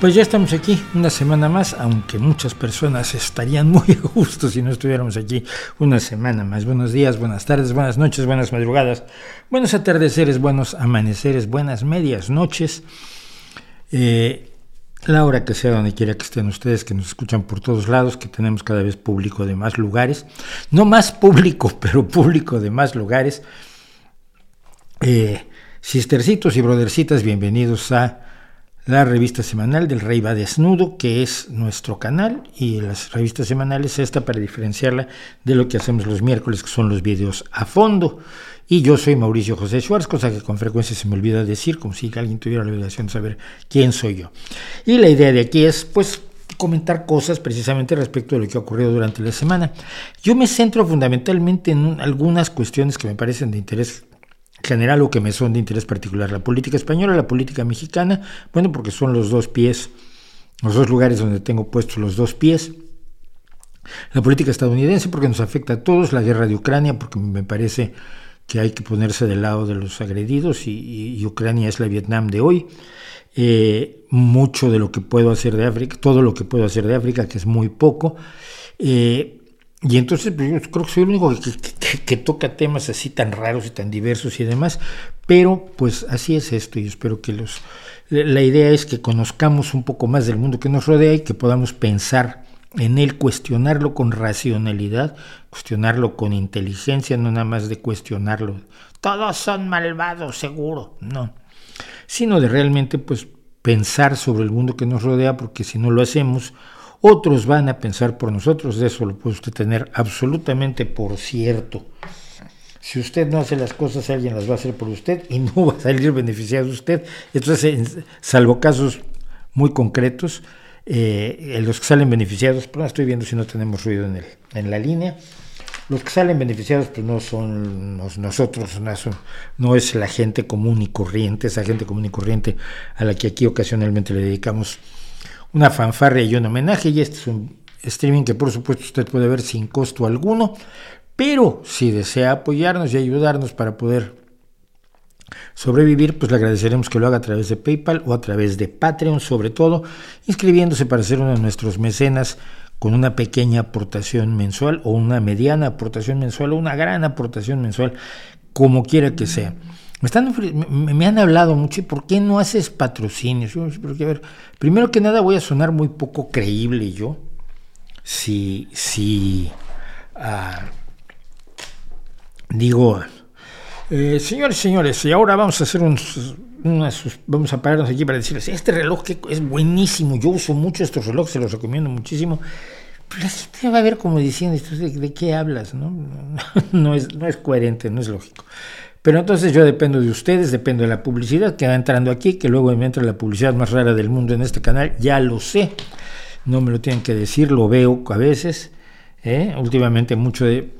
Pues ya estamos aquí una semana más, aunque muchas personas estarían muy a gusto si no estuviéramos aquí una semana más. Buenos días, buenas tardes, buenas noches, buenas madrugadas, buenos atardeceres, buenos amaneceres, buenas medias noches. Eh, la hora que sea donde quiera que estén ustedes, que nos escuchan por todos lados, que tenemos cada vez público de más lugares, no más público, pero público de más lugares. Eh, sistercitos y brodercitas, bienvenidos a la revista semanal del Rey va desnudo, que es nuestro canal, y las revistas semanales esta para diferenciarla de lo que hacemos los miércoles, que son los vídeos a fondo. Y yo soy Mauricio José Schwartz, cosa que con frecuencia se me olvida decir, como si alguien tuviera la obligación de saber quién soy yo. Y la idea de aquí es, pues, comentar cosas precisamente respecto de lo que ha ocurrido durante la semana. Yo me centro fundamentalmente en algunas cuestiones que me parecen de interés general o que me son de interés particular, la política española, la política mexicana, bueno, porque son los dos pies, los dos lugares donde tengo puestos los dos pies. La política estadounidense porque nos afecta a todos, la guerra de Ucrania porque me parece que hay que ponerse del lado de los agredidos y, Ucrania es la Vietnam de hoy. Eh, mucho de lo que puedo hacer de África, todo lo que puedo hacer de África, que es muy poco. Eh, y entonces pues, yo creo que soy el único que, toca temas así tan raros y tan diversos y demás, pero pues así es esto y espero que los... La idea es que conozcamos un poco más del mundo que nos rodea y que podamos pensar en él, cuestionarlo con racionalidad, cuestionarlo con inteligencia, no nada más de cuestionarlo. Todos son malvados, seguro, no. Sino de realmente pues pensar sobre el mundo que nos rodea, porque si no lo hacemos, otros van a pensar por nosotros, de eso lo puede usted tener absolutamente por cierto. Si usted no hace las cosas, alguien las va a hacer por usted y no va a salir beneficiado usted. Entonces, salvo casos muy concretos, eh, los que salen beneficiados, pues no estoy viendo si no tenemos ruido en, el, en la línea. Los que salen beneficiados pues no son nosotros, no, no es la gente común y corriente, esa gente común y corriente a la que aquí ocasionalmente le dedicamos una fanfarria y un homenaje. Y este es un streaming que por supuesto usted puede ver sin costo alguno, pero si desea apoyarnos y ayudarnos para poder sobrevivir, pues le agradeceremos que lo haga a través de PayPal o a través de Patreon, sobre todo inscribiéndose para ser uno de nuestros mecenas con una pequeña aportación mensual o una mediana aportación mensual o una gran aportación mensual, como quiera que sea. Me, están, me, han hablado mucho, ¿y por qué no haces patrocinios? Primero que nada voy a sonar muy poco creíble yo. Si, si ah, digo, eh, señores, señores, y ahora vamos a hacer un, vamos a pararnos aquí para decirles, este reloj que es buenísimo, yo uso mucho estos relojes, se los recomiendo muchísimo. Pero la gente va a ver como diciendo, ¿de, de qué hablas? ¿no? No, es, no es coherente, no es lógico. Pero entonces yo dependo de ustedes, dependo de la publicidad que va entrando aquí, que luego me entra la publicidad más rara del mundo en este canal, ya lo sé, no me lo tienen que decir, lo veo a veces, ¿eh? últimamente mucho de...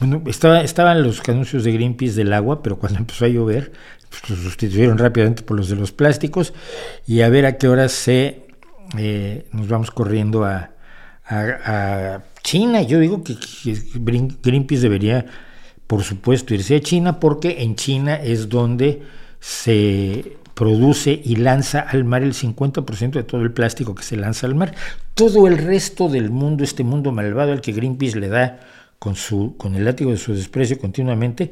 Bueno, estaba, estaban los anuncios de Greenpeace del agua, pero cuando empezó a llover, pues los sustituyeron rápidamente por los de los plásticos y a ver a qué hora se eh, nos vamos corriendo a, a, China. Yo digo que Greenpeace debería por supuesto, irse a China porque en China es donde se produce y lanza al mar el 50% de todo el plástico que se lanza al mar. Todo el resto del mundo, este mundo malvado al que Greenpeace le da con, su, con el látigo de su desprecio continuamente,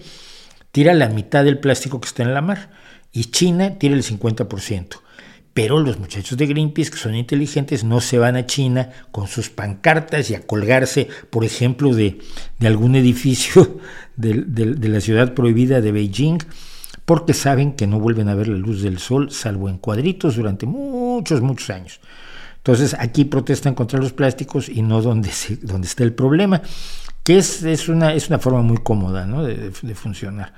tira la mitad del plástico que está en la mar y China tira el 50%. Pero los muchachos de Greenpeace, que son inteligentes, no se van a China con sus pancartas y a colgarse, por ejemplo, de, algún edificio de, la ciudad prohibida de Beijing, porque saben que no vuelven a ver la luz del sol, salvo en cuadritos, durante muchos, muchos años. Entonces aquí protestan contra los plásticos y no donde, donde está el problema, que es, es, una, es una forma muy cómoda de, funcionar.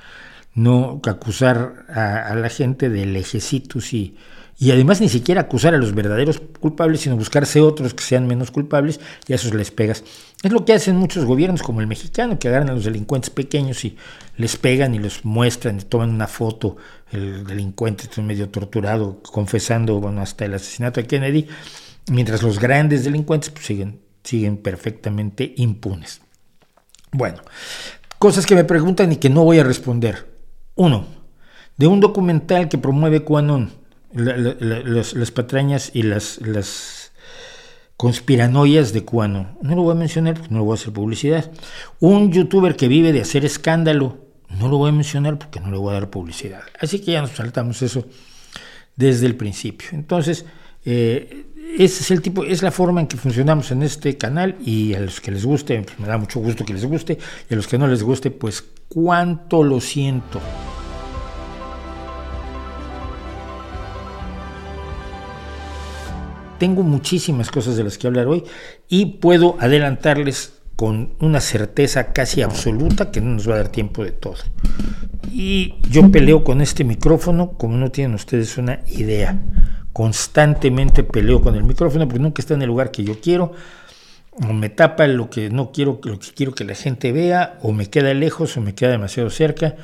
No acusar a, a la gente de lejecitos y y además ni siquiera acusar a los verdaderos culpables, sino buscarse otros que sean menos culpables y a esos les pegas. Es lo que hacen muchos gobiernos como el mexicano, que agarran a los delincuentes pequeños y les pegan y los muestran y toman una foto, el delincuente está medio torturado, confesando bueno, hasta el asesinato de Kennedy, mientras los grandes delincuentes pues, siguen, siguen perfectamente impunes. Bueno, cosas que me preguntan y que no voy a responder. Uno, de un documental que promueve Quanon, las patrañas y las, las conspiranoias de Cuano. No lo voy a mencionar porque no lo voy a hacer publicidad. Un youtuber que vive de hacer escándalo. No lo voy a mencionar porque no le voy a dar publicidad. Así que ya nos saltamos eso desde el principio. Entonces, eh, ese es el tipo, es la forma en que funcionamos en este canal y a los que les guste, me da mucho gusto que les guste y a los que no les guste, pues cuánto lo siento. Tengo muchísimas cosas de las que hablar hoy y puedo adelantarles con una certeza casi absoluta que no nos va a dar tiempo de todo. Y yo peleo con este micrófono como no tienen ustedes una idea. Constantemente peleo con el micrófono porque nunca está en el lugar que yo quiero. O me tapa lo que no quiero, lo que quiero que la gente vea, o me queda lejos, o me queda demasiado cerca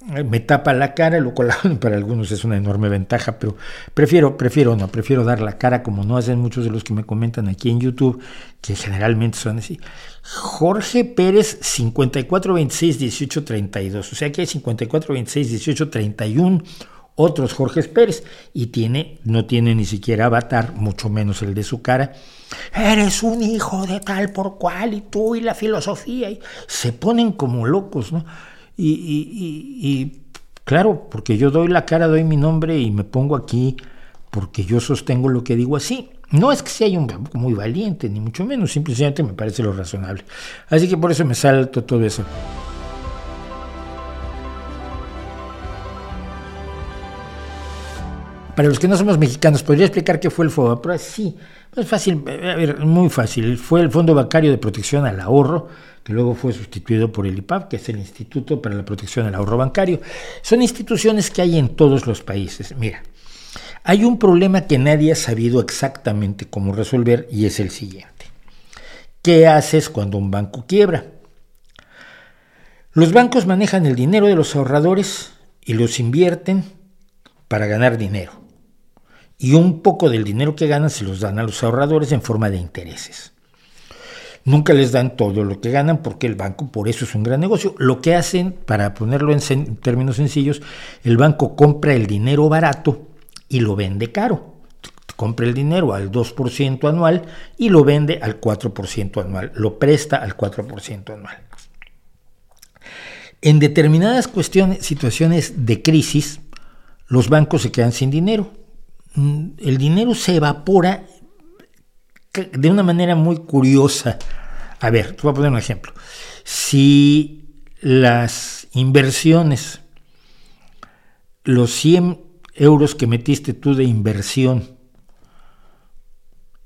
me tapa la cara, lo cual para algunos es una enorme ventaja, pero prefiero, prefiero no, prefiero dar la cara como no hacen muchos de los que me comentan aquí en YouTube, que generalmente son así. Jorge Pérez 54 26 18 32, o sea que hay 54 26 18 31 otros Jorge Pérez y tiene no tiene ni siquiera avatar, mucho menos el de su cara. Eres un hijo de tal por cual y tú y la filosofía y se ponen como locos, ¿no? Y, claro, porque yo doy la cara, doy mi nombre y me pongo aquí porque yo sostengo lo que digo así. No es que sea un muy valiente, ni mucho menos, simplemente me parece lo razonable. Así que por eso me salto todo eso. Para los que no somos mexicanos, ¿podría explicar qué fue el FOBAPROA? Sí, es fácil, a ver, muy fácil. Fue el Fondo Bancario de Protección al Ahorro, que luego fue sustituido por el IPAP, que es el Instituto para la Protección del Ahorro Bancario. Son instituciones que hay en todos los países. Mira, hay un problema que nadie ha sabido exactamente cómo resolver y es el siguiente. ¿Qué haces cuando un banco quiebra? Los bancos manejan el dinero de los ahorradores y los invierten para ganar dinero. Y un poco del dinero que ganan se los dan a los ahorradores en forma de intereses. Nunca les dan todo lo que ganan porque el banco por eso es un gran negocio. Lo que hacen, para ponerlo en términos sencillos, el banco compra el dinero barato y lo vende caro. Compra el dinero al 2% anual y lo vende al 4% anual. Lo presta al 4% anual. En determinadas cuestiones, situaciones de crisis, los bancos se quedan sin dinero. Mm, el dinero se evapora de una manera muy curiosa. A ver, te voy a poner un ejemplo. Si las inversiones, los 100 euros que metiste tú de inversión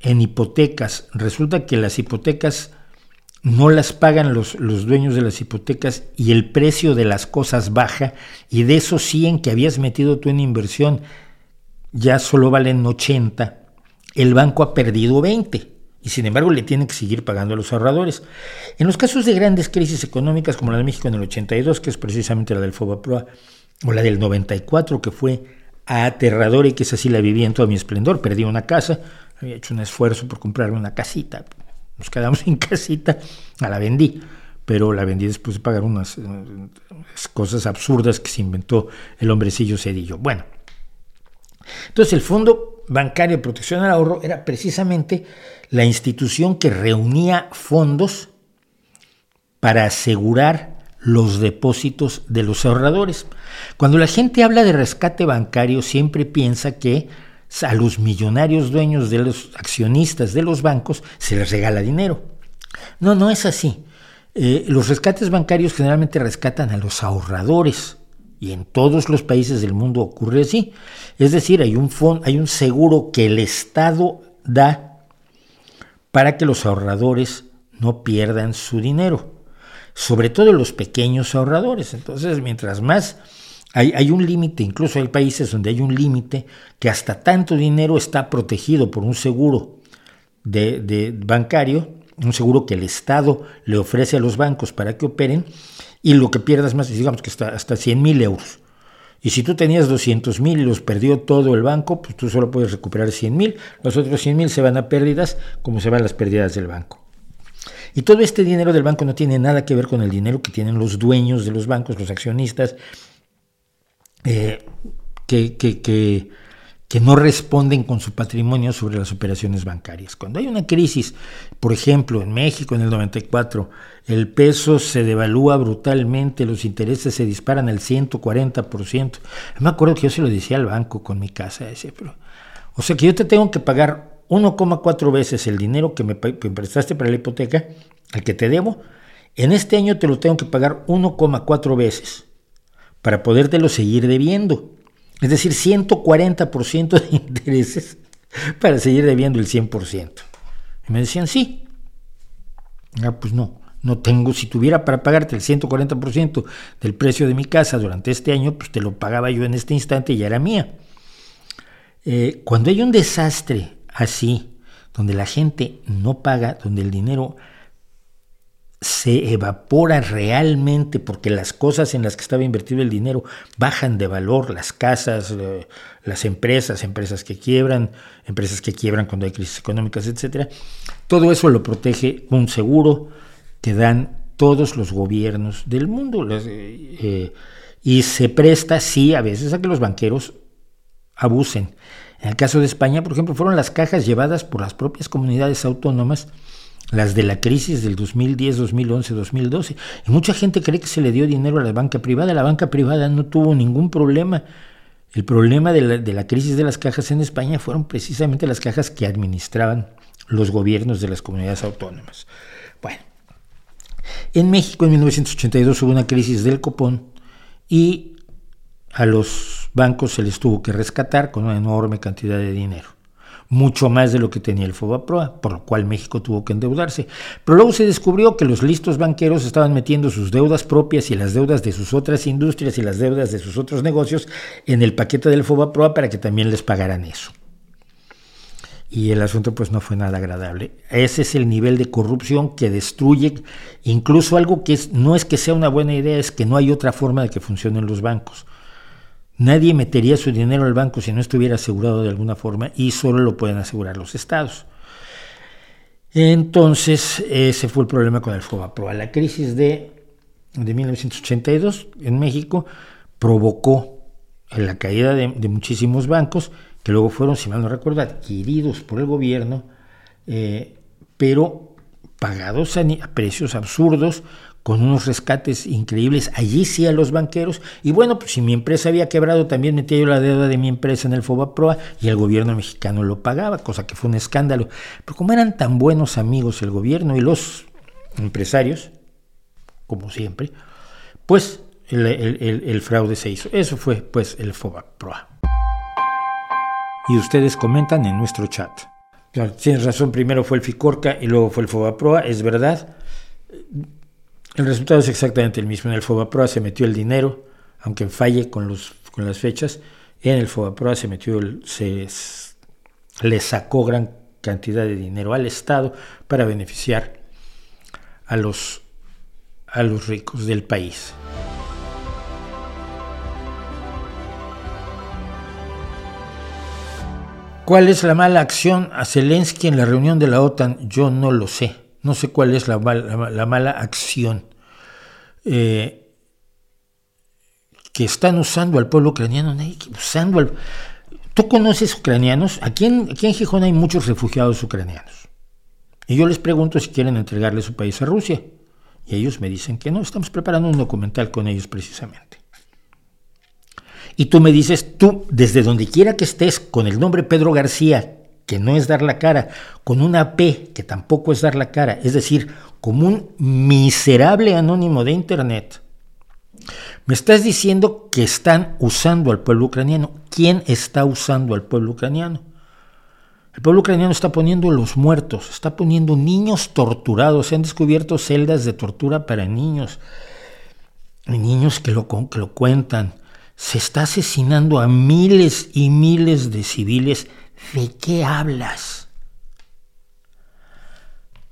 en hipotecas, resulta que las hipotecas no las pagan los, los, dueños de las hipotecas y el precio de las cosas baja y de esos 100 que habías metido tú en inversión ya solo valen 80 el banco ha perdido 20 y sin embargo le tienen que seguir pagando a los ahorradores. En los casos de grandes crisis económicas como la de México en el 82, que es precisamente la del FOBAPROA, o la del 94, que fue aterradora y que es así la viví en todo mi esplendor, perdí una casa, había hecho un esfuerzo por comprarme una casita, nos quedamos sin casita, la vendí, pero la vendí después de pagar unas, unas cosas absurdas que se inventó el hombrecillo Cedillo. Bueno, entonces el Fondo Bancario de Protección al Ahorro era precisamente la institución que reunía fondos para asegurar los depósitos de los ahorradores. Cuando la gente habla de rescate bancario siempre piensa que a los millonarios dueños de los accionistas de los bancos se les regala dinero. No, no es así. Eh, los rescates bancarios generalmente rescatan a los ahorradores y en todos los países del mundo ocurre así. Es decir, hay un, hay un seguro que el Estado da para que los ahorradores no pierdan su dinero, sobre todo los pequeños ahorradores. Entonces, mientras más Hay, hay un límite, incluso hay países donde hay un límite que hasta tanto dinero está protegido por un seguro de, de bancario, un seguro que el Estado le ofrece a los bancos para que operen, y lo que pierdas más, digamos que está hasta 100 mil euros. Y si tú tenías 200 mil y los perdió todo el banco, pues tú solo puedes recuperar 100 mil. Los otros 100 mil se van a pérdidas como se van las pérdidas del banco. Y todo este dinero del banco no tiene nada que ver con el dinero que tienen los dueños de los bancos, los accionistas, eh, que, que, que que no responden con su patrimonio sobre las operaciones bancarias. Cuando hay una crisis, por ejemplo, en México en el 94, el peso se devalúa brutalmente, los intereses se disparan al 140%. Me acuerdo que yo se lo decía al banco con mi casa, ese, pero, o sea que yo te tengo que pagar 1,4 veces el dinero que me, prestaste para la hipoteca, al que te debo, en este año te lo tengo que pagar 1,4 veces para podértelo seguir debiendo. Es decir, 140% de intereses para seguir debiendo el 100%. Y me decían, sí. Ah, pues no, no tengo, si tuviera para pagarte el 140% del precio de mi casa durante este año, pues te lo pagaba yo en este instante y ya era mía. Eh, cuando hay un desastre así, donde la gente no paga, donde el dinero se evapora realmente porque las cosas en las que estaba invertido el dinero bajan de valor, las casas, eh, las empresas, empresas que quiebran, empresas que quiebran cuando hay crisis económicas, etc. Todo eso lo protege un seguro que dan todos los gobiernos del mundo. Eh, eh, y se presta, sí, a veces a que los banqueros abusen. En el caso de España, por ejemplo, fueron las cajas llevadas por las propias comunidades autónomas las de la crisis del 2010, 2011, 2012. Y mucha gente cree que se le dio dinero a la banca privada. La banca privada no tuvo ningún problema. El problema de la, de la crisis de las cajas en España fueron precisamente las cajas que administraban los gobiernos de las comunidades autónomas. Bueno, en México en 1982 hubo una crisis del copón y a los bancos se les tuvo que rescatar con una enorme cantidad de dinero mucho más de lo que tenía el FOBAPROA, por lo cual México tuvo que endeudarse. Pero luego se descubrió que los listos banqueros estaban metiendo sus deudas propias y las deudas de sus otras industrias y las deudas de sus otros negocios en el paquete del FOBAPROA para que también les pagaran eso. Y el asunto pues no fue nada agradable. Ese es el nivel de corrupción que destruye incluso algo que no es que sea una buena idea, es que no hay otra forma de que funcionen los bancos. Nadie metería su dinero al banco si no estuviera asegurado de alguna forma y solo lo pueden asegurar los estados. Entonces, ese fue el problema con el FOBAPROA. La crisis de, de 1982 en México provocó la caída de, muchísimos bancos que luego fueron, si mal no recuerdo, adquiridos por el gobierno, eh, pero pagados a precios absurdos, con unos rescates increíbles, allí sí a los banqueros, y bueno, pues si mi empresa había quebrado, también metía yo la deuda de mi empresa en el FOBAPROA y el gobierno mexicano lo pagaba, cosa que fue un escándalo. Pero como eran tan buenos amigos el gobierno y los empresarios, como siempre, pues el, fraude se hizo. Eso fue pues el FOBAPROA. Y ustedes comentan en nuestro chat. tienes razón, primero fue el FICORCA y luego fue el FOBAPROA, es verdad el resultado es exactamente el mismo. En el FOBAPROA se metió el dinero, aunque falle con, los, con las fechas. En el FOBAPROA se metió, se le sacó gran cantidad de dinero al Estado para beneficiar a los, a los ricos del país. ¿Cuál es la mala acción a Zelensky en la reunión de la OTAN? Yo no lo sé. No sé cuál es la, mala acción eh, que están usando al pueblo ucraniano. Usando al... ¿Tú conoces ucranianos? Aquí en, aquí en Gijón hay muchos refugiados ucranianos. Y yo les pregunto si quieren entregarle su país a Rusia. Y ellos me dicen que no, estamos preparando un documental con ellos precisamente. Y tú me dices, tú, desde donde quiera que estés, con el nombre Pedro García, que no es dar la cara, con una P, que tampoco es dar la cara, es decir, como un miserable anónimo de Internet, me estás diciendo que están usando al pueblo ucraniano. ¿Quién está usando al pueblo ucraniano? El pueblo ucraniano está poniendo los muertos, está poniendo niños torturados, se han descubierto celdas de tortura para niños, niños que lo, que lo cuentan, se está asesinando a miles y miles de civiles. ¿De qué hablas?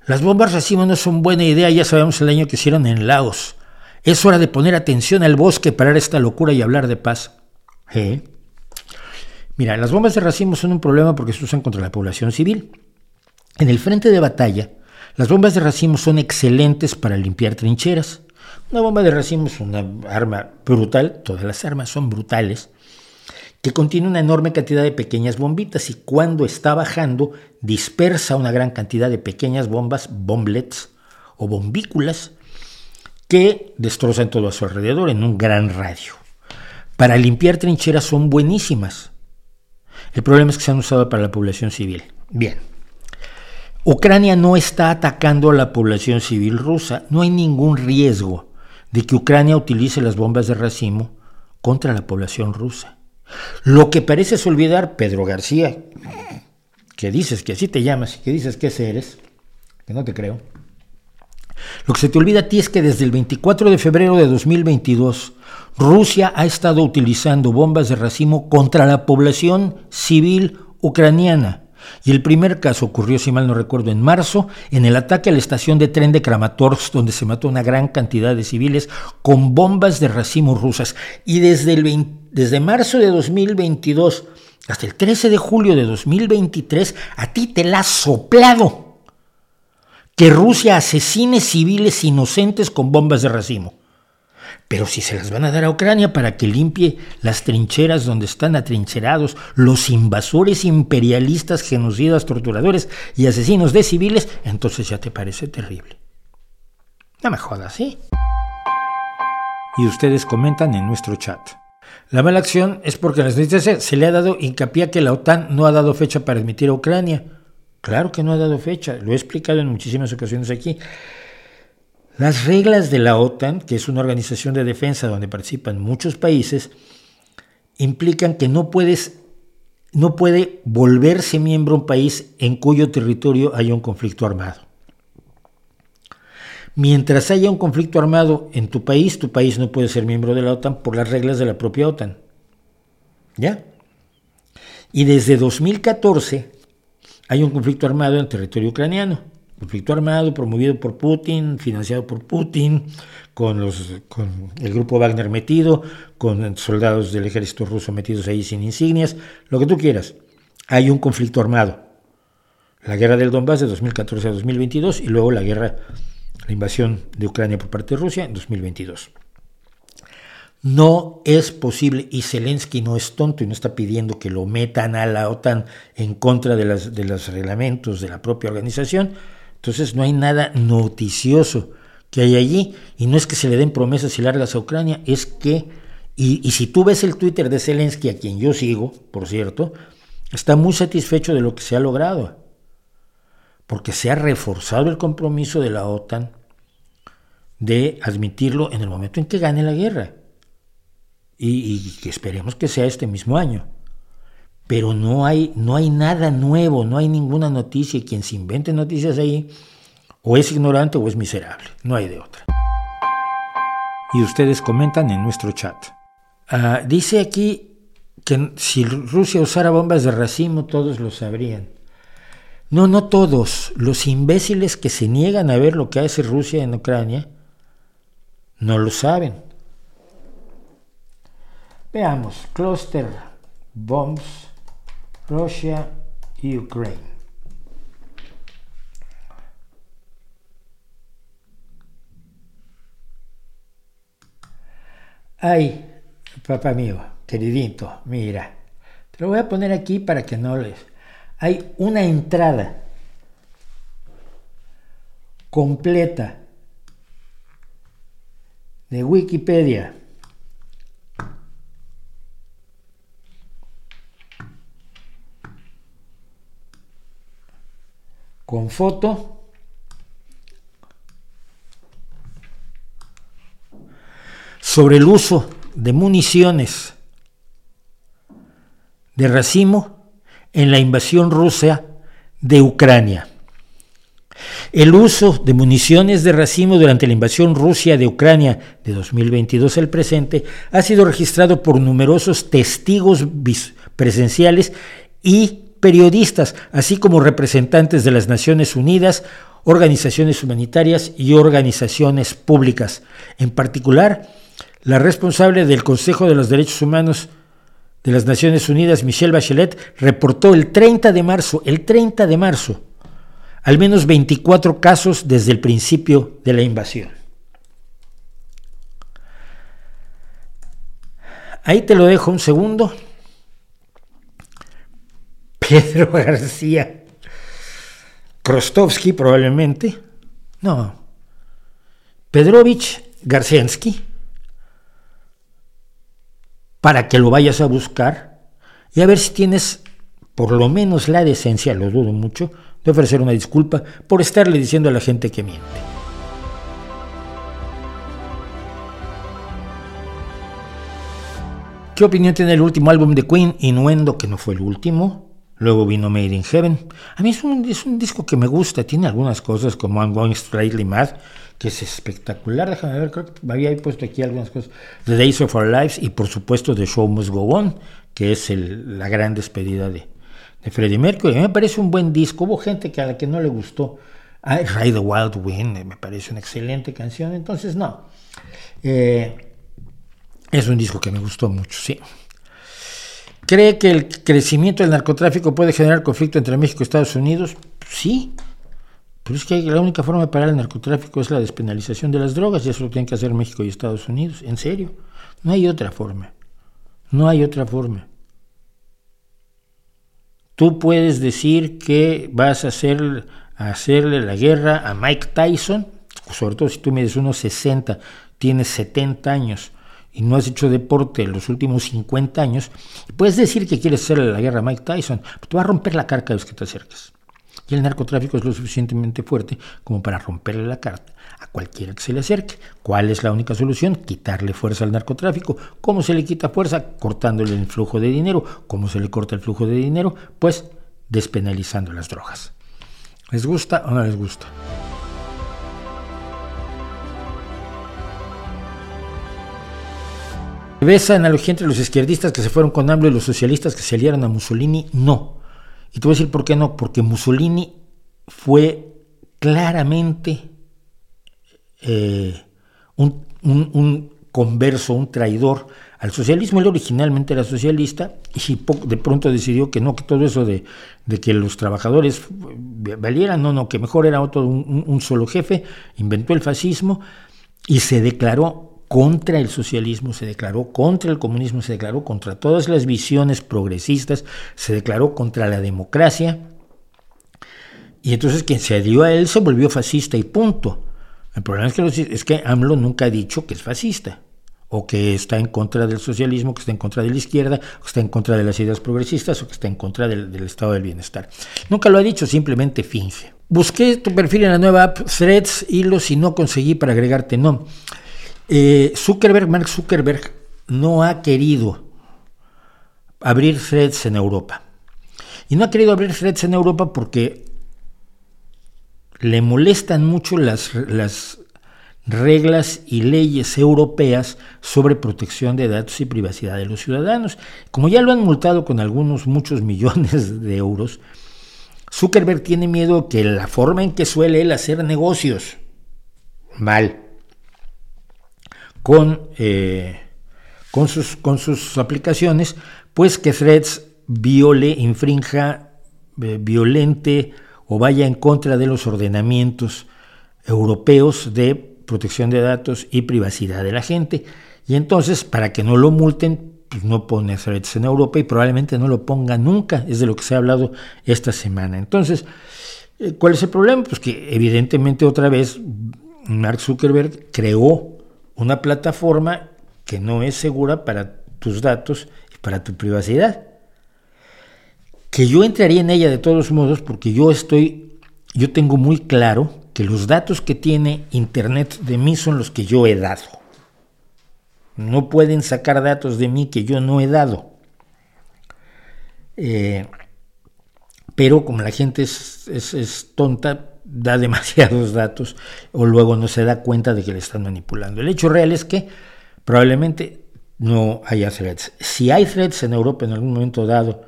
Las bombas racimo no son buena idea, ya sabemos el daño que hicieron en Laos. Es hora de poner atención al bosque, parar esta locura y hablar de paz. ¿Eh? Mira, las bombas de racimo son un problema porque se usan contra la población civil. En el frente de batalla, las bombas de racimo son excelentes para limpiar trincheras. Una bomba de racimo es una arma brutal, todas las armas son brutales, que contiene una enorme cantidad de pequeñas bombitas y cuando está bajando dispersa una gran cantidad de pequeñas bombas, bomblets o bombículas, que destrozan todo a su alrededor en un gran radio. Para limpiar trincheras son buenísimas. El problema es que se han usado para la población civil. Bien. Ucrania no está atacando a la población civil rusa. No hay ningún riesgo de que Ucrania utilice las bombas de racimo contra la población rusa. Lo que pareces olvidar, Pedro García, que dices que así te llamas y que dices que ese eres, que no te creo. Lo que se te olvida a ti es que desde el 24 de febrero de 2022, Rusia ha estado utilizando bombas de racimo contra la población civil ucraniana. Y el primer caso ocurrió, si mal no recuerdo, en marzo, en el ataque a la estación de tren de Kramatorsk, donde se mató una gran cantidad de civiles con bombas de racimo rusas. Y desde, el desde marzo de 2022 hasta el 13 de julio de 2023, a ti te la ha soplado que Rusia asesine civiles inocentes con bombas de racimo. Pero si se las van a dar a Ucrania para que limpie las trincheras donde están atrincherados los invasores imperialistas, genocidas, torturadores y asesinos de civiles, entonces ya te parece terrible. No me jodas, ¿sí? Y ustedes comentan en nuestro chat. La mala acción es porque las noticias se le ha dado hincapié a que la OTAN no ha dado fecha para admitir a Ucrania. Claro que no ha dado fecha, lo he explicado en muchísimas ocasiones aquí. Las reglas de la OTAN, que es una organización de defensa donde participan muchos países, implican que no puedes no puede volverse miembro un país en cuyo territorio haya un conflicto armado. Mientras haya un conflicto armado en tu país, tu país no puede ser miembro de la OTAN por las reglas de la propia OTAN. ¿Ya? Y desde 2014 hay un conflicto armado en territorio ucraniano conflicto armado promovido por Putin, financiado por Putin, con, con el grupo Wagner metido, con soldados del ejército ruso metidos ahí sin insignias, lo que tú quieras. Hay un conflicto armado. La guerra del Donbass de 2014 a 2022 y luego la guerra, la invasión de Ucrania por parte de Rusia en 2022. No es posible, y Zelensky no es tonto y no está pidiendo que lo metan a la OTAN en contra de, las, de los reglamentos de la propia organización, entonces no hay nada noticioso que hay allí. Y no es que se le den promesas y largas a Ucrania, es que, y, si tú ves el Twitter de Zelensky, a quien yo sigo, por cierto, está muy satisfecho de lo que se ha logrado. Porque se ha reforzado el compromiso de la OTAN de admitirlo en el momento en que gane la guerra. Y, que esperemos que sea este mismo año pero no hay, no hay nada nuevo, no hay ninguna noticia. Y quien se invente noticias ahí, o es ignorante o es miserable, no hay de otra. Y ustedes comentan en nuestro chat. Ah, dice aquí que si Rusia usara bombas de racimo, todos lo sabrían. No, no todos. Los imbéciles que se niegan a ver lo que hace Rusia en Ucrania, no lo saben. Veamos, cluster bombs Rusia y Ucrania. Ay, papá mío, queridito, mira, te lo voy a poner aquí para que no les... Hay una entrada completa de Wikipedia con foto. sobre el uso de municiones de racimo en la invasión rusa de Ucrania. El uso de municiones de racimo durante la invasión Rusia de Ucrania de 2022 al presente ha sido registrado por numerosos testigos presenciales y periodistas, así como representantes de las Naciones Unidas, organizaciones humanitarias y organizaciones públicas. En particular, la responsable del Consejo de los Derechos Humanos de las Naciones Unidas, Michelle Bachelet, reportó el 30 de marzo, el 30 de marzo, al menos 24 casos desde el principio de la invasión. Ahí te lo dejo un segundo. Pedro García. Krostovsky probablemente. No. Pedrovich Garcensky para que lo vayas a buscar y a ver si tienes por lo menos la decencia, lo dudo mucho, de ofrecer una disculpa por estarle diciendo a la gente que miente. ¿Qué opinión tiene el último álbum de Queen, Innuendo, que no fue el último? Luego vino Made in Heaven. A mí es un, es un disco que me gusta, tiene algunas cosas como I'm Going Straightly Mad, que es espectacular. Déjame ver, creo que había puesto aquí algunas cosas. The Days of Our Lives y por supuesto The Show Must Go On, que es la gran despedida de, de Freddie Mercury. A mí me parece un buen disco. Hubo gente que a la que no le gustó. Ride the Wild Wind me parece una excelente canción. Entonces, no. Eh, es un disco que me gustó mucho, sí. ¿Cree que el crecimiento del narcotráfico puede generar conflicto entre México y Estados Unidos? Sí. Pero es que la única forma de parar el narcotráfico es la despenalización de las drogas y eso lo tienen que hacer México y Estados Unidos. En serio. No hay otra forma. No hay otra forma. Tú puedes decir que vas a, hacer, hacerle la guerra a Mike Tyson, sobre todo si tú mides unos 60, tienes 70 años y no has hecho deporte en los últimos 50 años, puedes decir que quieres hacerle la guerra a Mike Tyson, pero te va a romper la cara cada vez que te acerques. Y el narcotráfico es lo suficientemente fuerte como para romperle la carta a cualquiera que se le acerque. ¿Cuál es la única solución? Quitarle fuerza al narcotráfico. ¿Cómo se le quita fuerza? Cortándole el flujo de dinero. ¿Cómo se le corta el flujo de dinero? Pues despenalizando las drogas. ¿Les gusta o no les gusta? ¿Ves esa analogía entre los izquierdistas que se fueron con AMLO y los socialistas que se aliaron a Mussolini? No. Y te voy a decir por qué no, porque Mussolini fue claramente eh, un, converso, un traidor al socialismo. Él originalmente era socialista y de pronto decidió que no, que todo eso de, que los trabajadores valieran, no, no, que mejor era otro, un solo jefe, inventó el fascismo y se declaró contra el socialismo, se declaró contra el comunismo, se declaró contra todas las visiones progresistas, se declaró contra la democracia. Y entonces quien se adhirió a él se volvió fascista y punto. El problema es que, es que AMLO nunca ha dicho que es fascista, o que está en contra del socialismo, que está en contra de la izquierda, que está en contra de las ideas progresistas, o que está en contra del, del estado del bienestar. Nunca lo ha dicho, simplemente finge. Busqué tu perfil en la nueva app Threads, hilos y no conseguí para agregarte, no. Eh, Zuckerberg, Mark Zuckerberg, no ha querido abrir threads en Europa. Y no ha querido abrir threads en Europa porque le molestan mucho las, las reglas y leyes europeas sobre protección de datos y privacidad de los ciudadanos. Como ya lo han multado con algunos muchos millones de euros, Zuckerberg tiene miedo que la forma en que suele él hacer negocios, mal, con, eh, con, sus, con sus aplicaciones, pues que Threads viole, infrinja, eh, violente o vaya en contra de los ordenamientos europeos de protección de datos y privacidad de la gente. Y entonces, para que no lo multen, pues no pone threads en Europa y probablemente no lo ponga nunca, es de lo que se ha hablado esta semana. Entonces, eh, ¿cuál es el problema? Pues que evidentemente otra vez Mark Zuckerberg creó una plataforma que no es segura para tus datos y para tu privacidad. Que yo entraría en ella de todos modos porque yo estoy, yo tengo muy claro que los datos que tiene Internet de mí son los que yo he dado. No pueden sacar datos de mí que yo no he dado. Eh, pero como la gente es, es, tonta, da demasiados datos o luego no se da cuenta de que le están manipulando. El hecho real es que probablemente no haya threads. Si hay threads en Europa en algún momento dado,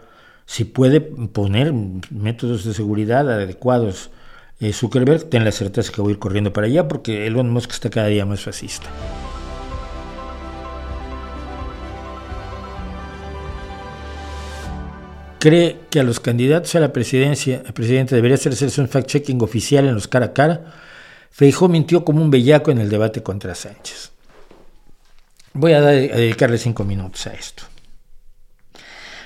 si puede poner métodos de seguridad adecuados eh, Zuckerberg, ten la certeza que voy a ir corriendo para allá porque Elon Musk está cada día más fascista. Cree que a los candidatos a la presidencia, el presidente debería hacerse un fact-checking oficial en los cara a cara. Feijó mintió como un bellaco en el debate contra Sánchez. Voy a, dedicarle cinco minutos a esto.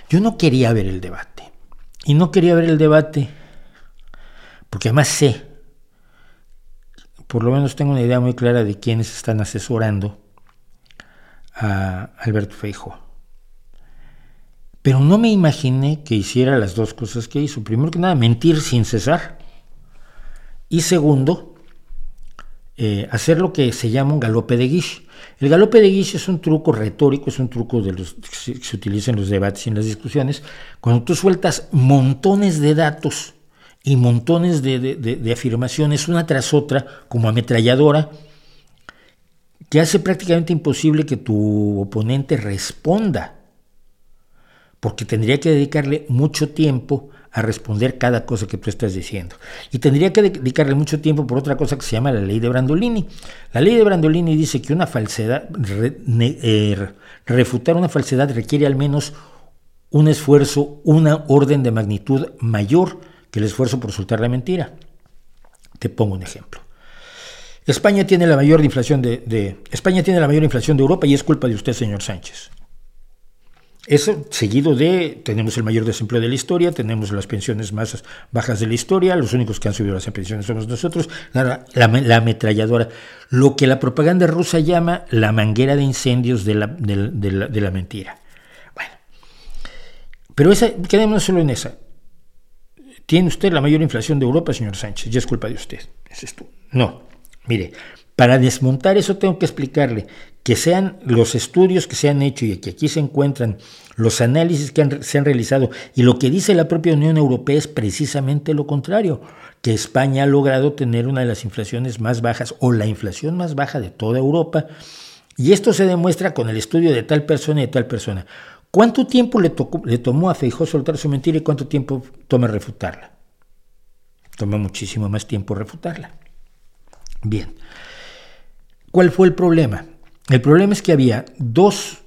Yo no quería ver el debate. Y no quería ver el debate porque además sé, por lo menos tengo una idea muy clara de quiénes están asesorando a Alberto Feijó. Pero no me imaginé que hiciera las dos cosas que hizo. Primero que nada, mentir sin cesar. Y segundo, eh, hacer lo que se llama un galope de guiche. El galope de guiche es un truco retórico, es un truco que se utiliza en los debates y en las discusiones, cuando tú sueltas montones de datos y montones de, de afirmaciones una tras otra, como ametralladora, que hace prácticamente imposible que tu oponente responda porque tendría que dedicarle mucho tiempo a responder cada cosa que tú estás diciendo. Y tendría que dedicarle mucho tiempo por otra cosa que se llama la ley de Brandolini. La ley de Brandolini dice que una falsedad, eh, refutar una falsedad requiere al menos un esfuerzo, una orden de magnitud mayor que el esfuerzo por soltar la mentira. Te pongo un ejemplo. España tiene la mayor inflación de España tiene la mayor inflación de Europa y es culpa de usted, señor Sánchez. Eso seguido de, tenemos el mayor desempleo de la historia, tenemos las pensiones más bajas de la historia, los únicos que han subido las pensiones somos nosotros, la, ametralladora, lo que la propaganda rusa llama la manguera de incendios de la, de la, mentira. Bueno, pero esa, quedémonos solo en esa. ¿Tiene usted la mayor inflación de Europa, señor Sánchez? Ya es culpa de usted. Es tú. No, mire, para desmontar eso tengo que explicarle que sean los estudios que se han hecho y que aquí se encuentran, los análisis que se han realizado y lo que dice la propia Unión Europea es precisamente lo contrario, que España ha logrado tener una de las inflaciones más bajas o la inflación más baja de toda Europa. Y esto se demuestra con el estudio de tal persona y de tal persona. ¿Cuánto tiempo le, le tomó a Feijó soltar su mentira y cuánto tiempo toma refutarla? Toma muchísimo más tiempo refutarla. Bien. ¿Cuál fue el problema? El problema es que había dos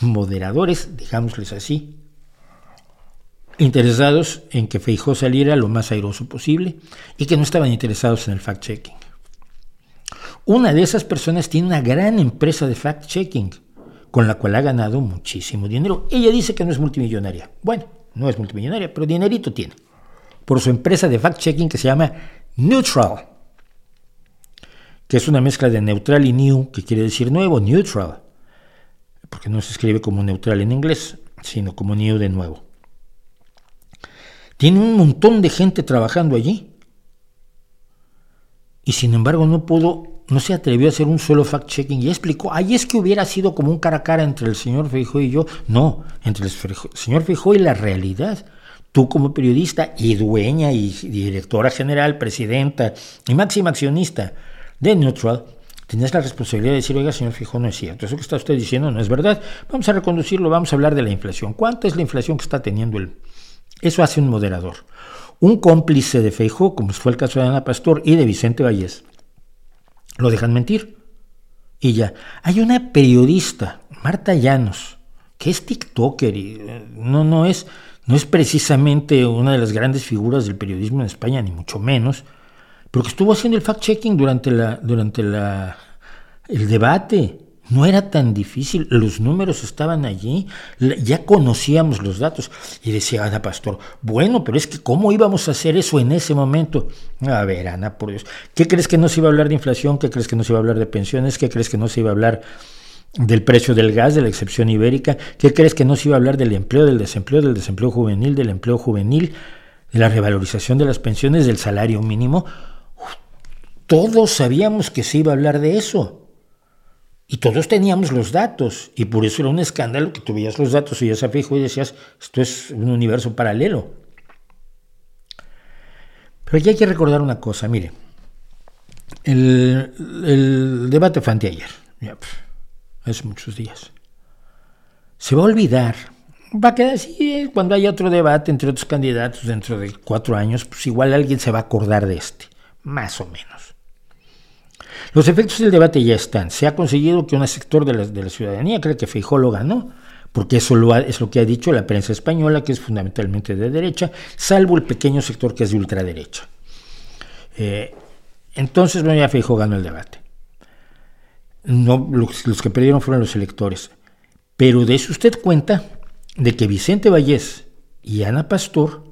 moderadores, digámosles así, interesados en que Feijó saliera lo más airoso posible y que no estaban interesados en el fact-checking. Una de esas personas tiene una gran empresa de fact-checking con la cual ha ganado muchísimo dinero. Ella dice que no es multimillonaria. Bueno, no es multimillonaria, pero dinerito tiene. Por su empresa de fact-checking que se llama Neutral que es una mezcla de neutral y new, que quiere decir nuevo, neutral, porque no se escribe como neutral en inglés, sino como new de nuevo. Tiene un montón de gente trabajando allí. Y sin embargo no pudo, no se atrevió a hacer un solo fact-checking y explicó, ahí es que hubiera sido como un cara a cara entre el señor Feijó y yo. No, entre el señor Feijó y la realidad. Tú como periodista y dueña y directora general, presidenta y máxima accionista de Neutral, tenías la responsabilidad de decir, oiga, señor Fijo, no es cierto, eso que está usted diciendo no es verdad, vamos a reconducirlo, vamos a hablar de la inflación. ¿Cuánta es la inflación que está teniendo él? Eso hace un moderador. Un cómplice de Feijó, como fue el caso de Ana Pastor y de Vicente Vallés, lo dejan mentir. Y ya, hay una periodista, Marta Llanos, que es TikToker y eh, no, no, es, no es precisamente una de las grandes figuras del periodismo en España, ni mucho menos, porque estuvo haciendo el fact-checking durante, la, durante la, el debate. No era tan difícil, los números estaban allí, ya conocíamos los datos. Y decía Ana Pastor, bueno, pero es que ¿cómo íbamos a hacer eso en ese momento? A ver, Ana, por Dios, ¿qué crees que no se iba a hablar de inflación? ¿Qué crees que no se iba a hablar de pensiones? ¿Qué crees que no se iba a hablar del precio del gas, de la excepción ibérica? ¿Qué crees que no se iba a hablar del empleo, del desempleo, del desempleo juvenil, del empleo juvenil, de la revalorización de las pensiones, del salario mínimo? Todos sabíamos que se iba a hablar de eso. Y todos teníamos los datos. Y por eso era un escándalo que tuvieras los datos y ya se fijo y decías, esto es un universo paralelo. Pero aquí hay que recordar una cosa, mire, el, debate fue anteayer, ya, hace muchos días. Se va a olvidar, va a quedar así, cuando haya otro debate entre otros candidatos dentro de cuatro años, pues igual alguien se va a acordar de este, más o menos. Los efectos del debate ya están. Se ha conseguido que un sector de la, ciudadanía cree que Feijóo lo ganó, porque eso es lo que ha dicho la prensa española, que es fundamentalmente de derecha, salvo el pequeño sector que es de ultraderecha. Eh, entonces, bueno, ya Feijóo ganó el debate. No, los, que perdieron fueron los electores. Pero dése usted cuenta de que Vicente Vallés y Ana Pastor,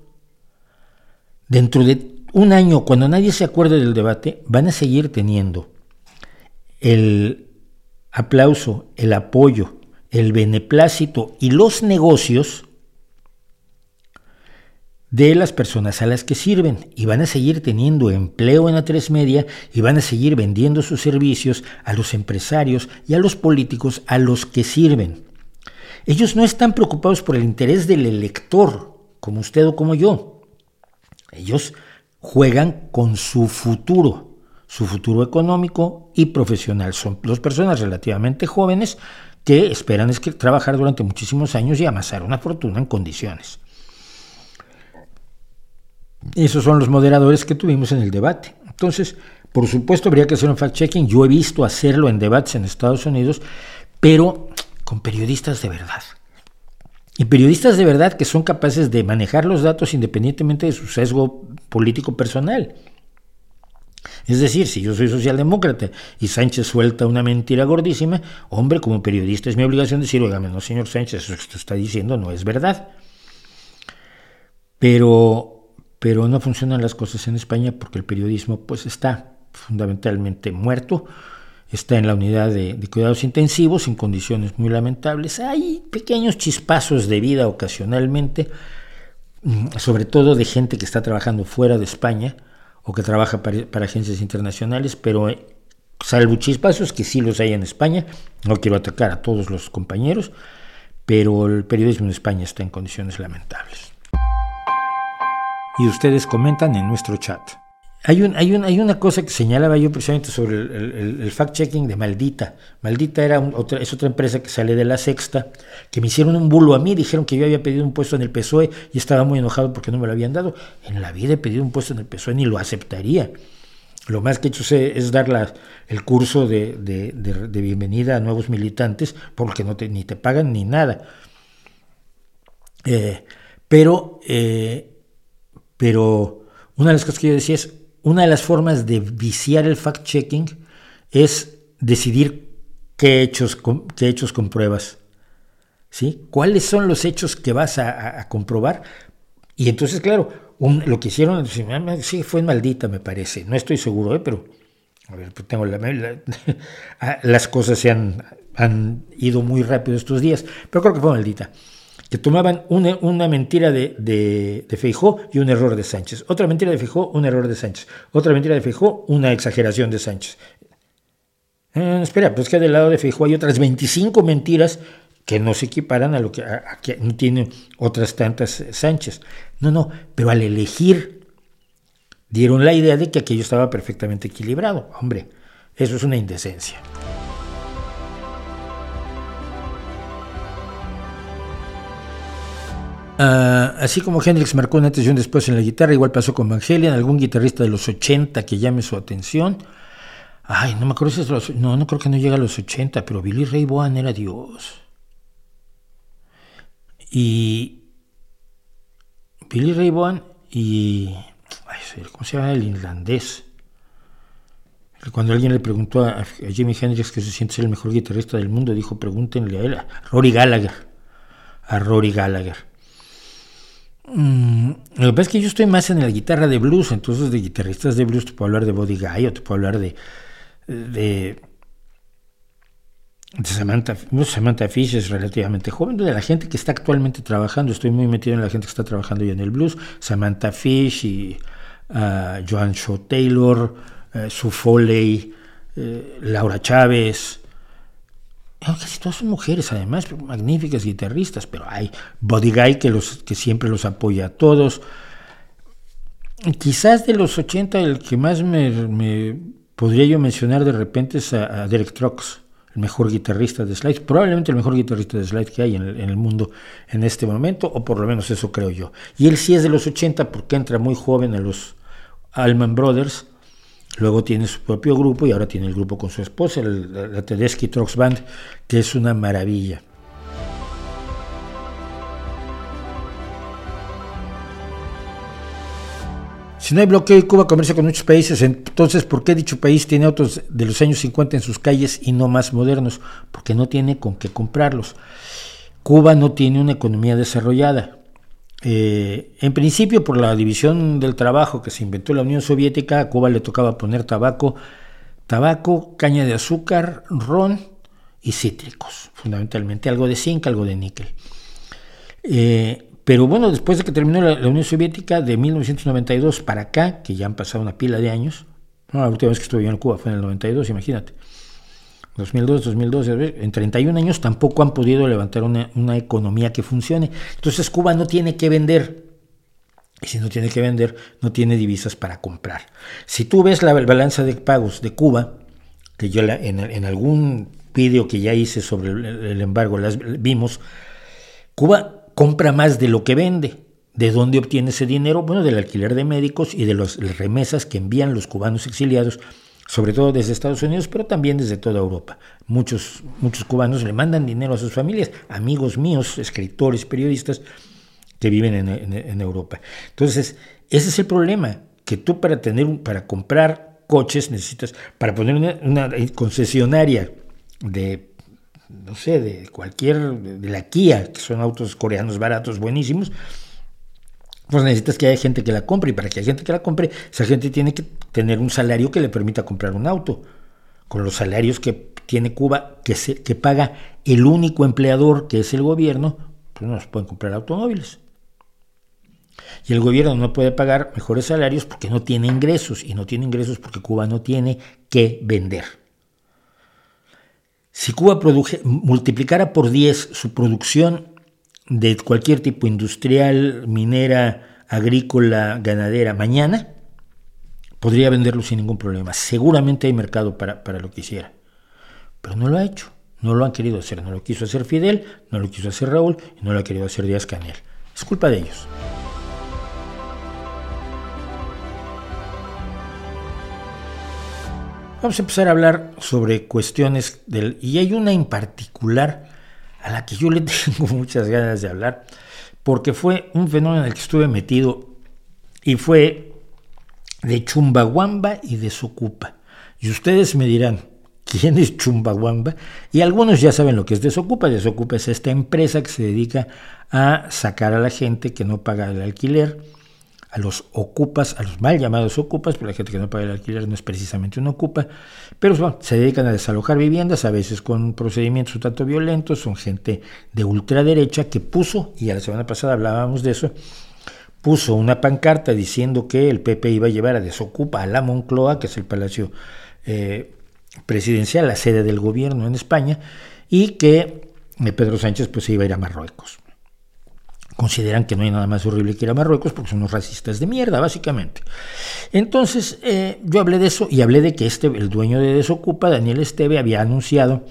dentro de un año, cuando nadie se acuerde del debate, van a seguir teniendo el aplauso, el apoyo, el beneplácito y los negocios de las personas a las que sirven y van a seguir teniendo empleo en la tres media y van a seguir vendiendo sus servicios a los empresarios y a los políticos a los que sirven. Ellos no están preocupados por el interés del elector, como usted o como yo. Ellos juegan con su futuro, su futuro económico y profesional. Son dos personas relativamente jóvenes que esperan es que trabajar durante muchísimos años y amasar una fortuna en condiciones. Esos son los moderadores que tuvimos en el debate. Entonces, por supuesto, habría que hacer un fact-checking. Yo he visto hacerlo en debates en Estados Unidos, pero con periodistas de verdad. Y periodistas de verdad que son capaces de manejar los datos independientemente de su sesgo político personal. Es decir, si yo soy socialdemócrata y Sánchez suelta una mentira gordísima, hombre, como periodista es mi obligación decir, oigan, no, señor Sánchez, eso que usted está diciendo no es verdad. Pero pero no funcionan las cosas en España porque el periodismo pues está fundamentalmente muerto, está en la unidad de, cuidados intensivos en condiciones muy lamentables, hay pequeños chispazos de vida ocasionalmente, mm, sobre todo de gente que está trabajando fuera de España o que trabaja para, agencias internacionales, pero eh, salvo chispazos que sí los hay en España, no quiero atacar a todos los compañeros, pero el periodismo en España está en condiciones lamentables y ustedes comentan en nuestro chat. Hay, un, hay, hay una cosa que señalaba yo precisamente sobre el, fact-checking de Maldita. Maldita era otra, es otra empresa que sale de la sexta, que me hicieron un bulo a mí, dijeron que yo había pedido un puesto en el PSOE y estaba muy enojado porque no me lo habían dado. En la vida he pedido un puesto en el PSOE ni lo aceptaría. Lo más que he hecho es dar el curso de, bienvenida a nuevos militantes, porque no te, ni te pagan ni nada. Eh, pero eh, pero una de las cosas que yo decía es, una de las formas de viciar el fact-checking es decidir qué hechos, qué hechos compruebas. ¿sí? ¿Cuáles son los hechos que vas a, comprobar? Y entonces, claro, lo que hicieron, sí, fue maldita, me parece. No estoy seguro, ¿eh? pero a ver, pues tengo la, ah, las cosas se han, han ido muy rápido estos días, pero creo que fue maldita que tomaban una, mentira de, de, Feijó y un error de Sánchez. Otra mentira de Feijó, un error de Sánchez. Otra mentira de Feijó, una exageración de Sánchez. Eh, espera, pues que del lado de Feijó hay otras 25 mentiras que no se equiparan a lo que, a, que tiene otras tantas Sánchez. No, no, pero al elegir dieron la idea de que aquello estaba perfectamente equilibrado. Hombre, eso es una indecencia. Ah, así como Hendrix marcó un antes y un después en la guitarra, igual pasó con Van Halen, algún guitarrista de los 80 que llame su atención. Ay, no me acuerdo si es los, No, no creo que no llega a los 80, pero Billy Ray Vaughan era Dios. Y. Billy Ray Vaughan y. Ay, ¿Cómo se llama el irlandés? Cuando alguien le preguntó a, Jimi Hendrix que se siente ser el mejor guitarrista del mundo, dijo: pregúntenle a él, a Rory Gallagher. A Rory Gallagher. Mm, lo que pasa es que yo estoy más en la guitarra de blues, entonces de guitarristas de blues te puedo hablar de Body Guy o te puedo hablar de, de, Samantha, Samantha Fish es relativamente joven, de la gente que está actualmente trabajando, estoy muy metido en la gente que está trabajando ya en el blues, Samantha Fish y uh, Joan Shaw Taylor, uh, Sue Foley, uh, Laura Chávez, casi todas son mujeres, además, magníficas guitarristas, pero hay Body Guy que, los, que siempre los apoya a todos. quizás de los 80 el que más me, podría yo mencionar de repente es a, Derek Trucks, el mejor guitarrista de Slide, probablemente el mejor guitarrista de Slide que hay en el, en el, mundo en este momento, o por lo menos eso creo yo. Y él sí es de los 80 porque entra muy joven a los Allman Brothers, luego tiene su propio grupo y ahora tiene el grupo con su esposa, la Tedeschi Trucks Band, que es una maravilla. Si no hay bloqueo y Cuba comercia con muchos países, entonces ¿por qué dicho país tiene autos de los años 50 en sus calles y no más modernos? Porque no tiene con qué comprarlos. Cuba no tiene una economía desarrollada. Eh, en principio, por la división del trabajo que se inventó en la Unión Soviética, a Cuba le tocaba poner tabaco, tabaco, caña de azúcar, ron y cítricos, fundamentalmente algo de zinc, algo de níquel. Eh, pero bueno, después de que terminó la, Unión Soviética, de 1992 para acá, que ya han pasado una pila de años, la última vez que estuve en Cuba fue en el 92, imagínate. 2002, 2012, en 31 años tampoco han podido levantar una, una economía que funcione. Entonces Cuba no tiene que vender. Y si no tiene que vender, no tiene divisas para comprar. Si tú ves la balanza de pagos de Cuba, que yo en, en, algún vídeo que ya hice sobre el, embargo las vimos, Cuba compra más de lo que vende. ¿De dónde obtiene ese dinero? Bueno, del alquiler de médicos y de las remesas que envían los cubanos exiliados, sobre todo desde Estados Unidos, pero también desde toda Europa. Muchos, muchos cubanos le mandan dinero a sus familias, amigos míos, escritores, periodistas que viven en, Europa. Entonces, ese es el problema, que tú para tener, para comprar coches necesitas, para poner una concesionaria de no sé, de cualquier, de la Kia, que son autos coreanos baratos, buenísimos, pues necesitas que haya gente que la compre. Y para que haya gente que la compre, esa gente tiene que tener un salario que le permita comprar un auto. Con los salarios que tiene Cuba, que, se, que paga el único empleador, que es el gobierno, pues no se pueden comprar automóviles. Y el gobierno no puede pagar mejores salarios porque no tiene ingresos. Y no tiene ingresos porque Cuba no tiene que vender. Si Cuba multiplicara por 10 su producción de cualquier tipo industrial, minera, agrícola, ganadera, mañana, podría venderlo sin ningún problema. Seguramente hay mercado para, para lo que hiciera. Pero no lo ha hecho. No lo han querido hacer. No lo quiso hacer Fidel, no lo quiso hacer Raúl y no lo ha querido hacer Díaz Canel. Es culpa de ellos. Vamos a empezar a hablar sobre cuestiones del... Y hay una en particular a la que yo le tengo muchas ganas de hablar, porque fue un fenómeno en el que estuve metido y fue de Chumbawamba y de Socupa. Y ustedes me dirán, ¿quién es Chumbawamba? Y algunos ya saben lo que es Desocupa. Desocupa es esta empresa que se dedica a sacar a la gente que no paga el alquiler a los ocupas, a los mal llamados ocupas, porque la gente que no paga el alquiler no es precisamente un ocupa, pero se dedican a desalojar viviendas, a veces con procedimientos un tanto violentos, son gente de ultraderecha que puso, y a la semana pasada hablábamos de eso, puso una pancarta diciendo que el PP iba a llevar a desocupa a la Moncloa, que es el palacio eh, presidencial, la sede del gobierno en España, y que eh, Pedro Sánchez pues iba a ir a Marruecos consideran que no hay nada más horrible que ir a Marruecos porque son unos racistas de mierda, básicamente. Entonces, eh, yo hablé de eso y hablé de que este, el dueño de Desocupa, Daniel Esteve, había anunciado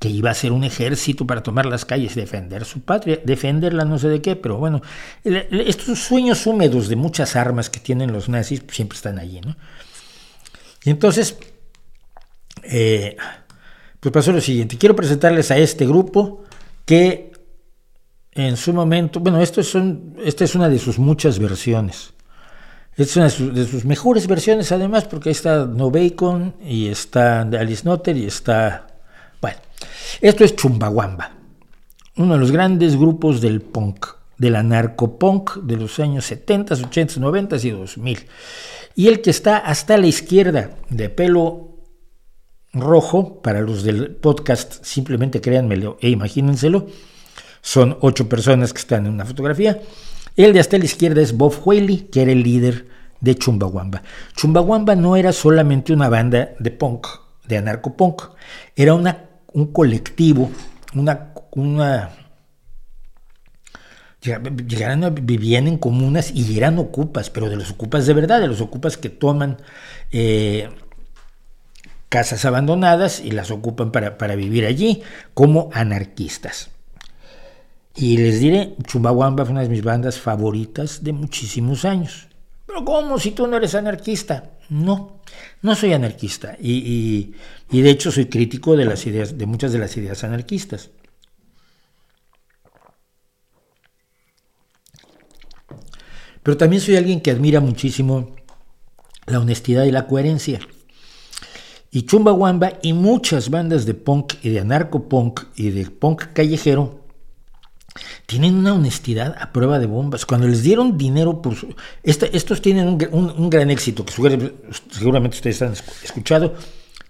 que iba a hacer un ejército para tomar las calles y defender su patria, defenderla no sé de qué, pero bueno, estos sueños húmedos de muchas armas que tienen los nazis siempre están allí, ¿no? Y entonces, eh, pues pasó lo siguiente, quiero presentarles a este grupo que en su momento, bueno, esto son, esta es una de sus muchas versiones. Es una de sus, mejores versiones, además, porque ahí está No Bacon y está Alice Notter y está. Bueno, esto es Chumbawamba, uno de los grandes grupos del punk, del anarcopunk de los años 70, 80, 90 y 2000. Y el que está hasta la izquierda, de pelo rojo, para los del podcast, simplemente créanmelo e imagínenselo son ocho personas que están en una fotografía. El de hasta la izquierda es Bob Whaley, que era el líder de Chumbawamba. Chumbawamba no era solamente una banda de punk, de anarcopunk, era una, un colectivo, una, una llegaron, vivían en comunas y eran ocupas, pero de los ocupas de verdad, de los ocupas que toman eh, casas abandonadas y las ocupan para, para vivir allí como anarquistas. Y les diré, Chumbawamba fue una de mis bandas favoritas de muchísimos años. Pero ¿cómo si tú no eres anarquista? No, no soy anarquista. Y, y, de hecho soy crítico de las ideas, de muchas de las ideas anarquistas. Pero también soy alguien que admira muchísimo la honestidad y la coherencia. Y Chumbawamba y muchas bandas de punk y de anarco-punk y de punk callejero tienen una honestidad a prueba de bombas. Cuando les dieron dinero por estos tienen un, gran éxito, que seguramente ustedes han escuchado,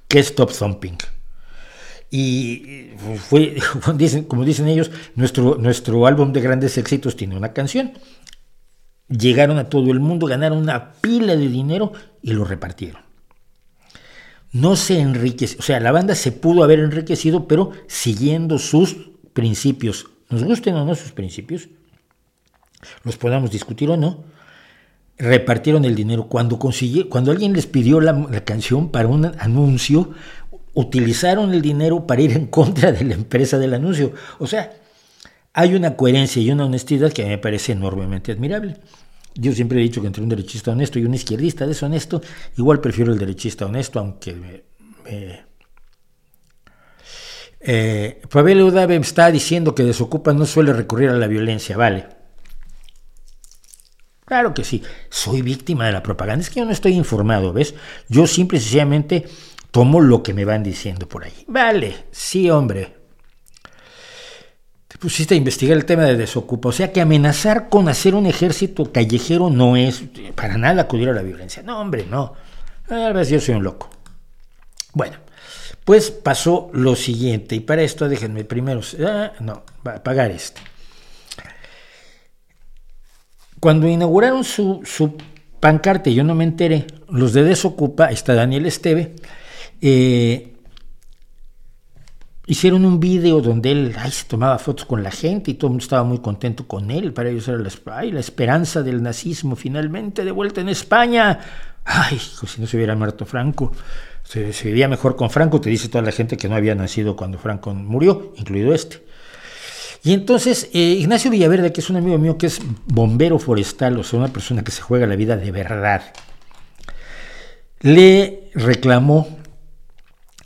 que es Top Thumping. Y fue, como dicen ellos, nuestro, nuestro álbum de grandes éxitos tiene una canción. Llegaron a todo el mundo, ganaron una pila de dinero y lo repartieron. No se enriqueció, o sea, la banda se pudo haber enriquecido, pero siguiendo sus principios nos gusten o no sus principios, los podamos discutir o no, repartieron el dinero. Cuando, cuando alguien les pidió la, canción para un anuncio, utilizaron el dinero para ir en contra de la empresa del anuncio. O sea, hay una coherencia y una honestidad que me parece enormemente admirable. Yo siempre he dicho que entre un derechista honesto y un izquierdista deshonesto, igual prefiero el derechista honesto, aunque me eh, Pavel está diciendo que Desocupa no suele recurrir a la violencia, vale. Claro que sí, soy víctima de la propaganda, es que yo no estoy informado, ¿ves? Yo simple y sencillamente tomo lo que me van diciendo por ahí. Vale, sí, hombre. Te pusiste a investigar el tema de Desocupa, o sea que amenazar con hacer un ejército callejero no es para nada acudir a la violencia. No, hombre, no. A veces yo soy un loco. Bueno, pues pasó lo siguiente, y para esto déjenme primero, ah, no, va a pagar esto. Cuando inauguraron su, su pancarte, yo no me enteré, los de Desocupa, está Daniel Esteve, eh, hicieron un video donde él se tomaba fotos con la gente y todo el mundo estaba muy contento con él. Para ellos era la, la esperanza del nazismo finalmente de vuelta en España. Ay, si no se hubiera muerto Franco se, vivía mejor con Franco, te dice toda la gente que no había nacido cuando Franco murió, incluido este. Y entonces eh, Ignacio Villaverde, que es un amigo mío que es bombero forestal, o sea, una persona que se juega la vida de verdad, le reclamó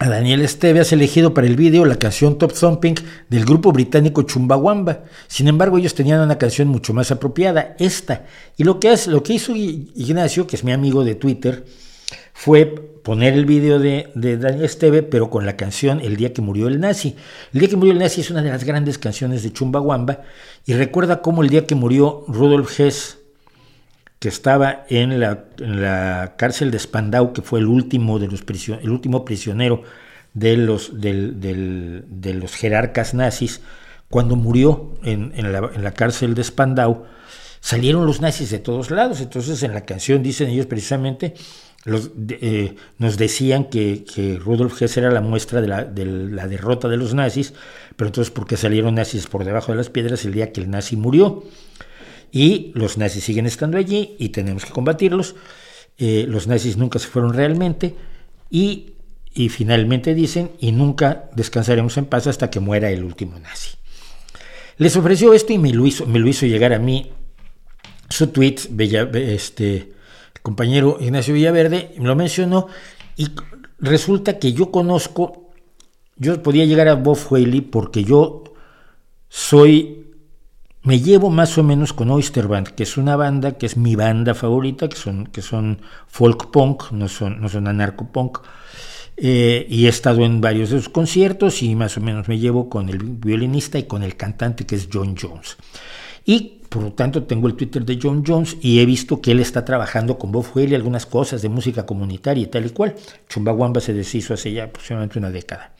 a Daniel Esteves elegido para el vídeo la canción Top Thumping del grupo británico Chumbawamba. Sin embargo, ellos tenían una canción mucho más apropiada, esta. Y lo que, lo que hizo Ignacio, que es mi amigo de Twitter, fue poner el vídeo de, Daniel Esteve, pero con la canción El día que murió el nazi. El día que murió el nazi es una de las grandes canciones de Chumbawamba y recuerda cómo el día que murió Rudolf Hess, que estaba en la, cárcel de Spandau, que fue el último, de los el último prisionero de los, de jerarcas nazis, cuando murió en la cárcel de Spandau, salieron los nazis de todos lados. Entonces en la canción dicen ellos precisamente eh, nos decían que, Rudolf Hess era la muestra de la, derrota de los nazis, pero entonces ¿por qué salieron nazis por debajo de las piedras el día que el nazi murió? Y los nazis siguen estando allí y tenemos que combatirlos. Eh, los nazis nunca se fueron realmente y, finalmente dicen, y nunca descansaremos en paz hasta que muera el último nazi. Les ofreció esto y me lo hizo, me lo hizo llegar a mí su tweet, este, compañero Ignacio Villaverde lo mencionó y resulta que yo conozco, yo podía llegar a Bob Whaley porque yo soy, me llevo más o menos con Oyster Band, que es una banda que es mi banda favorita, que son, que son folk punk, no son, no son anarco punk. Eh, y he estado en varios de sus conciertos y más o menos me llevo con el violinista y con el cantante que es John Jones. Y por lo tanto, tengo el Twitter de John Jones y he visto que él está trabajando con Bob Haley algunas cosas de música comunitaria y tal y cual. Chumbawamba se deshizo hace ya aproximadamente una década.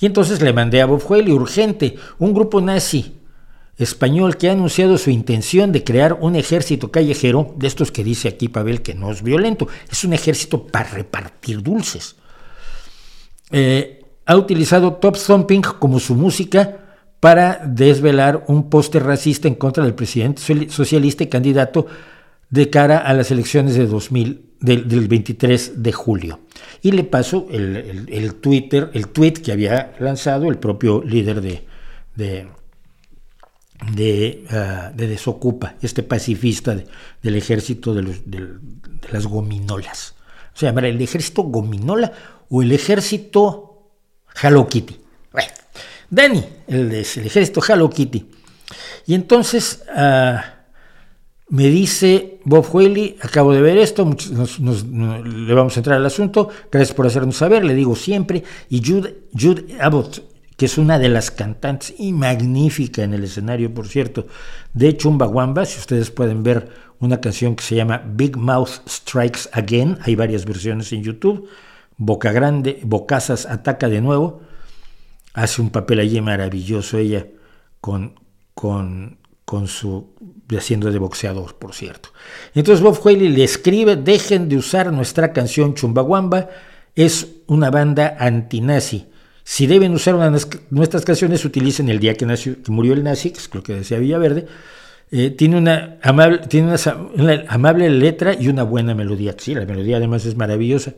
Y entonces le mandé a Bob Haley urgente, un grupo nazi español que ha anunciado su intención de crear un ejército callejero, de estos que dice aquí Pavel que no es violento, es un ejército para repartir dulces. Eh, ha utilizado Top Thumping como su música para desvelar un póster racista en contra del presidente socialista y candidato de cara a las elecciones de 2000, del, 23 de julio. Y le paso el, Twitter, el tweet que había lanzado el propio líder de, de, de, ah, Desocupa, este pacifista del ejército de, las gominolas. O sea, el ejército gominola o el ejército Hello Kitty. Bueno, Dani, el, el ejército Hello Kitty. Y entonces uh, me dice Bob Whaley, acabo de ver esto, le vamos a entrar al asunto, gracias por hacernos saber, le digo siempre, y Jude, Jude Abbott, que es una de las cantantes y magnífica en el escenario, por cierto, de Chumbawamba, si ustedes pueden ver una canción que se llama Big Mouth Strikes Again, hay varias versiones en YouTube, Boca Grande, Bocazas ataca de nuevo, hace un papel allí maravilloso ella con, con, con su haciendo de boxeador, por cierto. Entonces Bob Haley le escribe, dejen de usar nuestra canción Chumbawamba, es una banda antinazi. Si deben usar una de nuestras canciones, utilicen el día que, nació, que murió el nazi, que es lo que decía Villaverde. Eh, tiene, una amable, tiene una, amable letra y una buena melodía. Sí, la melodía además es maravillosa.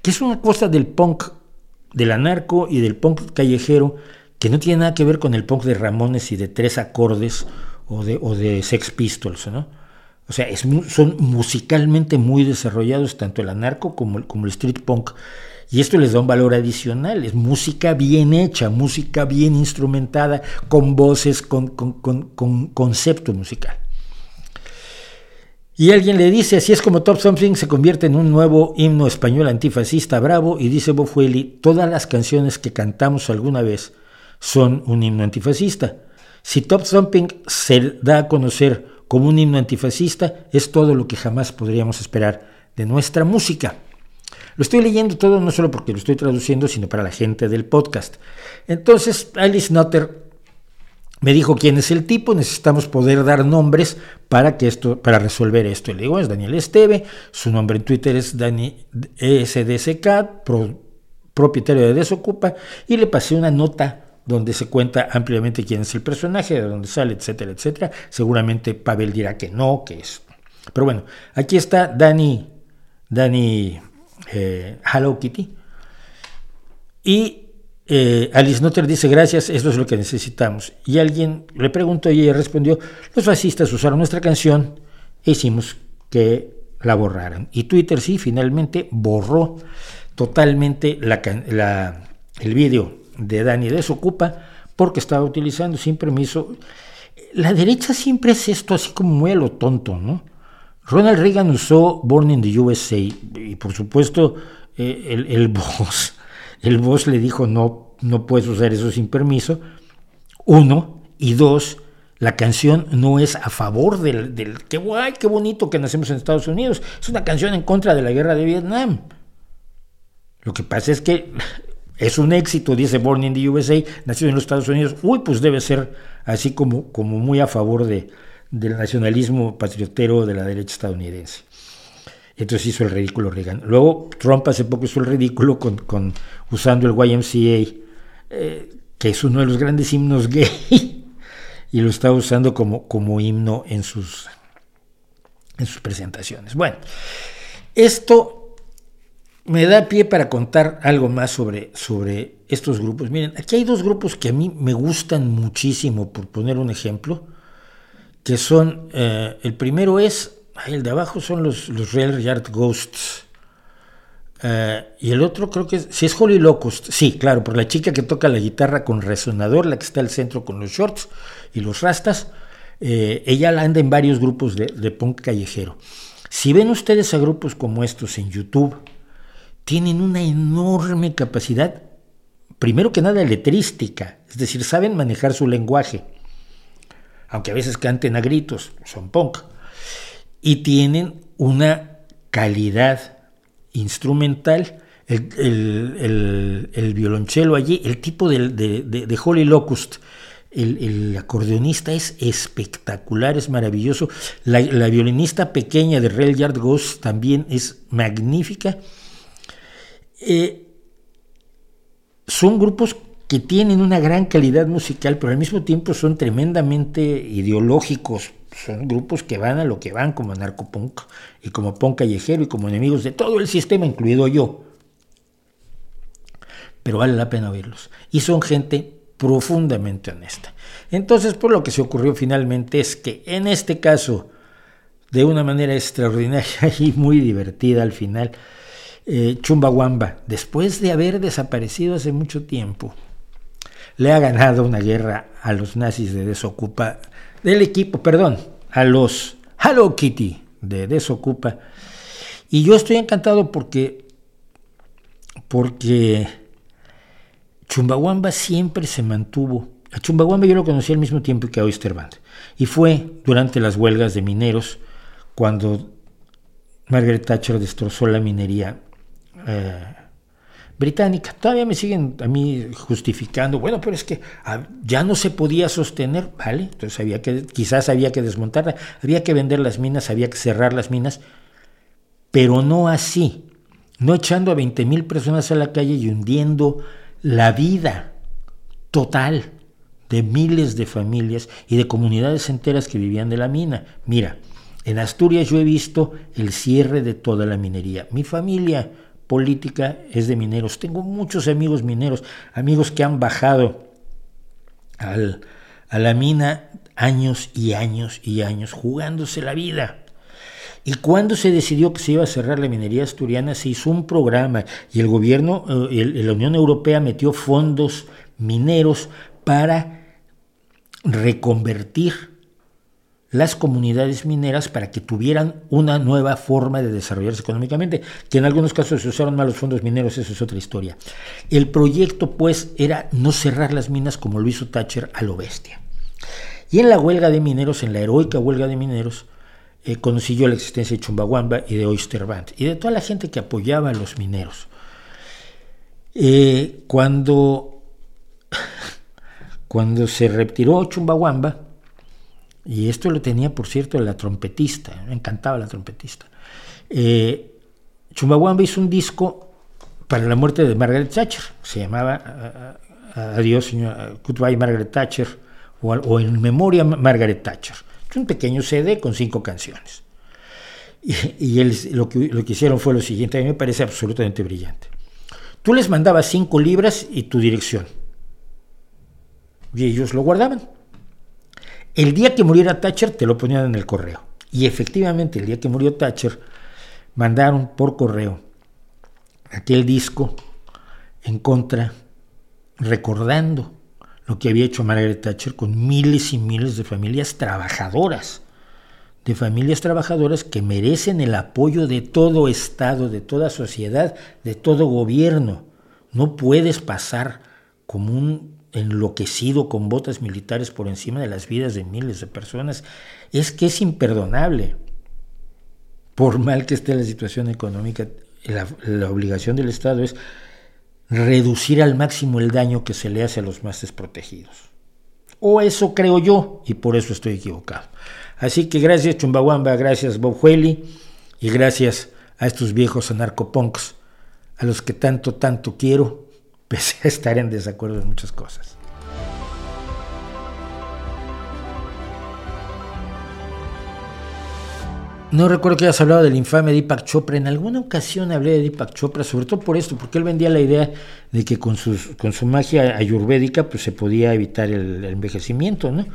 Que es una cosa del punk del anarco y del punk callejero que no tiene nada que ver con el punk de Ramones y de tres acordes o de, o de Sex Pistols, ¿no? O sea, son musicalmente muy desarrollados tanto el anarco como el, como el street punk. Y esto les da un valor adicional, es música bien hecha, música bien instrumentada, con voces, con, con, con concepto musical. Y alguien le dice, así es como Top Something se convierte en un nuevo himno español antifascista bravo, y dice Bofueli, todas las canciones que cantamos alguna vez son un himno antifascista. Si Top Something se da a conocer como un himno antifascista, es todo lo que jamás podríamos esperar de nuestra música. Lo estoy leyendo todo no solo porque lo estoy traduciendo, sino para la gente del podcast. Entonces, Alice Nutter me dijo quién es el tipo, necesitamos poder dar nombres para que esto, para resolver esto. le digo, es Daniel Esteve, su nombre en Twitter es Dani ESDSK, propietario de Desocupa, y le pasé una nota donde se cuenta ampliamente quién es el personaje, de dónde sale, etcétera, etcétera. Seguramente Pavel dirá que no, que es. Pero bueno, aquí está Dani, Dani eh, Hello Kitty. Y eh, Alice Notter dice, gracias, esto es lo que necesitamos. Y alguien le preguntó y ella respondió, los fascistas usaron nuestra canción e hicimos que la borraran. Y Twitter sí, finalmente borró totalmente el vídeo de Dani Desocupa porque estaba utilizando sin permiso. La derecha siempre es esto así como muy a lo tonto, ¿no? Ronald Reagan usó Born in the USA y por supuesto eh, el, el boss el boss le dijo, no, no puedes usar eso sin permiso. Uno, y dos, la canción no es a favor del, del qué guay, qué bonito que nacemos en Estados Unidos. Es una canción en contra de la guerra de Vietnam. Lo que pasa es que es un éxito, dice Born in the USA, nacido en los Estados Unidos. Uy, pues debe ser así como, como muy a favor de, del nacionalismo patriotero de la derecha estadounidense. Entonces hizo el ridículo Reagan. Luego Trump hace poco hizo el ridículo con, usando el YMCA, eh, que es uno de los grandes himnos gay, y lo está usando como, como himno en sus, en sus presentaciones. Bueno, esto me da pie para contar algo más sobre, sobre estos grupos. Miren, aquí hay dos grupos que a mí me gustan muchísimo, por poner un ejemplo, que son, eh, el primero es el de abajo son los, los Real Yard Ghosts. Eh, y el otro creo que es, si es Holy Locust, sí, claro, por la chica que toca la guitarra con resonador, la que está al centro con los shorts y los rastas, eh, ella anda en varios grupos de, de punk callejero. Si ven ustedes a grupos como estos en YouTube, tienen una enorme capacidad, primero que nada letrística, es decir, saben manejar su lenguaje, aunque a veces canten a gritos, son punk y tienen una calidad instrumental. El, violonchelo allí, el tipo de, de, Holy Locust, el, acordeonista es espectacular, es maravilloso. La, violinista pequeña de Real Yard Ghost también es magnífica. Eh, son grupos que tienen una gran calidad musical, pero al mismo tiempo son tremendamente ideológicos. Son grupos que van a lo que van, como narcopunk y como punk callejero y como enemigos de todo el sistema, incluido yo. Pero vale la pena oírlos. Y son gente profundamente honesta. Entonces, por lo que se ocurrió finalmente es que en este caso, de una manera extraordinaria y muy divertida al final, eh, Chumbawamba, después de haber desaparecido hace mucho tiempo, le ha ganado una guerra a los nazis de Desocupa, del equipo, perdón, a los Hello Kitty de Desocupa. Y yo estoy encantado porque, porque Chumbawamba siempre se mantuvo. A Chumbawamba yo lo conocí al mismo tiempo que a Oysterband. Y fue durante las huelgas de mineros cuando Margaret Thatcher destrozó la minería eh, británica. Todavía me siguen a mí justificando, bueno, pero es que ah, ya no se podía sostener, ¿vale? Entonces había que, quizás había que desmontarla, había que vender las minas, había que cerrar las minas, pero no así, no echando a 20 mil personas a la calle y hundiendo la vida total de miles de familias y de comunidades enteras que vivían de la mina. Mira, en Asturias yo he visto el cierre de toda la minería. Mi familia política es de mineros. Tengo muchos amigos mineros, amigos que han bajado a la mina años y años y años jugándose la vida. Y cuando se decidió que se iba a cerrar la minería asturiana, se hizo un programa y el gobierno, eh, la Unión Europea metió fondos mineros para reconvertir las comunidades mineras para que tuvieran una nueva forma de desarrollarse económicamente, que en algunos casos se usaron mal los fondos mineros, eso es otra historia. El proyecto pues era no cerrar las minas como lo hizo Thatcher a lo bestia. Y en la huelga de mineros, en la heroica huelga de mineros, eh, yo la existencia de Chumbawamba y de Oyster Band y de toda la gente que apoyaba a los mineros. Eh, cuando, cuando se retiró Chumbawamba, y esto lo tenía, por cierto, la trompetista, me encantaba la trompetista. Eh, Chumbawamba hizo un disco para la muerte de Margaret Thatcher, se llamaba Adiós, señor, Goodbye Margaret Thatcher, o, En Memoria Margaret Thatcher. Es un pequeño CD con cinco canciones. Y, él, lo, que, lo que hicieron fue lo siguiente, a mí me parece absolutamente brillante. Tú les mandabas cinco libras y tu dirección. Y ellos lo guardaban. El día que muriera Thatcher te lo ponían en el correo. Y efectivamente, el día que murió Thatcher, mandaron por correo aquel disco en contra, recordando lo que había hecho Margaret Thatcher con miles y miles de familias trabajadoras, de familias trabajadoras que merecen el apoyo de todo Estado, de toda sociedad, de todo gobierno. No puedes pasar como un enloquecido con botas militares por encima de las vidas de miles de personas, es que es imperdonable. Por mal que esté la situación económica, la, obligación del Estado es reducir al máximo el daño que se le hace a los más desprotegidos. O eso creo yo, y por eso estoy equivocado. Así que gracias Chumbawamba, gracias Bob Hueli, y gracias a estos viejos anarcopunks, a los que tanto, tanto quiero pese a estar en desacuerdo en muchas cosas. No recuerdo que hayas hablado del infame Deepak Chopra. En alguna ocasión hablé de Deepak Chopra, sobre todo por esto, porque él vendía la idea de que con, con su magia ayurvédica pues, se podía evitar el, envejecimiento, ¿no?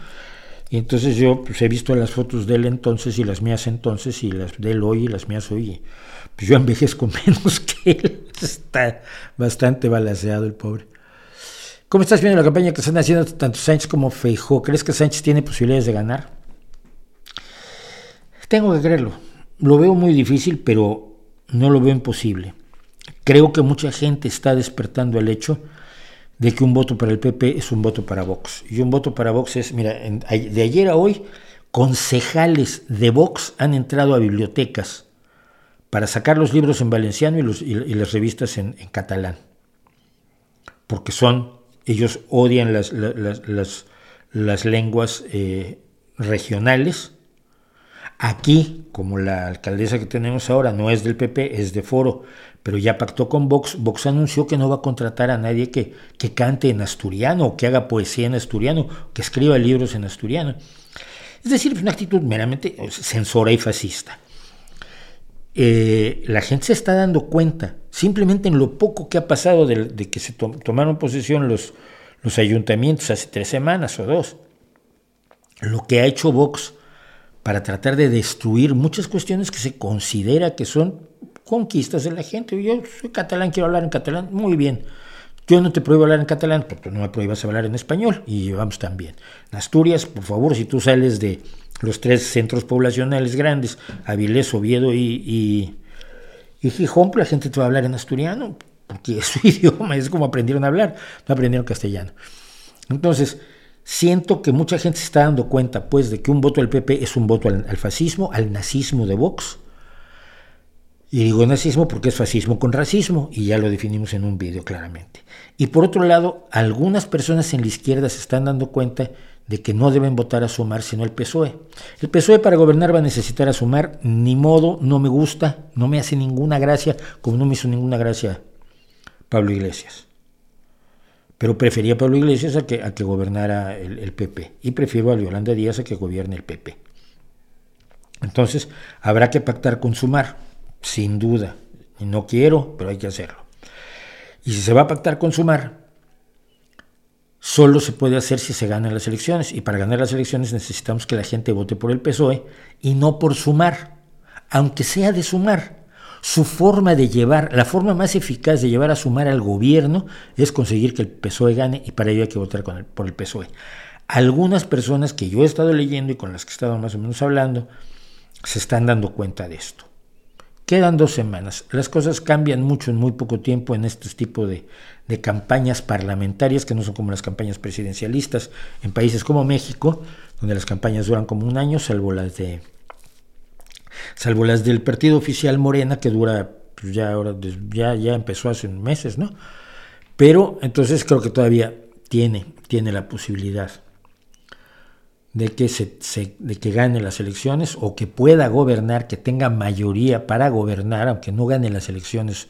Y entonces yo pues, he visto las fotos de él entonces y las mías entonces y las de él hoy y las mías hoy. pues yo envejezco menos que él. Está bastante balanceado el pobre. ¿Cómo estás viendo la campaña que están haciendo tanto Sánchez como Feijó? ¿Crees que Sánchez tiene posibilidades de ganar? Tengo que creerlo. Lo veo muy difícil, pero no lo veo imposible. Creo que mucha gente está despertando el hecho de que un voto para el PP es un voto para Vox. Y un voto para Vox es, mira, de ayer a hoy, concejales de Vox han entrado a bibliotecas para sacar los libros en valenciano y, las revistas en, catalán. Porque son, ellos odian las, lenguas eh, regionales, Aquí, como la alcaldesa que tenemos ahora no es del PP, es de Foro, pero ya pactó con Vox, Vox anunció que no va a contratar a nadie que, cante en asturiano, que haga poesía en asturiano, que escriba libros en asturiano. Es decir, es una actitud meramente censora y fascista. Eh, la gente se está dando cuenta, simplemente en lo poco que ha pasado de, que se tomaron posesión los, los ayuntamientos hace tres semanas o dos, lo que ha hecho Vox para tratar de destruir muchas cuestiones que se considera que son conquistas de la gente. Yo soy catalán, quiero hablar en catalán, muy bien. Yo no te prohíbo hablar en catalán, pero no me prohíbas hablar en español y vamos también. En Asturias, por favor, si tú sales de los tres centros poblacionales grandes, Avilés, Oviedo y, y, Gijón, pues la gente te va a hablar en asturiano, porque es su idioma, es como aprendieron a hablar, no aprendieron castellano. Entonces, Siento que mucha gente se está dando cuenta, pues, de que un voto al PP es un voto al, fascismo, al nazismo de Vox. Y digo nazismo porque es fascismo con racismo, y ya lo definimos en un vídeo claramente. Y por otro lado, algunas personas en la izquierda se están dando cuenta de que no deben votar a Sumar sino el PSOE. El PSOE para gobernar va a necesitar a Sumar, ni modo, no me gusta, no me hace ninguna gracia, como no me hizo ninguna gracia Pablo Iglesias pero prefería a Pablo Iglesias a que, a que gobernara el, PP y prefiero a Yolanda Díaz a que gobierne el PP. Entonces, habrá que pactar con Sumar, sin duda. No quiero, pero hay que hacerlo. Y si se va a pactar con Sumar, solo se puede hacer si se ganan las elecciones. Y para ganar las elecciones necesitamos que la gente vote por el PSOE y no por Sumar, aunque sea de Sumar su forma de llevar, la forma más eficaz de llevar a sumar al gobierno es conseguir que el PSOE gane y para ello hay que votar por el PSOE. Algunas personas que yo he estado leyendo y con las que he estado más o menos hablando se están dando cuenta de esto. Quedan dos semanas. Las cosas cambian mucho en muy poco tiempo en estos tipos de, de campañas parlamentarias que no son como las campañas presidencialistas en países como México, donde las campañas duran como un año, salvo las de salvo las del partido oficial Morena, que dura, pues ya, ahora, ya, ya empezó hace meses, ¿no? Pero entonces creo que todavía tiene, tiene la posibilidad de que, se, de que gane las elecciones o que pueda gobernar, que tenga mayoría para gobernar, aunque no gane las elecciones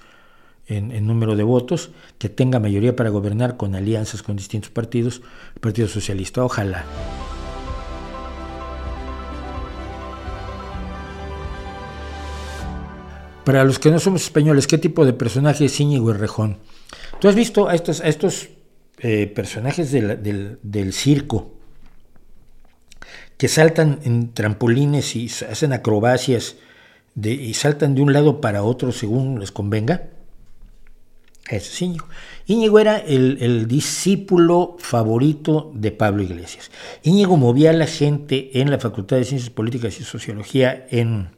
en, número de votos, que tenga mayoría para gobernar con alianzas con distintos partidos, el Partido Socialista. Ojalá. Para los que no somos españoles, ¿qué tipo de personaje es Íñigo Errejón? ¿Tú has visto a estos, a estos eh, personajes del, circo que saltan en trampolines y hacen acrobacias y saltan de un lado para otro según les convenga? Ese es Íñigo. Íñigo era el, discípulo favorito de Pablo Iglesias. Íñigo movía a la gente en la Facultad de Ciencias Políticas y Sociología en,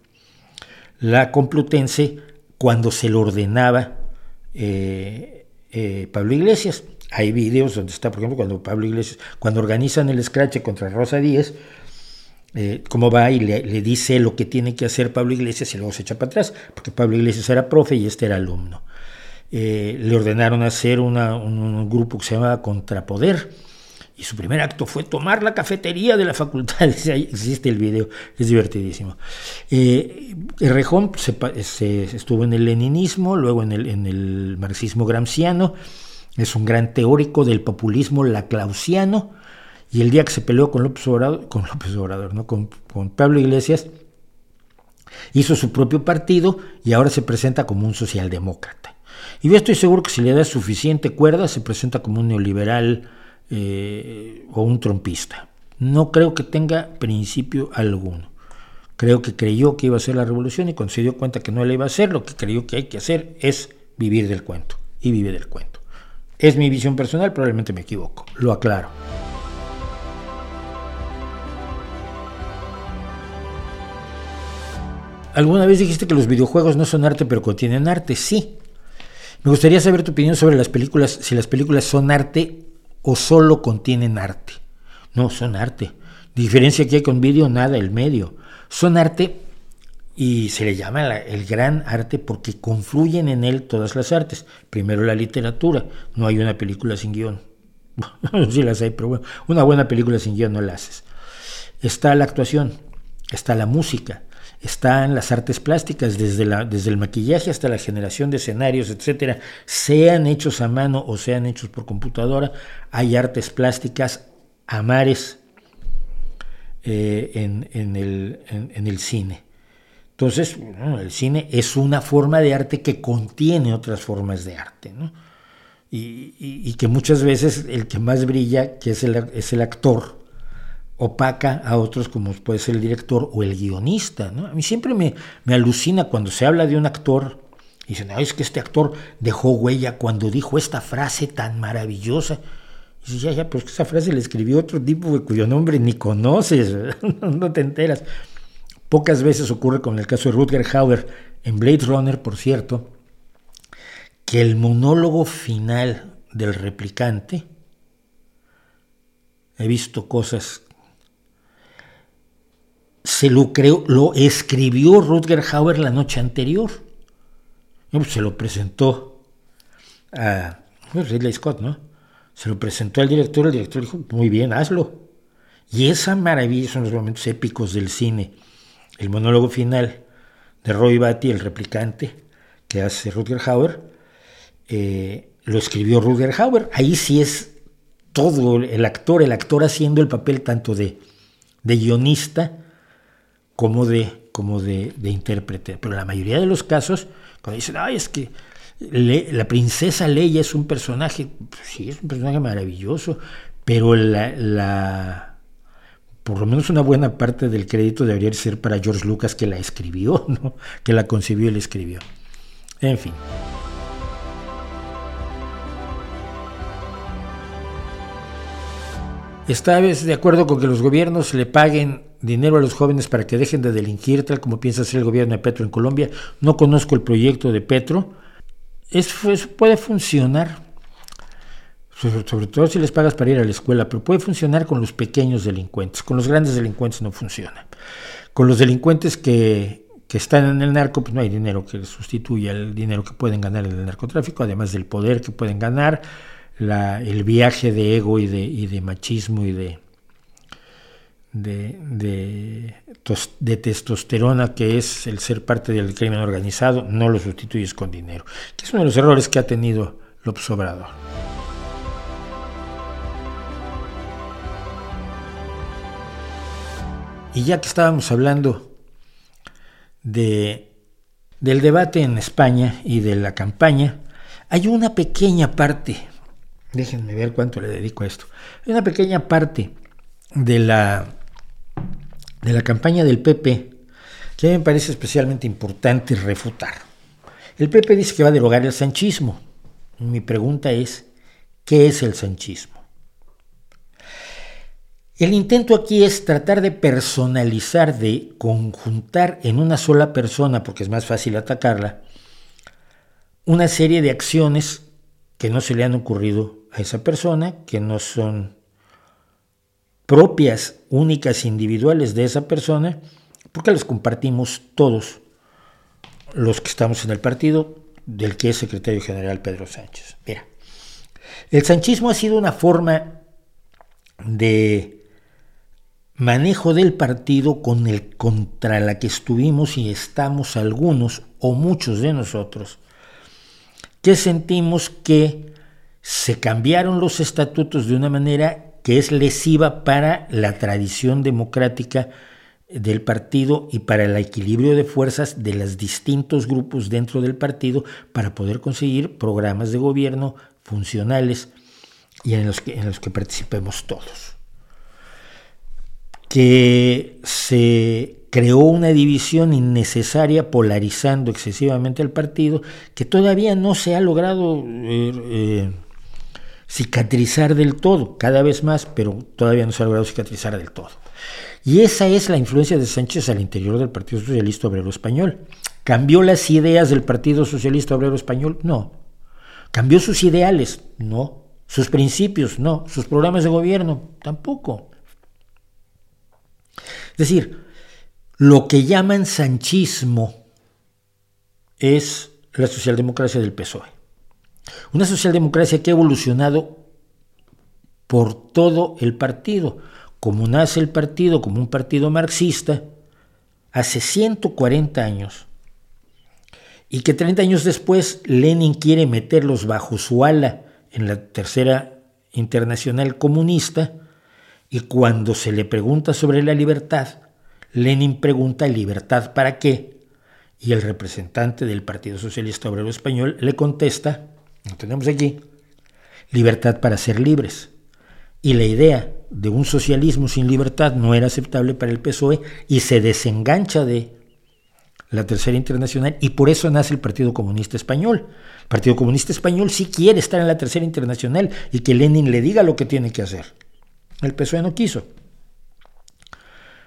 la Complutense cuando se lo ordenaba eh, eh, Pablo Iglesias. Hay videos donde está, por ejemplo, cuando Pablo Iglesias, cuando organizan el scratch contra Rosa Díez, eh, cómo va y le, dice lo que tiene que hacer Pablo Iglesias y luego se echa para atrás, porque Pablo Iglesias era profe y este era alumno. le ordenaron hacer un, grupo que se llamaba Contrapoder y su primer acto fue tomar la cafetería de la facultad. existe el video, es divertidísimo. Eh, Rejón se, estuvo en el leninismo, luego en el, en el marxismo gramsciano, es un gran teórico del populismo laclausiano, y el día que se peleó con López Obrador, con López Obrador, ¿no? con, Pablo Iglesias, hizo su propio partido y ahora se presenta como un socialdemócrata. Y yo estoy seguro que si le da suficiente cuerda, se presenta como un neoliberal, eh, o un trompista. No creo que tenga principio alguno. Creo que creyó que iba a ser la revolución y cuando se dio cuenta que no le iba a hacer, lo que creyó que hay que hacer es vivir del cuento y vive del cuento. Es mi visión personal, probablemente me equivoco, lo aclaro. ¿Alguna vez dijiste que los videojuegos no son arte pero contienen arte? Sí. Me gustaría saber tu opinión sobre las películas, si las películas son arte o solo contienen arte. No, son arte. Diferencia que hay con vídeo, nada, el medio. Son arte y se le llama el gran arte porque confluyen en él todas las artes. Primero la literatura, no hay una película sin guion. sí las hay, pero bueno, una buena película sin guion no la haces. Está la actuación. está la música, están las artes plásticas, desde, desde el maquillaje hasta la generación de escenarios, etcétera, sean hechos a mano o sean hechos por computadora, hay artes plásticas a mares eh, en, el, cine. Entonces, el cine es una forma de arte que contiene otras formas de arte, y, que muchas veces el que más brilla, que es el, es el actor, opaca a otros como puede ser el director o el guionista. ¿no? A mí siempre me, me alucina cuando se habla de un actor y dicen, es que este actor dejó huella cuando dijo esta frase tan maravillosa. Y dice, ya, ya, pues esa frase le escribió otro tipo cuyo nombre ni conoces, no te enteras. Pocas veces ocurre con el caso de Rutger Hauer en Blade Runner, por cierto, que el monólogo final del replicante, he visto cosas se lo creó, lo escribió Rutger Hauer la noche anterior. Pues, se lo presentó a pues, Ridley Scott, ¿no? Se lo presentó al director, el director dijo, muy bien, hazlo. Y esa maravilla son los momentos épicos del cine. El monólogo final de Roy Batty, el replicante que hace Rutger Hauer, eh, lo escribió Rutger Hauer. Ahí sí es todo el actor, el actor haciendo el papel tanto de, de guionista como de, como de, intérprete. Pero la mayoría de los casos, cuando dicen, ay, es que la princesa Leia es un personaje, pues sí, es un personaje maravilloso, pero la, por lo menos una buena parte del crédito debería ser para George Lucas que la escribió, ¿no? que la concibió y la escribió. En fin. ¿Estás de acuerdo con que los gobiernos le paguen dinero a los jóvenes para que dejen de delinquir, tal como piensa hacer el gobierno de Petro en Colombia? No conozco el proyecto de Petro. Eso, puede funcionar, sobre, todo si les pagas para ir a la escuela, pero puede funcionar con los pequeños delincuentes. Con los grandes delincuentes no funciona. Con los delincuentes que, que están en el narco, pues no hay dinero que sustituya el dinero que pueden ganar en el narcotráfico, además del poder que pueden ganar el viaje de ego y de, y de machismo y de, de, de, testosterona que es el ser parte del crimen organizado, no lo sustituyes con dinero, que es uno de los errores que ha tenido López Obrador. Y ya que estábamos hablando de, del debate en España y de la campaña, hay una pequeña parte Déjenme ver cuánto le dedico a esto. Hay una pequeña parte de la, de la campaña del PP que me parece especialmente importante refutar. El PP dice que va a derogar el sanchismo. Mi pregunta es, ¿qué es el sanchismo? El intento aquí es tratar de personalizar, de conjuntar en una sola persona, porque es más fácil atacarla, una serie de acciones que no se le han ocurrido a esa persona, que no son propias, únicas, individuales de esa persona, porque las compartimos todos los que estamos en el partido, del que es secretario general Pedro Sánchez. Mira, el sanchismo ha sido una forma de manejo del partido con el, contra la que estuvimos y estamos algunos o muchos de nosotros, que sentimos que se cambiaron los estatutos de una manera que es lesiva para la tradición democrática del partido y para el equilibrio de fuerzas de los distintos grupos dentro del partido para poder conseguir programas de gobierno funcionales y en los que, en los que participemos todos. Que se creó una división innecesaria polarizando excesivamente al partido que todavía no se ha logrado eh, eh, cicatrizar del todo, cada vez más, pero todavía no se ha logrado cicatrizar del todo. Y esa es la influencia de Sánchez al interior del Partido Socialista Obrero Español. ¿Cambió las ideas del Partido Socialista Obrero Español? No. ¿Cambió sus ideales? No. ¿Sus principios? No. ¿Sus programas de gobierno? Tampoco. Es decir, lo que llaman sanchismo es la socialdemocracia del PSOE. Una socialdemocracia que ha evolucionado por todo el partido. Como nace el partido como un partido marxista, hace 140 años y que 30 años después Lenin quiere meterlos bajo su ala en la tercera internacional comunista y cuando se le pregunta sobre la libertad, Lenin pregunta libertad para qué y el representante del Partido Socialista Obrero Español le contesta, lo tenemos aquí, libertad para ser libres. Y la idea de un socialismo sin libertad no era aceptable para el PSOE y se desengancha de la Tercera Internacional, y por eso nace el Partido Comunista Español. El Partido Comunista Español sí quiere estar en la Tercera Internacional y que Lenin le diga lo que tiene que hacer. El PSOE no quiso.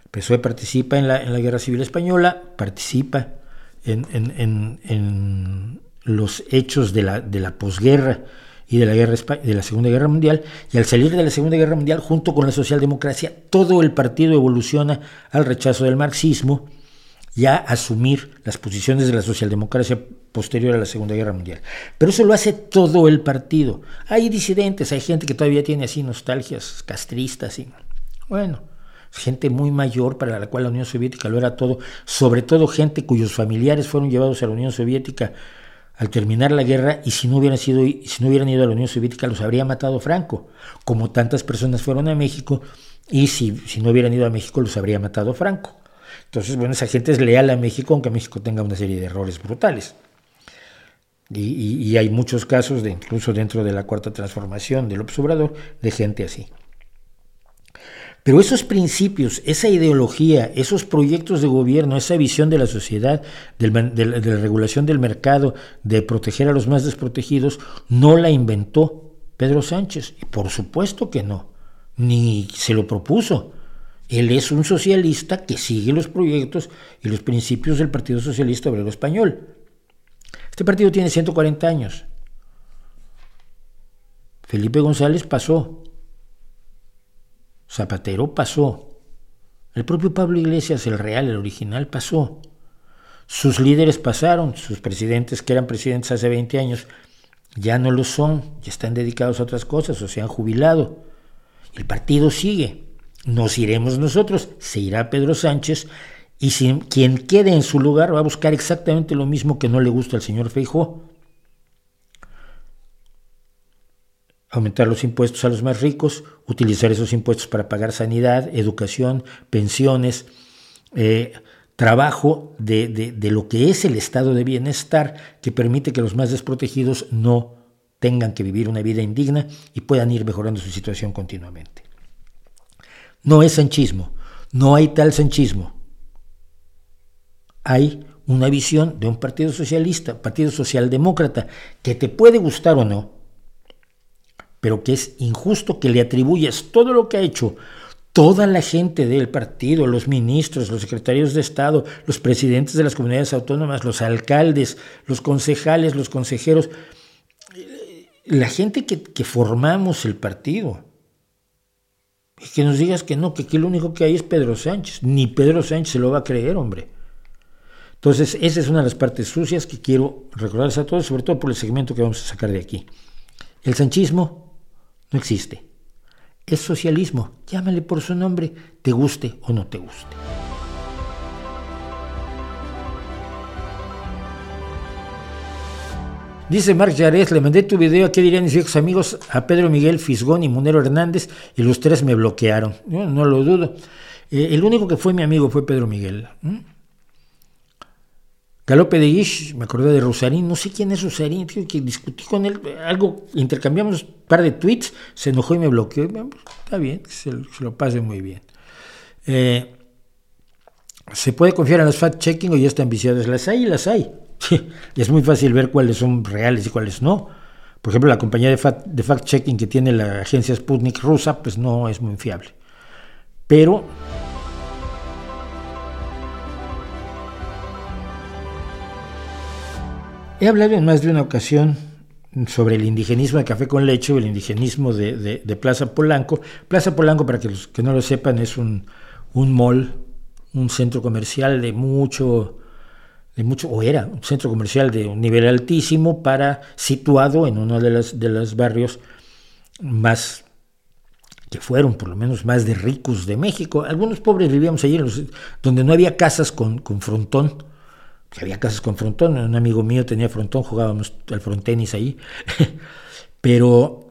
El PSOE participa en la, Guerra Civil Española, participa en, los hechos de la, de la posguerra y de la, guerra, de la Segunda Guerra Mundial, y al salir de la Segunda Guerra Mundial, junto con la socialdemocracia, todo el partido evoluciona al rechazo del marxismo, ya asumir las posiciones de la socialdemocracia posterior a la Segunda Guerra Mundial. Pero eso lo hace todo el partido. Hay disidentes, hay gente que todavía tiene así nostalgias castristas y bueno, gente muy mayor para la cual la Unión Soviética lo era todo, sobre todo gente cuyos familiares fueron llevados a la Unión Soviética al terminar la guerra y si no hubieran sido si no hubieran ido a la Unión Soviética los habría matado Franco, como tantas personas fueron a México y si, si no hubieran ido a México los habría matado Franco. Entonces, bueno, esa gente es leal a México, aunque México tenga una serie de errores brutales. Y, hay muchos casos, de, incluso dentro de la cuarta transformación del observador, de gente así. Pero esos principios, esa ideología, esos proyectos de gobierno, esa visión de la sociedad, de, la regulación del mercado, de proteger a los más desprotegidos, no la inventó Pedro Sánchez. Y por supuesto que no, ni se lo propuso. Él es un socialista que sigue los proyectos y los principios del Partido Socialista Obrero Español. Este partido tiene 140 años. Felipe González pasó. Zapatero pasó. El propio Pablo Iglesias, el real, el original, pasó. Sus líderes pasaron, sus presidentes que eran presidentes hace 20 años, ya no lo son, ya están dedicados a otras cosas o se han jubilado. El partido sigue. Nos iremos nosotros, se irá Pedro Sánchez y si, quien quede en su lugar va a buscar exactamente lo mismo que no le gusta al señor Feijó. Aumentar los impuestos a los más ricos, utilizar esos impuestos para pagar sanidad, educación, pensiones, eh, trabajo de, de lo que es el estado de bienestar que permite que los más desprotegidos no tengan que vivir una vida indigna y puedan ir mejorando su situación continuamente. No es sanchismo, no hay tal sanchismo. Hay una visión de un partido socialista, partido socialdemócrata, que te puede gustar o no, pero que es injusto que le atribuyas todo lo que ha hecho toda la gente del partido, los ministros, los secretarios de Estado, los presidentes de las comunidades autónomas, los alcaldes, los concejales, los consejeros, la gente que, que formamos el partido y que nos digas que no, que aquí lo único que hay es Pedro Sánchez. Ni Pedro Sánchez se lo va a creer, hombre. Entonces, esa es una de las partes sucias que quiero recordarles a todos, sobre todo por el segmento que vamos a sacar de aquí. El sanchismo no existe. Es socialismo. Llámale por su nombre, te guste o no te guste. Dice Marc Yarés, le mandé tu video, ¿qué dirían mis viejos amigos? A Pedro Miguel Fisgón y Munero Hernández y los tres me bloquearon. no lo dudo. Eh, el único que fue mi amigo fue Pedro Miguel. Galope de Guish, me acordé de Rosarín, no sé quién es Rosarín, que discutí con él, algo, intercambiamos un par de tweets, se enojó y me bloqueó. Está bien, se, lo pase muy bien. Eh, ¿Se puede confiar en las fact-checking o ya están viciadas? Las hay y las hay. y es muy fácil ver cuáles son reales y cuáles no. Por ejemplo, la compañía de, fact-checking que tiene la agencia Sputnik rusa, pues no es muy fiable. Pero he hablado en más de una ocasión sobre el indigenismo de café con leche o el indigenismo de, Plaza Polanco. Plaza Polanco, para que los que no lo sepan, es un, un mall, un centro comercial de mucho de mucho, o era un centro comercial de un nivel altísimo para situado en uno de los, de los barrios más que fueron por lo menos más de ricos de México. Algunos pobres vivíamos allí donde no había casas con, con frontón. Había casas con frontón, un amigo mío tenía frontón, jugábamos al frontenis ahí. Pero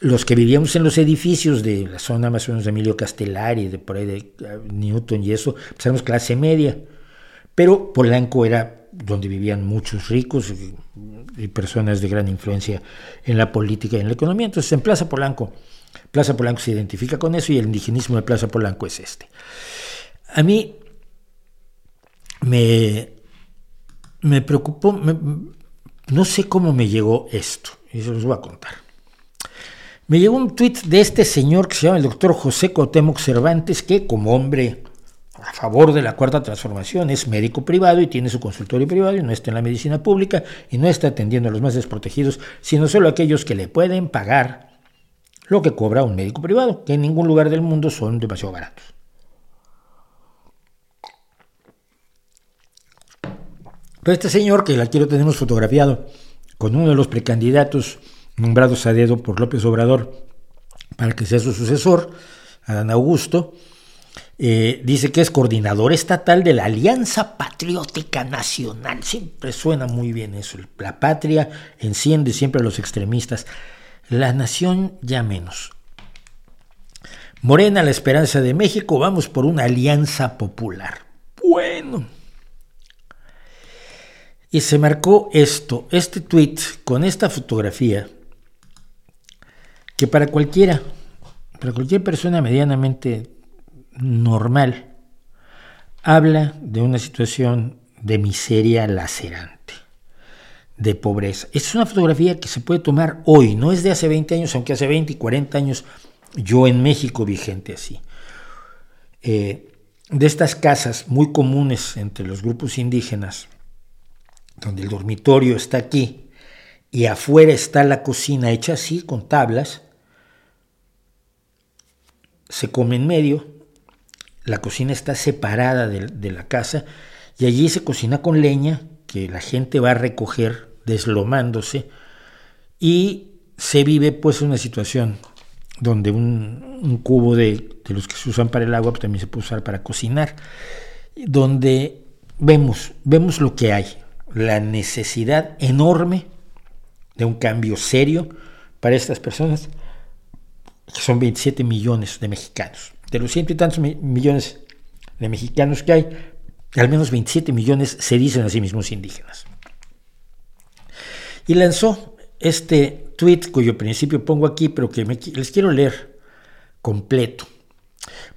los que vivíamos en los edificios de la zona más o menos de Emilio Castellari, de por ahí de ah, Newton y eso, pues éramos clase media. Pero Polanco era donde vivían muchos ricos y, personas de gran influencia en la política y en la economía. Entonces en Plaza Polanco, Plaza Polanco se identifica con eso y el indigenismo de Plaza Polanco es este. A mí me, me preocupó, no sé cómo me llegó esto, y se los voy a contar. Me llegó un tuit de este señor que se llama el doctor José Cuauhtémoc Cervantes, que como hombre a favor de la cuarta transformación es médico privado y tiene su consultorio privado y no está en la medicina pública y no está atendiendo a los más desprotegidos, sino solo a aquellos que le pueden pagar lo que cobra un médico privado, que en ningún lugar del mundo son demasiado baratos. Pero este señor, que aquí lo tenemos fotografiado con uno de los precandidatos nombrados a dedo por López Obrador para que sea su sucesor, Adán Augusto, eh, dice que es coordinador estatal de la Alianza Patriótica Nacional. Siempre suena muy bien eso. La patria enciende siempre a los extremistas. La nación ya menos. Morena, la esperanza de México, vamos por una alianza popular. Bueno. Y se marcó esto, este tweet con esta fotografía que para cualquiera, para cualquier persona medianamente normal, habla de una situación de miseria lacerante, de pobreza. Es una fotografía que se puede tomar hoy, no es de hace 20 años, aunque hace 20 y 40 años yo en México vi gente así. Eh, de estas casas muy comunes entre los grupos indígenas, donde el dormitorio está aquí y afuera está la cocina hecha así, con tablas, se come en medio, la cocina está separada de, la casa y allí se cocina con leña que la gente va a recoger deslomándose y se vive pues una situación donde un, cubo de, los que se usan para el agua pues, también se puede usar para cocinar, donde vemos, vemos lo que hay, la necesidad enorme de un cambio serio para estas personas que son 27 millones de mexicanos. De los ciento y tantos millones de mexicanos que hay, al menos 27 millones se dicen a sí mismos indígenas. Y lanzó este tweet cuyo principio pongo aquí, pero que les quiero leer completo.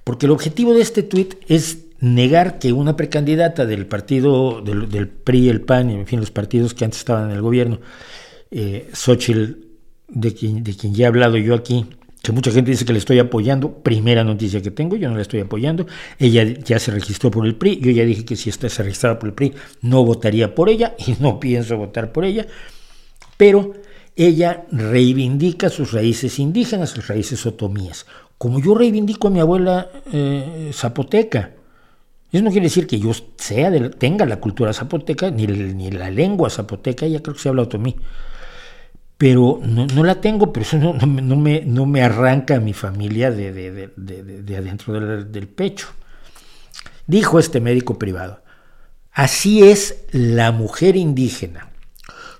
Porque el objetivo de este tweet es negar que una precandidata del partido, del, PRI, el PAN, en fin, los partidos que antes estaban en el gobierno, eh, Xochitl, de quien, de quien ya he hablado yo aquí, que mucha gente dice que le estoy apoyando, primera noticia que tengo, yo no la estoy apoyando, ella ya se registró por el PRI, yo ya dije que si está se registrada por el PRI no votaría por ella y no pienso votar por ella, pero ella reivindica sus raíces indígenas, sus raíces otomías, como yo reivindico a mi abuela eh, zapoteca. Eso no quiere decir que yo sea tenga la cultura zapoteca, ni, ni la lengua zapoteca, ella creo que se habla otomí pero no, la tengo, pero eso no, me, no me arranca a mi familia de, de, adentro del, del, pecho. Dijo este médico privado, así es la mujer indígena.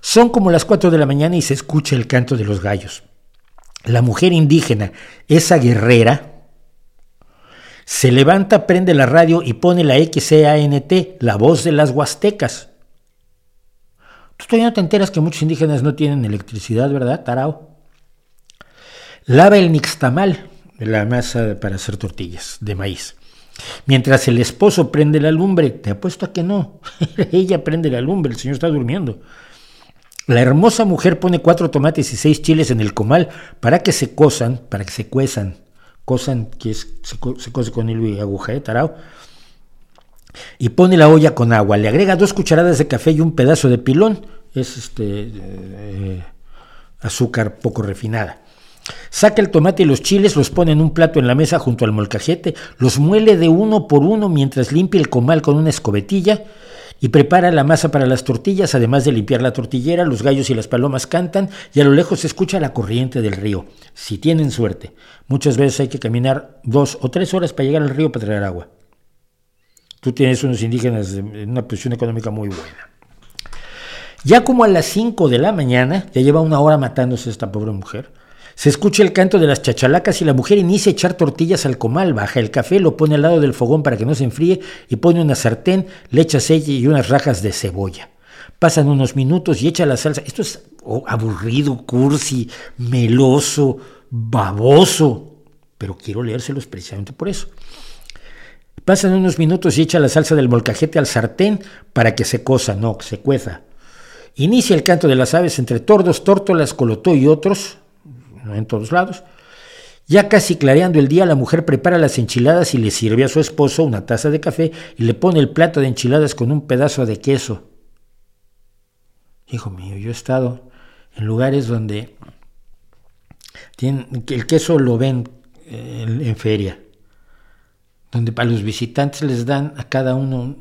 Son como las 4 de la mañana y se escucha el canto de los gallos. La mujer indígena, esa guerrera, se levanta, prende la radio y pone la XCANT, la voz de las huastecas Tú todavía no te enteras que muchos indígenas no tienen electricidad, ¿verdad, Tarao? Lava el nixtamal, la masa para hacer tortillas de maíz. Mientras el esposo prende la lumbre, te apuesto a que no. Ella prende la lumbre, el señor está durmiendo. La hermosa mujer pone cuatro tomates y seis chiles en el comal para que se cosan, para que se cuezan. Cosan, que se, cose con hilo y aguja, ¿eh, tarao? y pone la olla con agua, le agrega dos cucharadas de café y un pedazo de pilón, es este eh, azúcar poco refinada. Saca el tomate y los chiles, los pone en un plato en la mesa junto al molcajete, los muele de uno por uno mientras limpia el comal con una escobetilla y prepara la masa para las tortillas, además de limpiar la tortillera, los gallos y las palomas cantan y a lo lejos se escucha la corriente del río, si tienen suerte. Muchas veces hay que caminar dos o tres horas para llegar al río para traer agua. Tú tienes unos indígenas en una posición económica muy buena. Ya como a las 5 de la mañana, ya lleva una hora matándose esta pobre mujer, se escucha el canto de las chachalacas y la mujer inicia a echar tortillas al comal, baja el café, lo pone al lado del fogón para que no se enfríe y pone una sartén, le echa aceite y unas rajas de cebolla. Pasan unos minutos y echa la salsa. Esto es oh, aburrido, cursi, meloso, baboso, pero quiero leérselos precisamente por eso. Pasan unos minutos y echa la salsa del molcajete al sartén para que se cosa, no, se cueza. Inicia el canto de las aves entre tordos, tórtolas, colotó y otros, en todos lados. Ya casi clareando el día, la mujer prepara las enchiladas y le sirve a su esposo una taza de café y le pone el plato de enchiladas con un pedazo de queso. Hijo mío, yo he estado en lugares donde el queso lo ven eh, en, feria, donde para los visitantes les dan a cada uno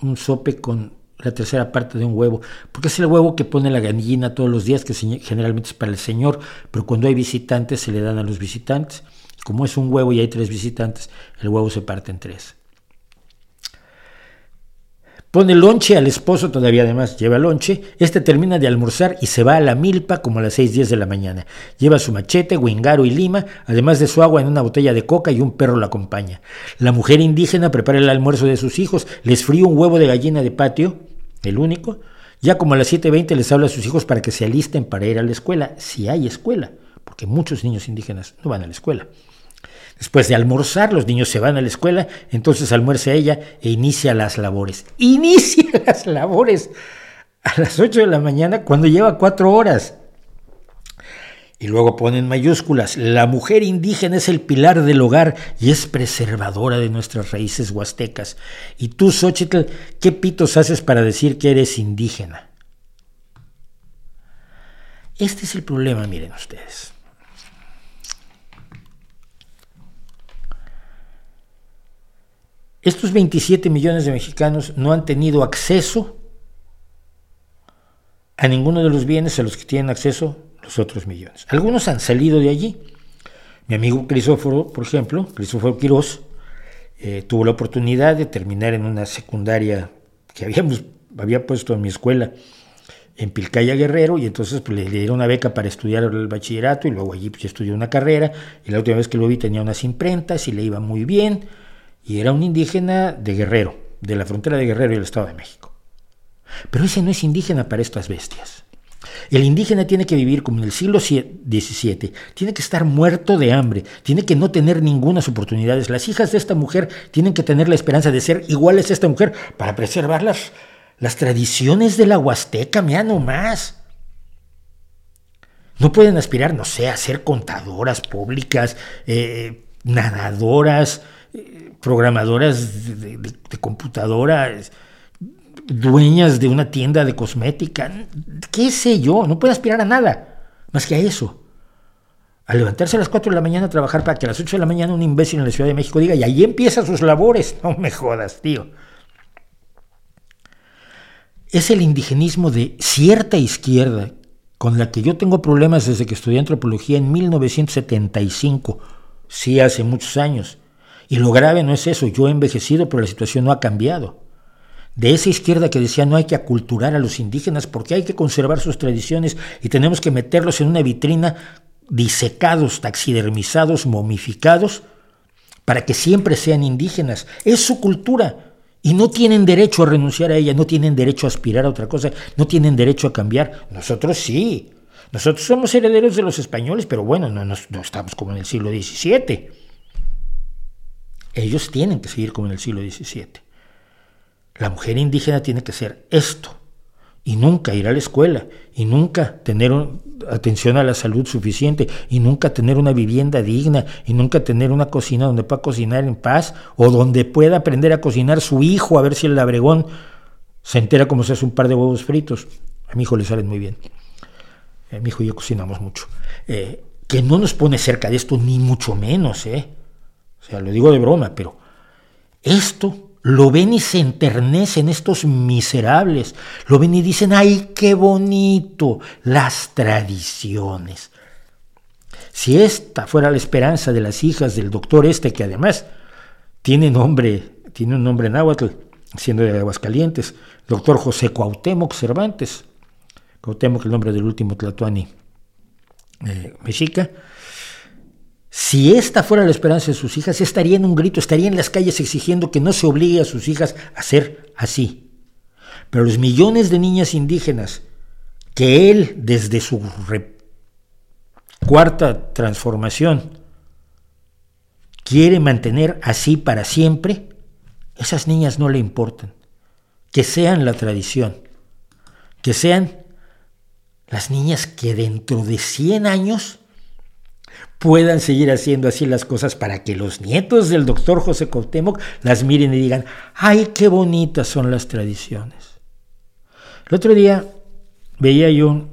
un sope con la tercera parte de un huevo, porque es el huevo que pone la gallina todos los días, que generalmente es para el señor, pero cuando hay visitantes se le dan a los visitantes. Como es un huevo y hay tres visitantes, el huevo se parte en tres. Pone lonche al esposo, todavía además lleva lonche. Este termina de almorzar y se va a la milpa como a las 6, 10 de la mañana. Lleva su machete, guingaro y lima, además de su agua en una botella de coca y un perro lo acompaña. La mujer indígena prepara el almuerzo de sus hijos, les fríe un huevo de gallina de patio, el único. Ya como a las 7.20 les habla a sus hijos para que se alisten para ir a la escuela, si hay escuela, porque muchos niños indígenas no van a la escuela. Después de almorzar, los niños se van a la escuela, entonces almuerza ella e inicia las labores. Inicia las labores a las 8 de la mañana cuando lleva cuatro horas. Y luego ponen mayúsculas, la mujer indígena es el pilar del hogar y es preservadora de nuestras raíces huastecas. Y tú, Xochitl, ¿qué pitos haces para decir que eres indígena? Este es el problema, miren ustedes. Estos 27 millones de mexicanos no han tenido acceso a ninguno de los bienes a los que tienen acceso los otros millones. Algunos han salido de allí. Mi amigo Crisóforo, por ejemplo, Crisóforo Quirós, eh, tuvo la oportunidad de terminar en una secundaria que habíamos, había puesto en mi escuela en Pilcaya Guerrero y entonces pues, le, dieron una beca para estudiar el bachillerato y luego allí pues, estudió una carrera y la última vez que lo vi tenía unas imprentas y le iba muy bien y era un indígena de Guerrero, de la frontera de Guerrero y el Estado de México. Pero ese no es indígena para estas bestias. El indígena tiene que vivir como en el siglo XVII, tiene que estar muerto de hambre, tiene que no tener ninguna oportunidades. Las hijas de esta mujer tienen que tener la esperanza de ser iguales a esta mujer para preservar las, las tradiciones de la Huasteca, mea más. No pueden aspirar, no sé, a ser contadoras públicas, eh, nadadoras, programadoras de, computadoras, dueñas de una tienda de cosmética, qué sé yo, no puede aspirar a nada más que a eso. A levantarse a las 4 de la mañana a trabajar para que a las 8 de la mañana un imbécil en la Ciudad de México diga, y ahí empiezan sus labores. No me jodas, tío. Es el indigenismo de cierta izquierda con la que yo tengo problemas desde que estudié antropología en 1975, sí hace muchos años, y lo grave no es eso, yo he envejecido, pero la situación no ha cambiado. De esa izquierda que decía no hay que aculturar a los indígenas porque hay que conservar sus tradiciones y tenemos que meterlos en una vitrina disecados, taxidermizados, momificados, para que siempre sean indígenas. Es su cultura y no tienen derecho a renunciar a ella, no tienen derecho a aspirar a otra cosa, no tienen derecho a cambiar. Nosotros sí. Nosotros somos herederos de los españoles, pero bueno, no, no, estamos como en el siglo XVII. Ellos tienen que seguir como en el siglo XVII. La mujer indígena tiene que ser esto, y nunca ir a la escuela, y nunca tener atención a la salud suficiente, y nunca tener una vivienda digna, y nunca tener una cocina donde pueda cocinar en paz, o donde pueda aprender a cocinar su hijo, a ver si el labregón se entera cómo se hace un par de huevos fritos. A mi hijo le salen muy bien. A mi hijo y yo cocinamos mucho. Eh, que no nos pone cerca de esto, ni mucho menos, ¿eh? Lo digo de broma, pero esto lo ven y se enternecen estos miserables, lo ven y dicen, ay, qué bonito, las tradiciones. Si esta fuera la esperanza de las hijas del doctor este, que además tiene nombre, tiene un nombre náhuatl, siendo de Aguascalientes, doctor José Cuauhtémoc Cervantes, Cuauhtémoc el nombre del último Tlatuani eh, mexica, si esta fuera la esperanza de sus hijas, estaría en un grito, estaría en las calles exigiendo que no se obligue a sus hijas a ser así. Pero los millones de niñas indígenas que él, desde su cuarta transformación, quiere mantener así para siempre, esas niñas no le importan. Que sean la tradición, que sean las niñas que dentro de 100 años puedan seguir haciendo así las cosas para que los nietos del doctor José Cuauhtémoc las miren y digan, ay, qué bonitas son las tradiciones. El otro día veía yo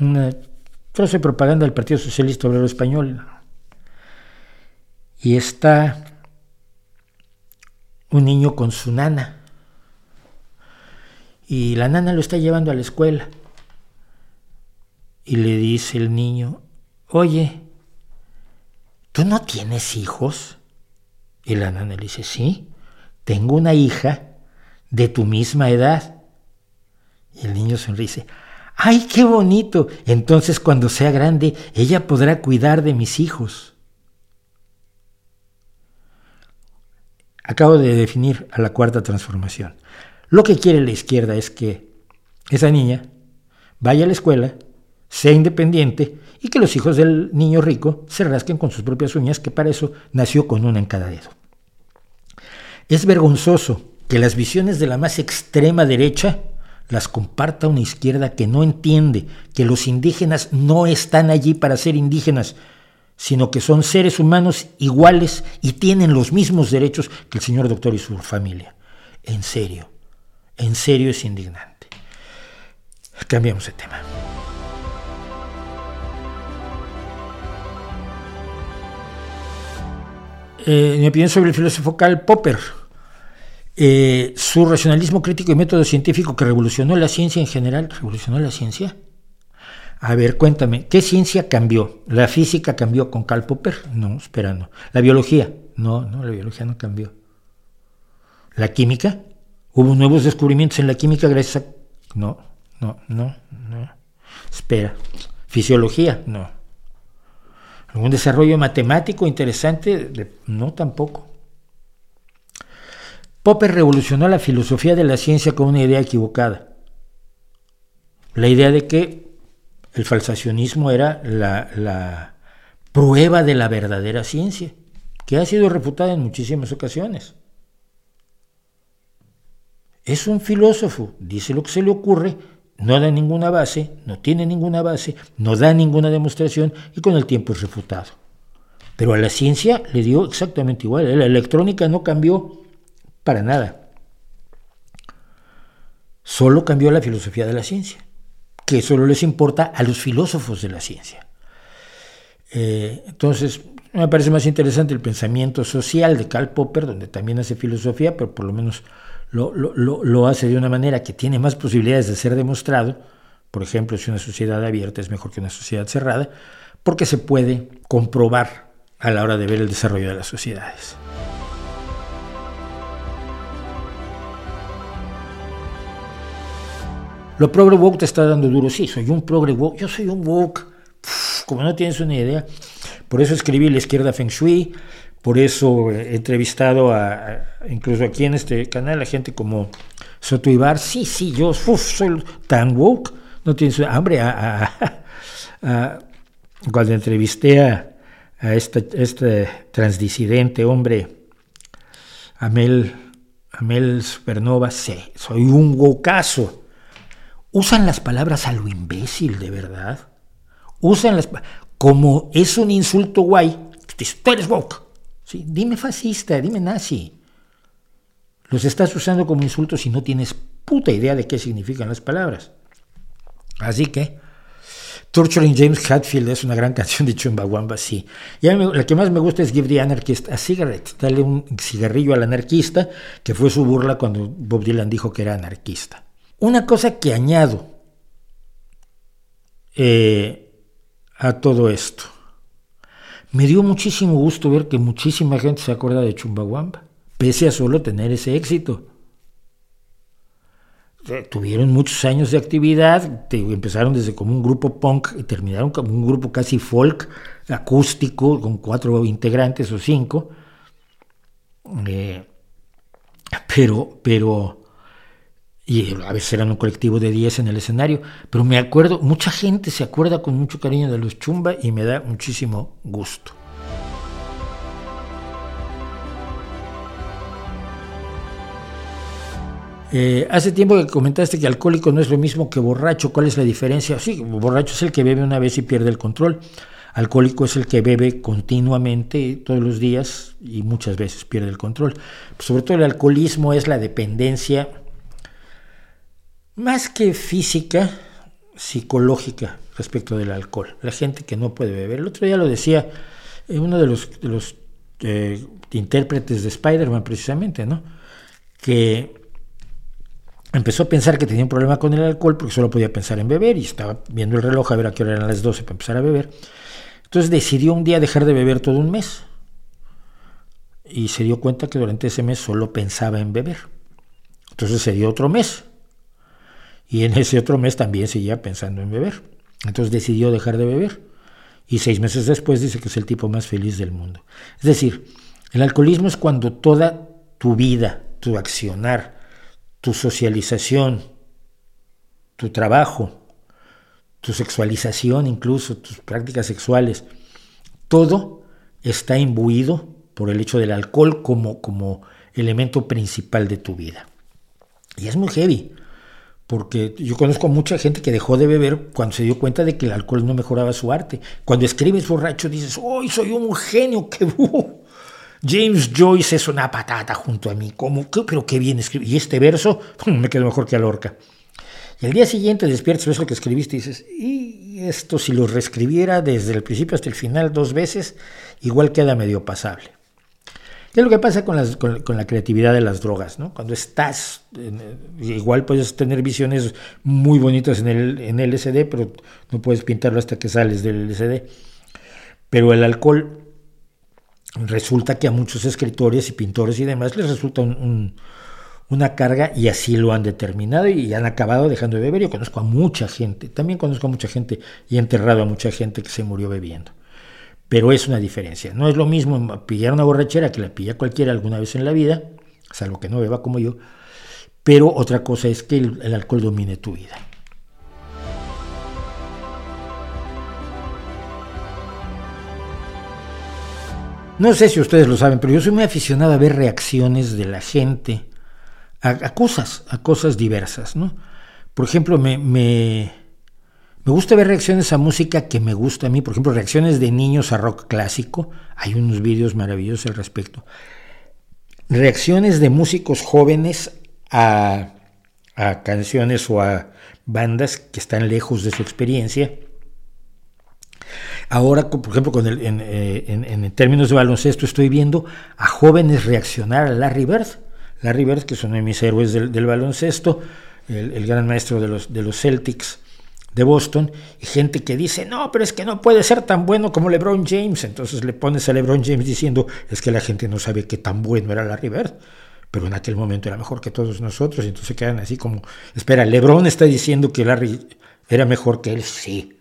una trozo de propaganda del Partido Socialista Obrero Español y está un niño con su nana y la nana lo está llevando a la escuela y le dice el niño, oye, ¿tú no tienes hijos? Y la nana le dice, sí, tengo una hija de tu misma edad. Y el niño sonríe, ¡ay, qué bonito! Entonces cuando sea grande, ella podrá cuidar de mis hijos. Acabo de definir a la cuarta transformación. Lo que quiere la izquierda es que esa niña vaya a la escuela, sea independiente y que los hijos del niño rico se rasquen con sus propias uñas, que para eso nació con una en cada dedo. Es vergonzoso que las visiones de la más extrema derecha las comparta una izquierda que no entiende que los indígenas no están allí para ser indígenas, sino que son seres humanos iguales y tienen los mismos derechos que el señor doctor y su familia. En serio, en serio es indignante. Cambiamos de tema. Eh, mi opinión sobre el filósofo Karl Popper. Eh, su racionalismo crítico y método científico que revolucionó la ciencia en general, ¿revolucionó la ciencia? A ver, cuéntame, ¿qué ciencia cambió? ¿La física cambió con Karl Popper? No, esperando. ¿La biología? No, no, la biología no cambió. ¿La química? ¿Hubo nuevos descubrimientos en la química gracias a... No, no, no, no. Espera. ¿Fisiología? No. ¿Algún desarrollo matemático interesante? No tampoco. Popper revolucionó la filosofía de la ciencia con una idea equivocada. La idea de que el falsacionismo era la, prueba de la verdadera ciencia, que ha sido refutada en muchísimas ocasiones. Es un filósofo, dice lo que se le ocurre no da ninguna base, no tiene ninguna base, no da ninguna demostración y con el tiempo es refutado. Pero a la ciencia le dio exactamente igual. La electrónica no cambió para nada. Solo cambió la filosofía de la ciencia, que solo les importa a los filósofos de la ciencia. Eh, entonces, me parece más interesante el pensamiento social de Karl Popper, donde también hace filosofía, pero por lo menos lo, lo, hace de una manera que tiene más posibilidades de ser demostrado, por ejemplo, si una sociedad abierta es mejor que una sociedad cerrada, porque se puede comprobar a la hora de ver el desarrollo de las sociedades. Lo progre woke te está dando duro. Sí, soy un progre woke. Yo soy un woke. como no tienes una idea. Por eso escribí La izquierda Feng Shui. Por eso he entrevistado a, incluso aquí en este canal a gente como Soto Ibar. Sí, sí, yo soy tan woke. No tienes hambre. A, cuando entrevisté a, este, este, transdisidente hombre, Amel, Amel Supernova, sí, soy un wokazo. Usan las palabras a lo imbécil, de verdad. Usan las como es un insulto guay, tú eres woke. Dime fascista, dime nazi. Los estás usando como insultos y no tienes puta idea de qué significan las palabras. Así que Torturing James Hatfield es una gran canción de Chumbawamba, sí. Y la que más me gusta es Give the Anarchist a Cigarette, dale un cigarrillo al anarquista, que fue su burla cuando Bob Dylan dijo que era anarquista. Una cosa que añado eh, a todo esto. Me dio muchísimo gusto ver que muchísima gente se acuerda de Chumbawamba, pese a solo tener ese éxito. Eh, tuvieron muchos años de actividad, empezaron desde como un grupo punk y terminaron como un grupo casi folk, acústico, con cuatro integrantes o cinco. Eh, pero, pero, y a veces eran un colectivo de 10 en el escenario, pero me acuerdo, mucha gente se acuerda con mucho cariño de los Chumba y me da muchísimo gusto. Eh, hace tiempo que comentaste que alcohólico no es lo mismo que borracho. ¿Cuál es la diferencia? Sí, borracho es el que bebe una vez y pierde el control. Alcohólico es el que bebe continuamente, todos los días y muchas veces pierde el control. sobre todo el alcoholismo es la dependencia más que física, psicológica respecto del alcohol. La gente que no puede beber. El otro día lo decía eh, uno de los, eh, intérpretes de Spider-Man precisamente, ¿no? Que empezó a pensar que tenía un problema con el alcohol porque solo podía pensar en beber y estaba viendo el reloj a ver a qué hora eran las 12 para empezar a beber. Entonces decidió un día dejar de beber todo un mes y se dio cuenta que durante ese mes solo pensaba en beber. Entonces se dio otro mes y en ese otro mes también seguía pensando en beber. Entonces decidió dejar de beber y seis meses después dice que es el tipo más feliz del mundo. Es decir, el alcoholismo es cuando toda tu vida, tu accionar, tu socialización, tu trabajo, tu sexualización incluso, tus prácticas sexuales, todo está imbuido por el hecho del alcohol como, como elemento principal de tu vida. Y es muy heavy, porque yo conozco a mucha gente que dejó de beber cuando se dio cuenta de que el alcohol no mejoraba su arte. Cuando escribes borracho dices, ¡Hoy soy un genio! ¡Qué James Joyce es una patata junto a mí. ¿Cómo? Pero qué bien escribe. Y este verso me quedó mejor que a Lorca. Y al día siguiente despiertas, ves lo que escribiste y dices, y esto si lo reescribiera desde el principio hasta el final dos veces, igual queda medio pasable. ¿Qué es lo que pasa con, la creatividad de las drogas? ¿no? Cuando estás, igual puedes tener visiones muy bonitas en el en LSD, pero no puedes pintarlo hasta que sales del LSD. Pero el alcohol resulta que a muchos escritores y pintores y demás les resulta una carga y así lo han determinado y han acabado dejando de beber. Yo conozco a mucha gente, también conozco a mucha gente y he enterrado a mucha gente que se murió bebiendo. Pero es una diferencia. No es lo mismo pillar una borrachera que la pilla cualquiera alguna vez en la vida, salvo que no beba como yo. Pero otra cosa es que el alcohol domine tu vida. No sé si ustedes lo saben, pero yo soy muy aficionado a ver reacciones de la gente a, cosas, a cosas diversas, ¿no? Por ejemplo, me, me, gusta ver reacciones a música que me gusta a mí, por ejemplo, reacciones de niños a rock clásico, hay unos vídeos maravillosos al respecto. Reacciones de músicos jóvenes a, canciones o a bandas que están lejos de su experiencia Ahora, por ejemplo, el, en, eh, términos de baloncesto, estoy viendo a jóvenes reaccionar a Larry Bird. Larry Bird, que es uno de mis héroes del, baloncesto, el, gran maestro de los Celtics de Boston, y gente que dice, no, pero es que no puede ser tan bueno como LeBron James. Entonces le pones a LeBron James diciendo, es que la gente no sabe qué tan bueno era Larry Bird pero en aquel momento era mejor que todos nosotros, y entonces quedan así como, espera, LeBron está diciendo que Larry era mejor que él, sí,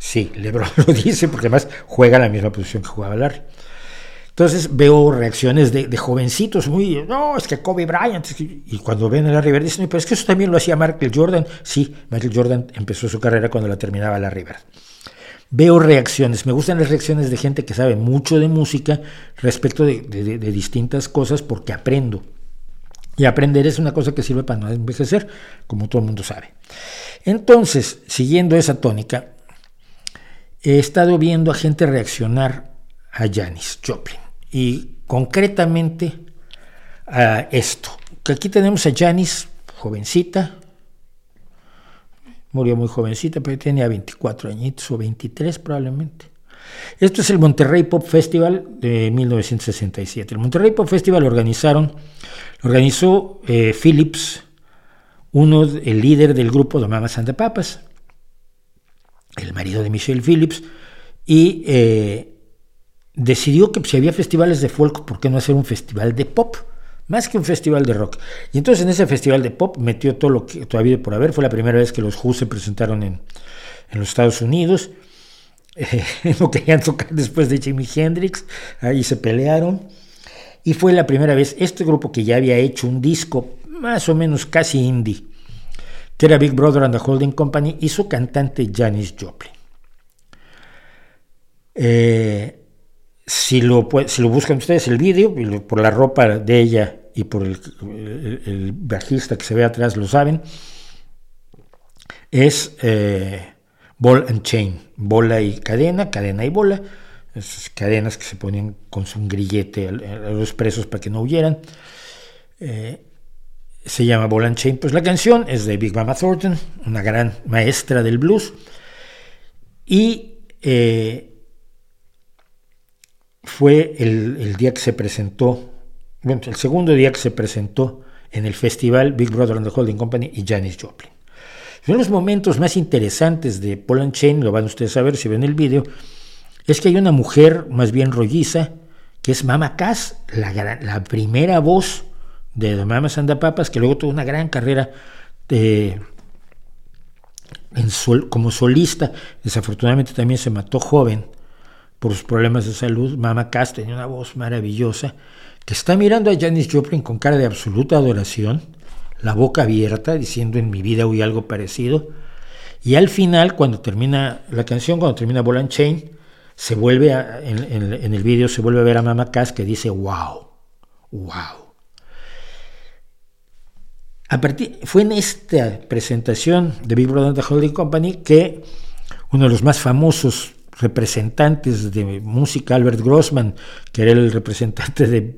Sí, LeBron lo dice porque además juega la misma posición que jugaba Larry. Entonces veo reacciones de, jovencitos muy, no, es que Kobe Bryant, y cuando ven a Larry Bird dicen, pero es que eso también lo hacía Michael Jordan. Sí, Michael Jordan empezó su carrera cuando la terminaba Larry Bird. Veo reacciones, me gustan las reacciones de gente que sabe mucho de música respecto de, de distintas cosas porque aprendo. Y aprender es una cosa que sirve para no envejecer, como todo el mundo sabe. Entonces, siguiendo esa tónica, he estado viendo a gente reaccionar a Janis Joplin y concretamente a esto. Que aquí tenemos a Janis, jovencita, Murió muy jovencita, pero tenía 24 añitos o 23 probablemente. Esto es el Monterrey Pop Festival de 1967. El Monterrey Pop Festival lo organizaron, organizó eh, Phillips, uno, el líder del grupo de Mama Santa Papas, el marido de Michelle Phillips, y eh, decidió que si había festivales de folk, ¿por qué no hacer un festival de pop? Más que un festival de rock. Y entonces en ese festival de pop metió todo lo que todavía por haber. Fue la primera vez que los Who se presentaron en, en los Estados Unidos. Eh, no querían tocar después de Jimi Hendrix. Ahí se pelearon. Y fue la primera vez este grupo que ya había hecho un disco más o menos casi indie, que era Big Brother and the Holding Company, y su cantante Janis Joplin. Eh, si lo, si lo buscan ustedes el vídeo, por la ropa de ella y por el, bajista que se ve atrás lo saben, es eh, Ball and Chain, bola y cadena, cadena y bola, esas cadenas que se ponían con su grillete a, los presos para que no huyeran. Eh, se llama Ball and Chain. Pues la canción es de Big Mama Thornton, una gran maestra del blues. Y eh, fue el, día que se presentó, bueno, el segundo día que se presentó en el festival Big Brother and the Holding Company y Janis Joplin. Uno de los momentos más interesantes de Paul Chain, lo van ustedes a ver si ven el vídeo, es que hay una mujer más bien rolliza, que es Mama Cass, la, primera voz de The Mama Papas, que luego tuvo una gran carrera en sol, como solista. Desafortunadamente también se mató joven por sus problemas de salud, Mama Cass tenía una voz maravillosa, que está mirando a Janis Joplin con cara de absoluta adoración, la boca abierta, diciendo en mi vida hubo algo parecido. Y al final, cuando termina la canción, cuando termina Ball Chain, se vuelve en, el vídeo se vuelve a ver a Mama Cass que dice wow, wow. A partir, fue en esta presentación de Big Brother the Holding Company que uno de los más famosos representantes de música, Albert Grossman, que era el representante de,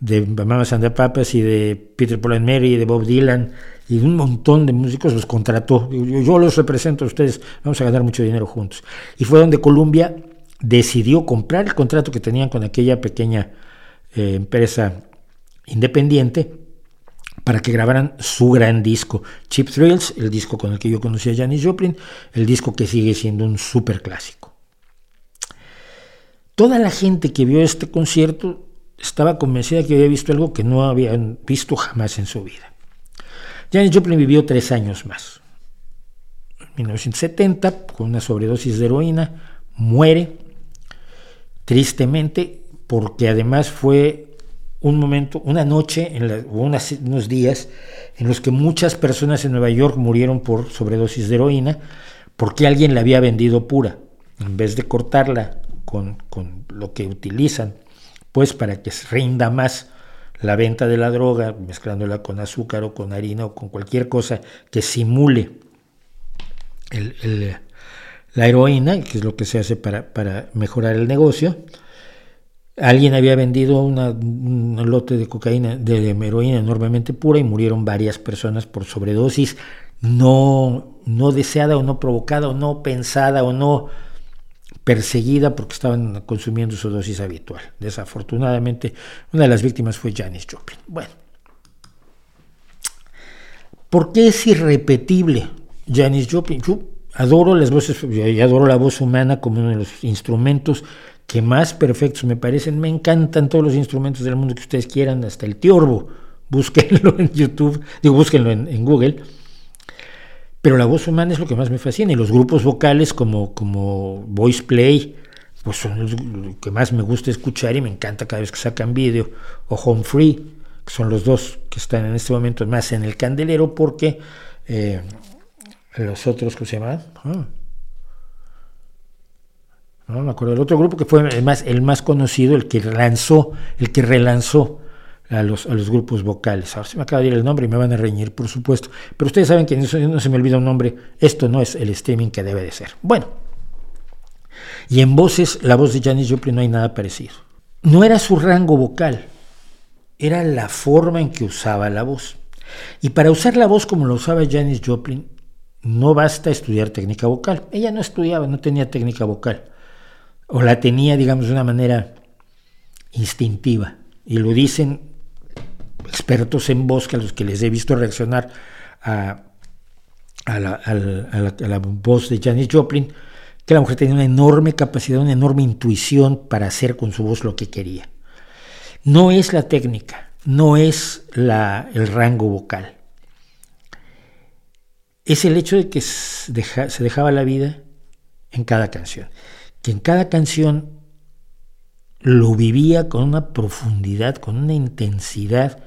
de Mama Sandra Papas y de Peter Paul and Mary y de Bob Dylan y un montón de músicos los contrató. Yo, los represento a ustedes, vamos a ganar mucho dinero juntos. Y fue donde Columbia decidió comprar el contrato que tenían con aquella pequeña eh, empresa independiente para que grabaran su gran disco, Cheap Thrills, el disco con el que yo conocí a Janis Joplin, el disco que sigue siendo un súper clásico. Toda la gente que vio este concierto estaba convencida que había visto algo que no habían visto jamás en su vida. Janis Joplin vivió tres años más. En 1970, con una sobredosis de heroína, muere tristemente porque además fue un momento, una noche o unos días en los que muchas personas en Nueva York murieron por sobredosis de heroína porque alguien la había vendido pura. En vez de cortarla con, lo que utilizan, pues para que rinda más la venta de la droga, mezclándola con azúcar o con harina o con cualquier cosa que simule la heroína, que es lo que se hace para, para mejorar el negocio. Alguien había vendido un lote de cocaína, de heroína enormemente pura y murieron varias personas por sobredosis no, no deseada o no provocada o no pensada o no perseguida porque estaban consumiendo su dosis habitual. Desafortunadamente, una de las víctimas fue Janis Joplin. Bueno, ¿por qué es irrepetible Janis Joplin? Yo adoro las voces, y adoro la voz humana como uno de los instrumentos que más perfectos me parecen. Me encantan todos los instrumentos del mundo que ustedes quieran, hasta el tiorbo. Búsquenlo en YouTube, digo, búsquenlo en Google pero la voz humana es lo que más me fascina y los grupos vocales como, como Voice Play, pues son los que más me gusta escuchar y me encanta cada vez que sacan vídeo, o Home Free, que son los dos que están en este momento más en el candelero porque eh, los otros, ¿cómo se llaman? Ah. No me acuerdo. El otro grupo que fue más, el más conocido, el que lanzó, el que relanzó a los, a los grupos vocales. Ahora se me acaba de ir el nombre y me van a reñir, por supuesto. Pero ustedes saben que no se me olvida un nombre. Esto no es el streaming que debe de ser. Bueno. Y en voces, la voz de Janis Joplin no hay nada parecido. No era su rango vocal, era la forma en que usaba la voz. Y para usar la voz como la usaba Janis Joplin, no basta estudiar técnica vocal. Ella no estudiaba, no tenía técnica vocal. O la tenía, digamos, de una manera instintiva. Y lo dicen expertos en voz que a los que les he visto reaccionar a, la, voz de Janis Joplin, que la mujer tenía una enorme capacidad, una enorme intuición para hacer con su voz lo que quería. No es la técnica, no es el rango vocal. Es el hecho de que se dejaba la vida en cada canción. Que en cada canción lo vivía con una profundidad, con una intensidad.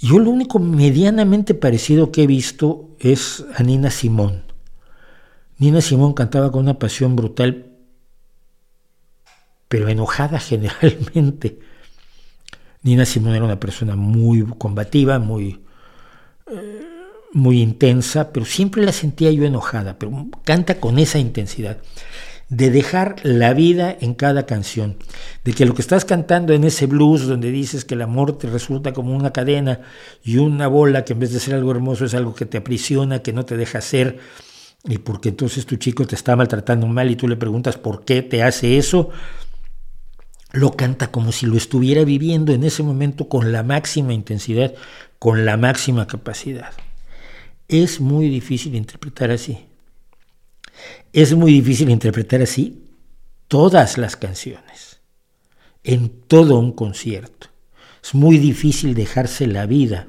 Yo lo único medianamente parecido que he visto es a Nina Simón. Nina Simón cantaba con una pasión brutal, pero enojada generalmente. Nina Simón era una persona muy combativa, muy, eh, muy intensa, pero siempre la sentía yo enojada, pero canta con esa intensidad de dejar la vida en cada canción, de que lo que estás cantando en ese blues donde dices que el amor te resulta como una cadena y una bola que en vez de ser algo hermoso es algo que te aprisiona, que no te deja ser, y porque entonces tu chico te está maltratando mal y tú le preguntas por qué te hace eso, lo canta como si lo estuviera viviendo en ese momento con la máxima intensidad, con la máxima capacidad. Es muy difícil interpretar así. Es muy difícil interpretar así todas las canciones, en todo un concierto. Es muy difícil dejarse la vida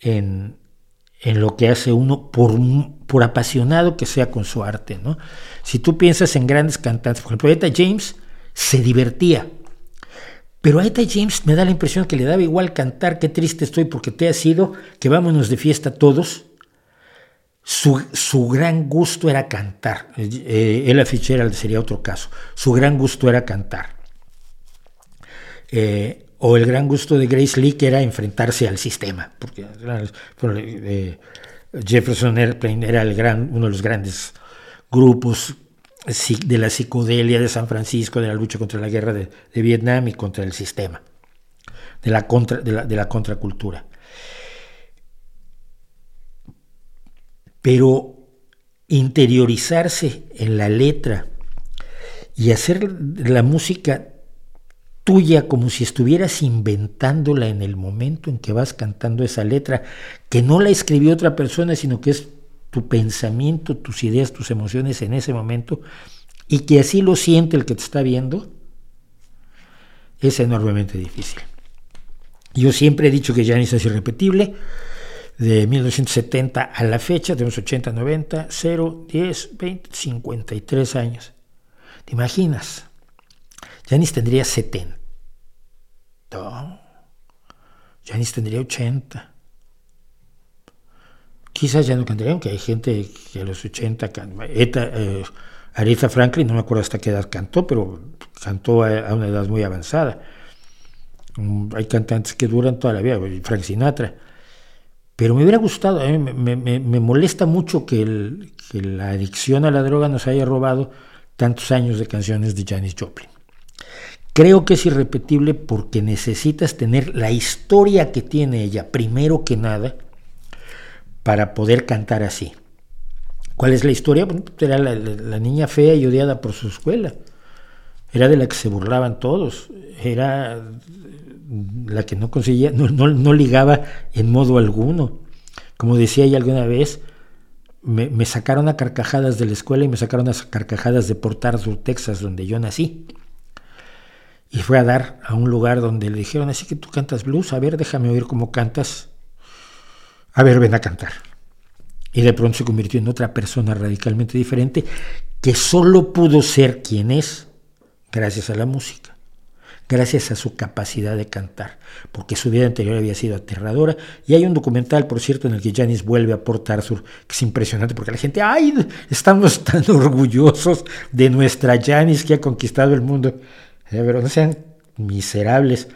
en, lo que hace uno por, por, apasionado que sea con su arte. ¿no? Si tú piensas en grandes cantantes, por ejemplo, Eta James se divertía. Pero a James me da la impresión que le daba igual cantar, qué triste estoy porque te has ido, que vámonos de fiesta todos, su, gran gusto era cantar. Eh, Ella Fitzgerald sería otro caso. Su gran gusto era cantar. Eh, o el gran gusto de Grace Lee, que era enfrentarse al sistema. Porque eh, Jefferson Airplane era uno de los grandes grupos de la psicodelia de San Francisco, de la lucha contra la guerra de, Vietnam y contra el sistema, de la contracultura. Pero interiorizarse en la letra y hacer la música tuya como si estuvieras inventándola en el momento en que vas cantando esa letra, que no la escribió otra persona, sino que es tu pensamiento, tus ideas, tus emociones en ese momento, y que así lo siente el que te está viendo, es enormemente difícil. Yo siempre he dicho que Janis es irrepetible, de 1970 a la fecha, tenemos 80, 90, 0, 10, 20, 53 años. ¿Te imaginas? Janis tendría 70. No. Janis tendría 80. Quizás ya no cantaría, aunque hay gente que a los 80 Eta, eh, Aretha Franklin, no me acuerdo hasta qué edad cantó, pero cantó a, una edad muy avanzada. Mm, hay cantantes que duran toda la vida, Frank Sinatra. Pero me hubiera gustado, me, molesta mucho que, la adicción a la droga nos haya robado tantos años de canciones de Janis Joplin. Creo que es irrepetible porque necesitas tener la historia que tiene ella, primero que nada, para poder cantar así. ¿Cuál es la historia? era la, la, niña fea y odiada por su escuela. Era de la que se burlaban todos. Era la que no conseguía, no, ligaba en modo alguno. Como decía ella alguna vez, me, sacaron a carcajadas de la escuela y me sacaron a carcajadas de Port Arthur, Texas, donde yo nací. Y fue a dar a un lugar donde le dijeron, así que tú cantas blues, a ver, déjame oír cómo cantas. A ver, ven a cantar. Y de pronto se convirtió en otra persona radicalmente diferente que solo pudo ser quien es gracias a la música gracias a su capacidad de cantar, porque su vida anterior había sido aterradora. Y hay un documental, por cierto, en el que Janis vuelve a Port Arthur, que es impresionante, porque la gente, ¡ay! Estamos tan orgullosos de nuestra Janis que ha conquistado el mundo. Eh, pero no sean miserables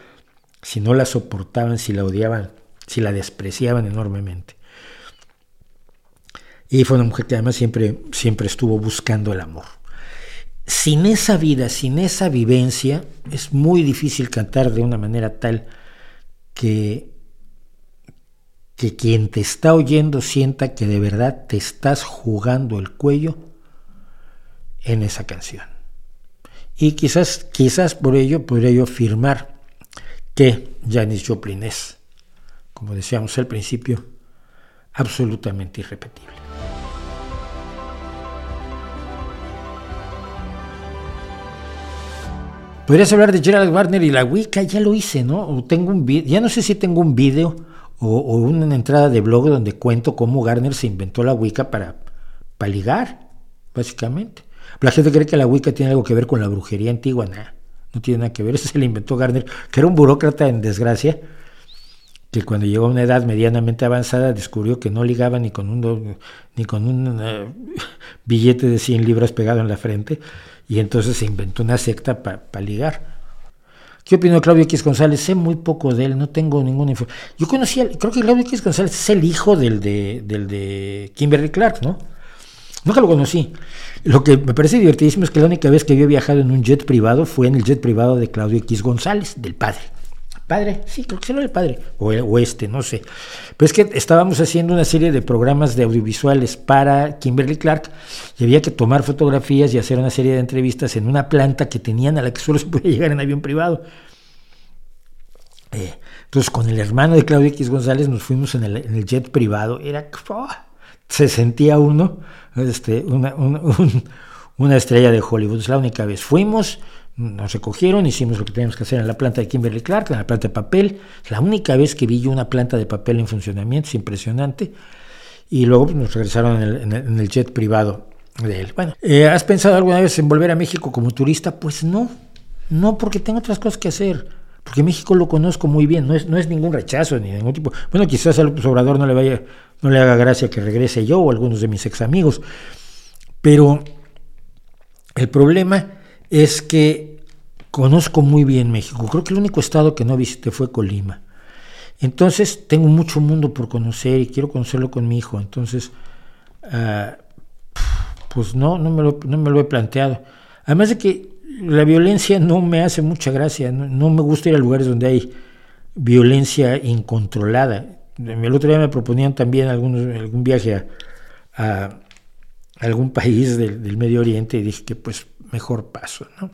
si no la soportaban, si la odiaban, si la despreciaban enormemente. Y fue una mujer que además siempre, siempre estuvo buscando el amor sin esa vida, sin esa vivencia, es muy difícil cantar de una manera tal que, que quien te está oyendo sienta que de verdad te estás jugando el cuello en esa canción. Y quizás, quizás por ello podría yo afirmar que Janis Joplin es, como decíamos al principio, absolutamente irrepetible. Podrías hablar de Gerald Warner y la Wicca, ya lo hice, ¿no? tengo un ya no sé si tengo un video o, una entrada de blog donde cuento cómo Garner se inventó la Wicca para, para ligar, básicamente. La gente cree que la Wicca tiene algo que ver con la brujería antigua, nada, no tiene nada que ver, eso se lo inventó Garner, que era un burócrata en desgracia, que cuando llegó a una edad medianamente avanzada descubrió que no ligaba ni con un, ni con un eh, billete de 100 libras pegado en la frente, y entonces se inventó una secta para ligar. ¿Qué opino de Claudio X González? Sé muy poco de él, no tengo ninguna información. Yo conocía, creo que Claudio X González es el hijo del de, del de Kimberly Clark, ¿no? Nunca lo conocí. Lo que me parece divertidísimo es que la única vez que había viajado en un jet privado fue en el jet privado de Claudio X González, del padre. Padre, sí, creo que era el padre, o, este, no sé. Pero es que estábamos haciendo una serie de programas de audiovisuales para Kimberly Clark y había que tomar fotografías y hacer una serie de entrevistas en una planta que tenían a la que solo se podía llegar en avión privado. Eh, entonces, con el hermano de Claudio X González nos fuimos en el, jet privado. Era. Se sentía uno, este, una estrella de Hollywood. Es la única vez. Fuimos nos recogieron, hicimos lo que teníamos que hacer en la planta de Kimberly Clark, en la planta de papel. La única vez que vi yo una planta de papel en funcionamiento, es impresionante. Y luego pues, nos regresaron en el, jet privado de él. Bueno, eh, ¿has pensado alguna vez en volver a México como turista? Pues no, no, porque tengo otras cosas que hacer. Porque México lo conozco muy bien, no es, no es ningún rechazo ni ningún tipo. Bueno, quizás al Obrador no le vaya, no le haga gracia que regrese yo o algunos de mis ex amigos. Pero el problema es que conozco muy bien México. Creo que el único estado que no visité fue Colima. Entonces tengo mucho mundo por conocer y quiero conocerlo con mi hijo. Entonces, ah, pues no, no me, lo, he planteado. Además de que la violencia no me hace mucha gracia. No, me gusta ir a lugares donde hay violencia incontrolada. El otro día me proponían también algún viaje a, algún país del Medio Oriente y dije que pues mejor paso. ¿no?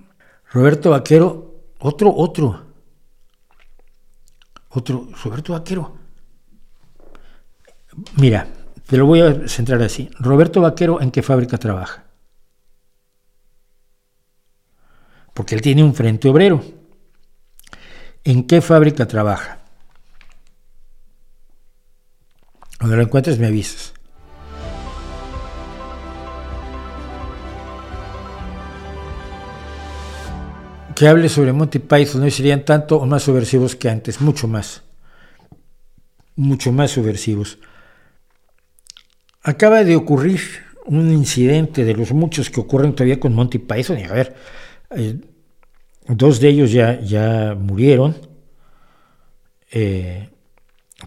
Roberto Vaquero, otro, otro, otro, Roberto Vaquero. Mira, te lo voy a centrar así. Roberto Vaquero, ¿en qué fábrica trabaja? Porque él tiene un frente obrero. ¿En qué fábrica trabaja? Cuando lo encuentres me avisas. Que hable sobre Monty Python hoy serían tanto o más subversivos que antes, mucho más, mucho más subversivos. Acaba de ocurrir un incidente de los muchos que ocurren todavía con Monty Python, y a ver, eh, dos de ellos ya, ya murieron. Eh,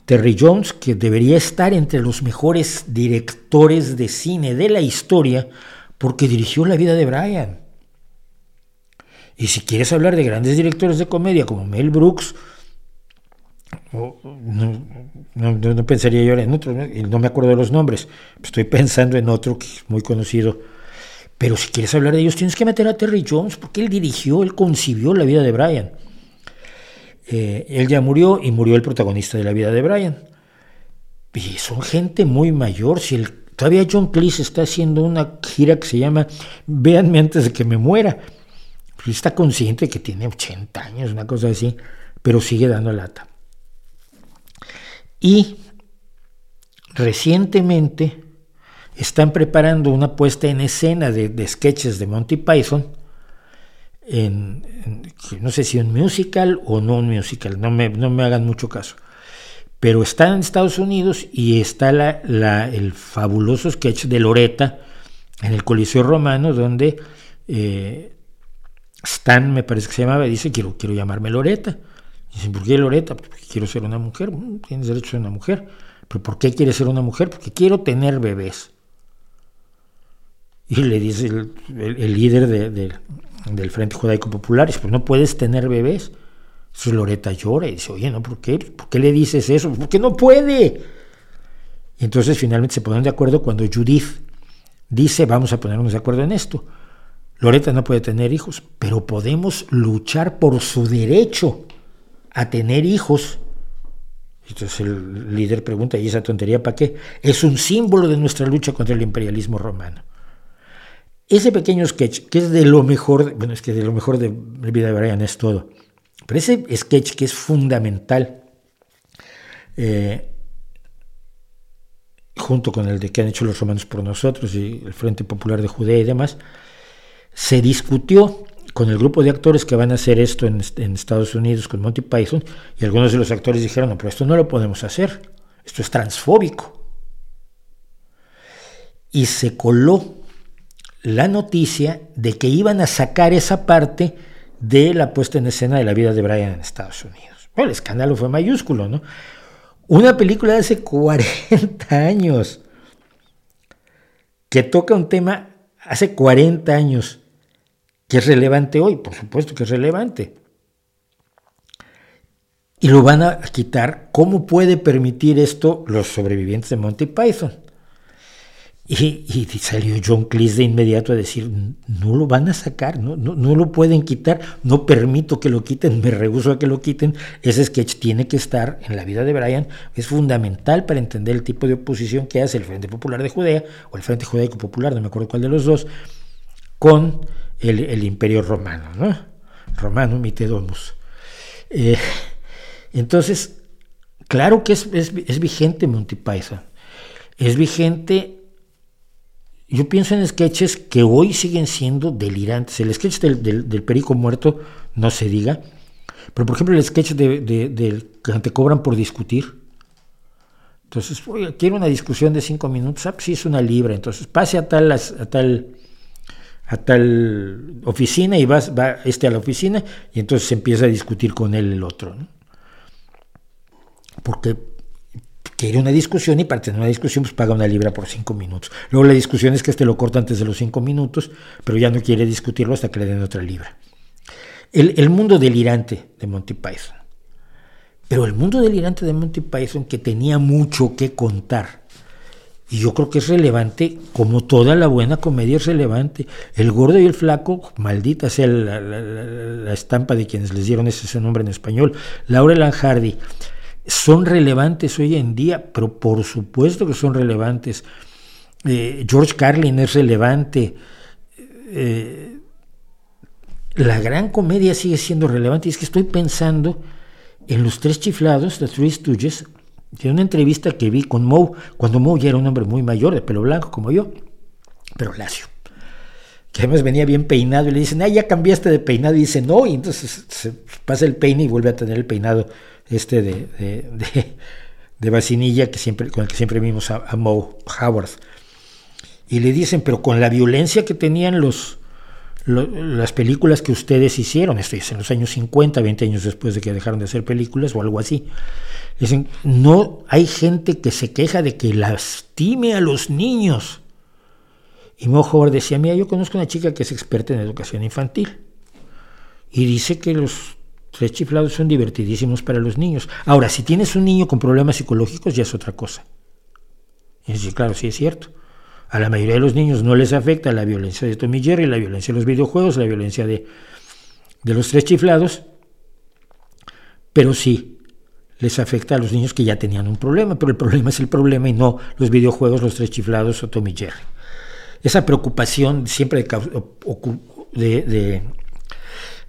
Terry Jones, que debería estar entre los mejores directores de cine de la historia, porque dirigió la vida de Brian. Y si quieres hablar de grandes directores de comedia como Mel Brooks, no, pensaría yo en otro, no me acuerdo de los nombres, estoy pensando en otro que es muy conocido. Pero si quieres hablar de ellos, tienes que meter a Terry Jones, porque él dirigió, él concibió la vida de Brian. Eh, él ya murió y murió el protagonista de la vida de Brian. Y son gente muy mayor. Si todavía John Cleese está haciendo una gira que se llama Véanme antes de que me muera está consciente que tiene 80 años, una cosa así, pero sigue dando lata. Y recientemente están preparando una puesta en escena de, sketches de Monty Python, en, no sé si un musical o no un musical, no me, no me hagan mucho caso. Pero está en Estados Unidos y está la, el fabuloso sketch de Loreta en el Coliseo Romano, donde eh, Stan, me parece que se llamaba, dice, quiero, quiero llamarme Loreta. Dice, ¿por qué Loreta? Porque quiero ser una mujer. tienes derecho a ser una mujer. ¿Pero por qué quieres ser una mujer? Porque quiero tener bebés. Y le dice el, líder del Frente Judaico Popular, dice, pues no puedes tener bebés. Entonces Loreta llora y dice, oye, ¿no? ¿Por qué? ¿Por qué le dices eso? Porque no puede. Y entonces finalmente se ponen de acuerdo cuando Judith dice, vamos a ponernos de acuerdo en esto. Loreta no puede tener hijos, pero podemos luchar por su derecho a tener hijos. Entonces el líder pregunta, ¿y esa tontería para qué? Es un símbolo de nuestra lucha contra el imperialismo romano. Ese pequeño sketch, que es de lo mejor, bueno, es que de lo mejor de la vida de Brian es todo, pero ese sketch que es fundamental, eh, junto con el de que han hecho los romanos por nosotros y el Frente Popular de Judea y demás, se discutió con el grupo de actores que van a hacer esto en, Estados Unidos con Monty Python y algunos de los actores dijeron, no, pero esto no lo podemos hacer, esto es transfóbico. Y se coló la noticia de que iban a sacar esa parte de la puesta en escena de la vida de Brian en Estados Unidos. Bueno, el escándalo fue mayúsculo, ¿no? Una película de hace 40 años que toca un tema hace 40 años que es relevante hoy, por supuesto que es relevante. Y lo van a quitar. ¿Cómo puede permitir esto los sobrevivientes de Monty Python? Y, salió John Cleese de inmediato a decir, no lo van a sacar, no, no, lo pueden quitar, no permito que lo quiten, me rehuso a que lo quiten. Ese sketch tiene que estar en la vida de Brian, es fundamental para entender el tipo de oposición que hace el Frente Popular de Judea, o el Frente Judaico Popular, no me acuerdo cuál de los dos, con el, Imperio Romano, ¿no? Romano mitedomus. Eh, entonces, claro que es, vigente Monty Python, es vigente yo pienso en sketches que hoy siguen siendo delirantes. El sketch del, perico muerto, no se diga. Pero por ejemplo el sketch del que te cobran por discutir. Entonces, quiero una discusión de cinco minutos. Ah, pues sí, es una libra. Entonces, pase a tal, a tal, a tal oficina y vas, va este a la oficina y entonces se empieza a discutir con él el otro. Porque quiere una discusión y para tener una discusión pues paga una libra por cinco minutos. Luego la discusión es que este lo corta antes de los cinco minutos, pero ya no quiere discutirlo hasta que le den otra libra. El, mundo delirante de Monty Python. Pero el mundo delirante de Monty Python que tenía mucho que contar. Y yo creo que es relevante, como toda la buena comedia es relevante. El gordo y el flaco, maldita sea la, estampa de quienes les dieron ese, nombre en español, Laurel and Hardy son relevantes hoy en día, pero por supuesto que son relevantes. Eh, George Carlin es relevante. Eh, la gran comedia sigue siendo relevante. Y es que estoy pensando en los tres chiflados, The Three Stooges, de una entrevista que vi con Moe, cuando Moe ya era un hombre muy mayor, de pelo blanco como yo, pero lacio. Que además venía bien peinado y le dicen, ah, ya cambiaste de peinado. Y dice, no, y entonces pasa el peine y vuelve a tener el peinado este de, de, de, vacinilla que siempre, con el que siempre vimos a, Moe Howard. Y le dicen, pero con la violencia que tenían los, las películas que ustedes hicieron, esto es en los años 50, 20 años después de que dejaron de hacer películas o algo así. Dicen, no hay gente que se queja de que lastime a los niños. Y Mo Howard decía, mira, yo conozco una chica que es experta en educación infantil. Y dice que los Tres chiflados son divertidísimos para los niños. Ahora, si tienes un niño con problemas psicológicos, ya es otra cosa. Y sí, claro, sí es cierto. A la mayoría de los niños no les afecta la violencia de Tommy Jerry, la violencia de los videojuegos, la violencia de, de los tres chiflados, pero sí les afecta a los niños que ya tenían un problema, pero el problema es el problema y no los videojuegos, los tres chiflados o Tommy Jerry. Esa preocupación siempre de,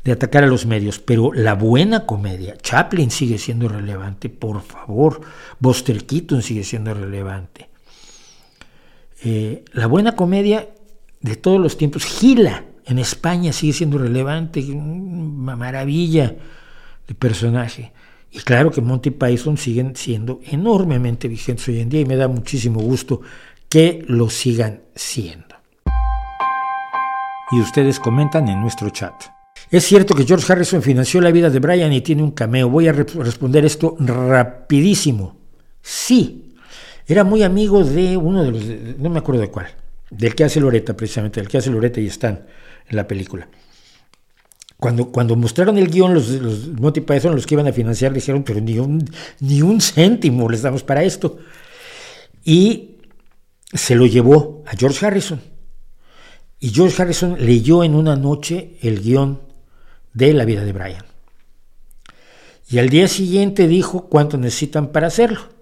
de atacar a los medios, pero la buena comedia, Chaplin sigue siendo relevante, por favor, Buster Keaton sigue siendo relevante. Eh, la buena comedia de todos los tiempos, Gila en España sigue siendo relevante, una maravilla de personaje. Y claro que Monty Python siguen siendo enormemente vigentes hoy en día y me da muchísimo gusto que lo sigan siendo. Y ustedes comentan en nuestro chat. Es cierto que George Harrison financió la vida de Brian y tiene un cameo. Voy a responder esto rapidísimo. Sí, era muy amigo de uno de los, no me acuerdo de cuál, del que hace Loreta precisamente, del que hace Loreta y están en la película. Cuando, cuando mostraron el guion, los, los Monty los que iban a financiar, dijeron, pero ni un, ni un céntimo les damos para esto. y se lo llevó a George Harrison. Y George Harrison leyó en una noche el guion de La vida de Brian. Y al día siguiente dijo cuánto necesitan para hacerlo.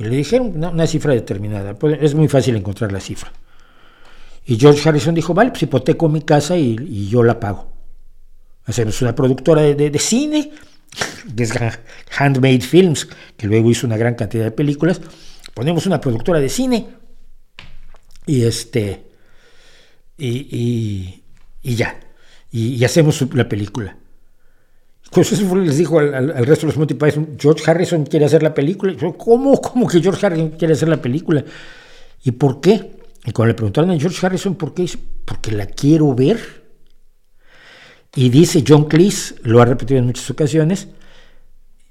Y le dijeron una, cifra determinada. Pues, es muy fácil encontrar la cifra. Y George Harrison dijo, vale, pues hipoteco mi casa y, yo la pago. Hacemos una productora de, cine, que es Handmade Films, que luego hizo una gran cantidad de películas. Ponemos una productora de cine y este y, ya. Y, hacemos la película. Pues les dijo al, resto de los Monty Python, George Harrison quiere hacer la película. ¿Cómo? ¿Cómo que George Harrison quiere hacer la película? ¿Y por qué? Y cuando le preguntaron a George Harrison por qué, dice, porque la quiero ver. Y dice John Cleese, lo ha repetido en muchas ocasiones,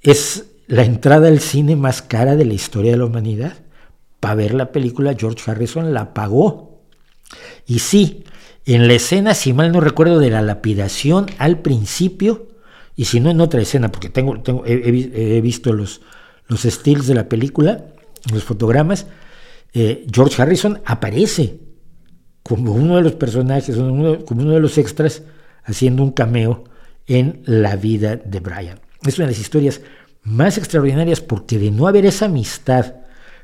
es la entrada al cine más cara de la historia de la humanidad. Para ver la película, George Harrison la pagó. Y sí, en la escena, si mal no recuerdo, de la lapidación al principio, y si no en otra escena, porque tengo, he, visto los, los stills de la película, los fotogramas, eh, George Harrison aparece como uno de los personajes, como uno de los extras, haciendo un cameo en la vida de Brian. Es una de las historias más extraordinarias porque de no haber esa amistad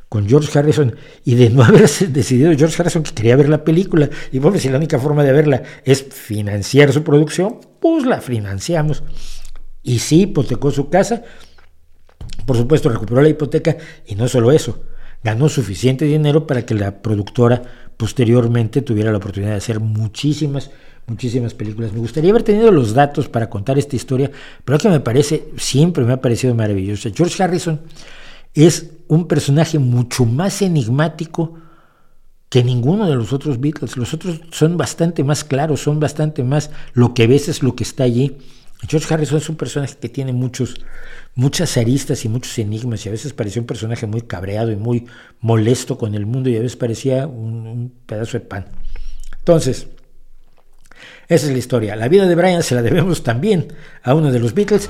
con George Harrison y de no haber decidido George Harrison que quería ver la película y bueno, si la única forma de verla es financiar su producción, pues la financiamos. Y sí, hipotecó su casa, por supuesto recuperó la hipoteca y no solo eso, ganó suficiente dinero para que la productora posteriormente tuviera la oportunidad de hacer muchísimas, muchísimas películas. Me gustaría haber tenido los datos para contar esta historia, pero que me parece, siempre me ha parecido maravillosa. George Harrison es un personaje mucho más enigmático que ninguno de los otros Beatles. Los otros son bastante más claros, son bastante más lo que ves es lo que está allí. George Harrison es un personaje que tiene muchos, muchas aristas y muchos enigmas y a veces parecía un personaje muy cabreado y muy molesto con el mundo y a veces parecía un, pedazo de pan. Entonces, esa es la historia. La vida de Brian se la debemos también a uno de los Beatles.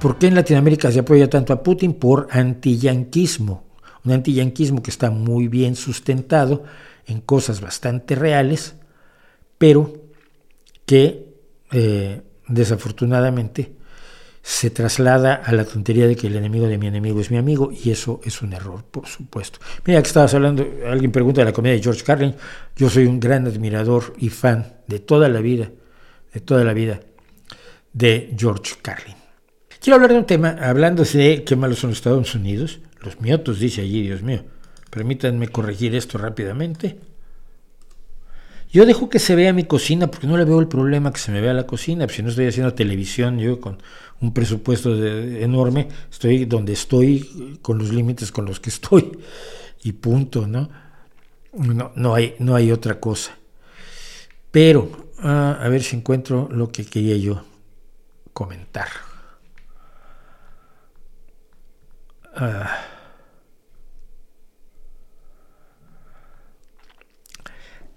¿Por qué en Latinoamérica se apoya tanto a Putin? Por antiyanquismo. Un antiyanquismo que está muy bien sustentado en cosas bastante reales, pero que eh, desafortunadamente se traslada a la tontería de que el enemigo de mi enemigo es mi amigo y eso es un error, por supuesto. Mira que estabas hablando, alguien pregunta de la comedia de George Carlin, yo soy un gran admirador y fan de toda la vida, de toda la vida de George Carlin. Quiero hablar de un tema, hablando de qué malos son los Estados Unidos, los miotos, dice allí, Dios mío. Permítanme corregir esto rápidamente. Yo dejo que se vea mi cocina porque no le veo el problema que se me vea la cocina. Si no estoy haciendo televisión, yo con un presupuesto enorme, estoy donde estoy, con los límites con los que estoy y punto, ¿no? No, no, hay, no hay otra cosa. Pero, ah, a ver si encuentro lo que quería yo comentar. Ah.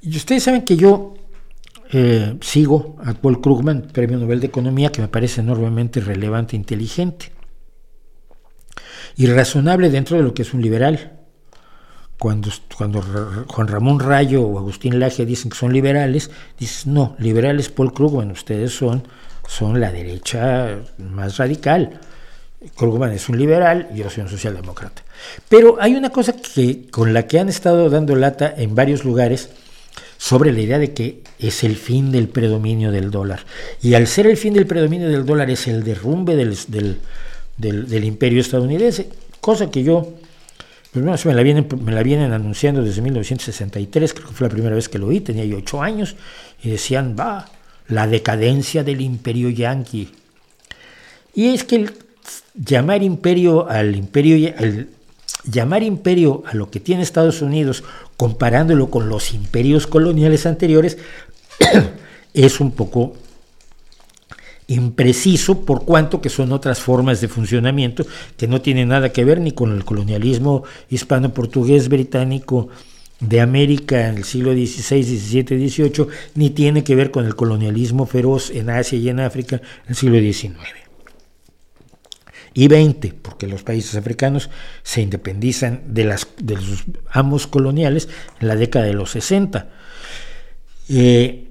Y ustedes saben que yo eh, sigo a Paul Krugman, Premio Nobel de Economía, que me parece enormemente relevante e inteligente. Y razonable dentro de lo que es un liberal. Cuando, cuando Juan Ramón Rayo o Agustín Laje dicen que son liberales, dices, no, liberales Paul Krugman, ustedes son, son la derecha más radical. Krugman es un liberal, yo soy un socialdemócrata. Pero hay una cosa que, con la que han estado dando lata en varios lugares, sobre la idea de que es el fin del predominio del dólar. Y al ser el fin del predominio del dólar es el derrumbe del, del, imperio estadounidense, cosa que yo, pues me la, vienen, me la vienen anunciando desde 1963, creo que fue la primera vez que lo oí, tenía yo ocho años, y decían, va, la decadencia del imperio yanqui. Y es que el llamar imperio al imperio, el llamar imperio a lo que tiene Estados Unidos comparándolo con los imperios coloniales anteriores, es un poco impreciso por cuanto que son otras formas de funcionamiento que no tienen nada que ver ni con el colonialismo hispano-portugués británico de América en el siglo XVI, XVII, XVIII, ni tiene que ver con el colonialismo feroz en Asia y en África en el siglo XIX. Y 20, porque los países africanos se independizan de, las, de sus amos coloniales en la década de los 60. Eh,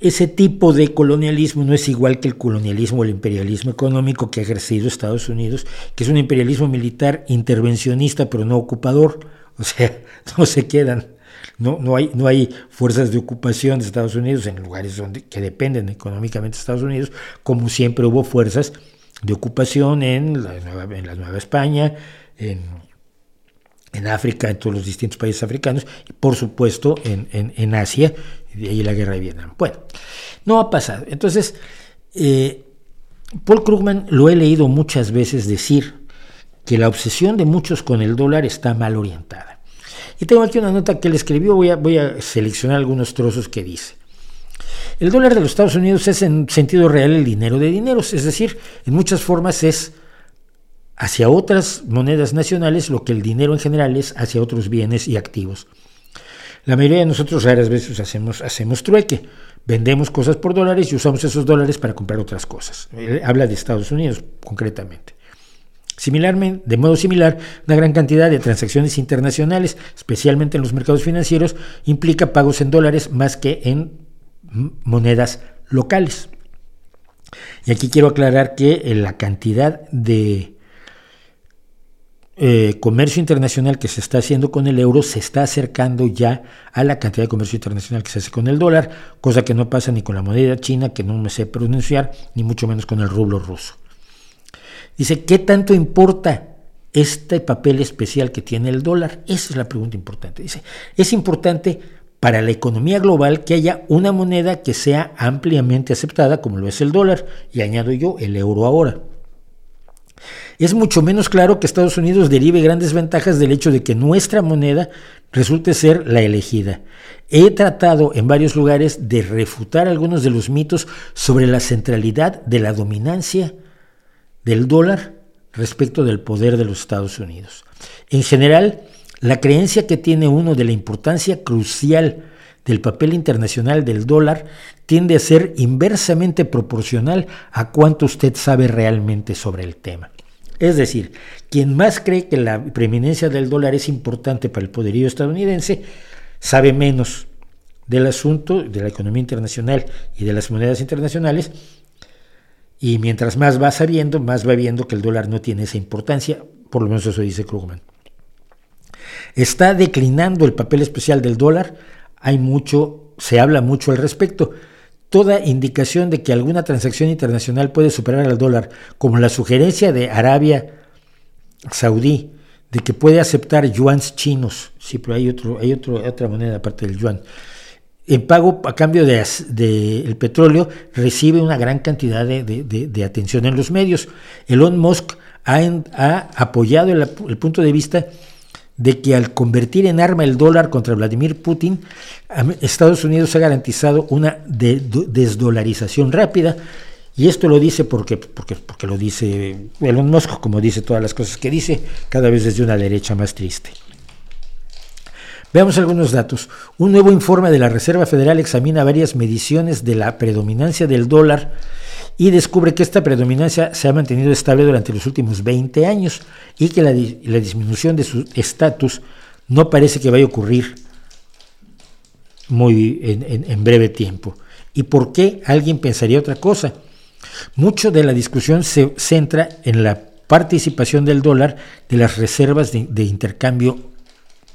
ese tipo de colonialismo no es igual que el colonialismo o el imperialismo económico que ha ejercido Estados Unidos, que es un imperialismo militar intervencionista pero no ocupador, o sea, no se quedan no, no, hay, no hay fuerzas de ocupación de Estados Unidos en lugares donde, que dependen económicamente de Estados Unidos, como siempre hubo fuerzas de ocupación en la Nueva, España, en, en, África, en todos los distintos países africanos, y por supuesto en, en, Asia, y de ahí la guerra de Vietnam. Bueno, no ha pasado. Entonces, eh, Paul Krugman lo he leído muchas veces decir que la obsesión de muchos con el dólar está mal orientada. Y tengo aquí una nota que él escribió, voy a, voy a seleccionar algunos trozos que dice. El dólar de los Estados Unidos es en sentido real el dinero de dineros, es decir, en muchas formas es hacia otras monedas nacionales lo que el dinero en general es hacia otros bienes y activos. La mayoría de nosotros raras veces hacemos, hacemos trueque, vendemos cosas por dólares y usamos esos dólares para comprar otras cosas. habla de Estados Unidos concretamente. Similarmente, de modo similar, una gran cantidad de transacciones internacionales, especialmente en los mercados financieros, implica pagos en dólares más que en monedas locales. Y aquí quiero aclarar que eh, la cantidad de eh, comercio internacional que se está haciendo con el euro se está acercando ya a la cantidad de comercio internacional que se hace con el dólar, cosa que no pasa ni con la moneda china, que no me sé pronunciar, ni mucho menos con el rublo ruso. Dice, ¿qué tanto importa este papel especial que tiene el dólar? Esa es la pregunta importante. Dice, es importante para la economía global que haya una moneda que sea ampliamente aceptada, como lo es el dólar, y añado yo el euro ahora. Es mucho menos claro que Estados Unidos derive grandes ventajas del hecho de que nuestra moneda resulte ser la elegida. He tratado en varios lugares de refutar algunos de los mitos sobre la centralidad de la dominancia del dólar respecto del poder de los Estados Unidos. En general, la creencia que tiene uno de la importancia crucial del papel internacional del dólar tiende a ser inversamente proporcional a cuánto usted sabe realmente sobre el tema. Es decir, quien más cree que la preeminencia del dólar es importante para el poderío estadounidense, sabe menos del asunto de la economía internacional y de las monedas internacionales y mientras más va sabiendo, más va viendo que el dólar no tiene esa importancia, por lo menos eso dice Krugman. Está declinando el papel especial del dólar, hay mucho, se habla mucho al respecto. Toda indicación de que alguna transacción internacional puede superar al dólar, como la sugerencia de Arabia Saudí de que puede aceptar yuans chinos, sí, pero hay, otro, hay otro, otra moneda aparte del yuan, en pago a cambio del de, petróleo, recibe una gran cantidad de, atención en los medios. Elon Musk ha, apoyado el, punto de vista de que al convertir en arma el dólar contra Vladimir Putin, Estados Unidos ha garantizado una desdolarización rápida. Y esto lo dice porque, porque, porque lo dice Elon Musk, como dice todas las cosas que dice, cada vez desde una derecha más triste. Veamos algunos datos. Un nuevo informe de la Reserva Federal examina varias mediciones de la predominancia del dólar y descubre que esta predominancia se ha mantenido estable durante los últimos 20 años y que la, disminución de su estatus no parece que vaya a ocurrir muy en, breve tiempo. ¿Y por qué alguien pensaría otra cosa? Mucho de la discusión se centra en la participación del dólar de las reservas de intercambio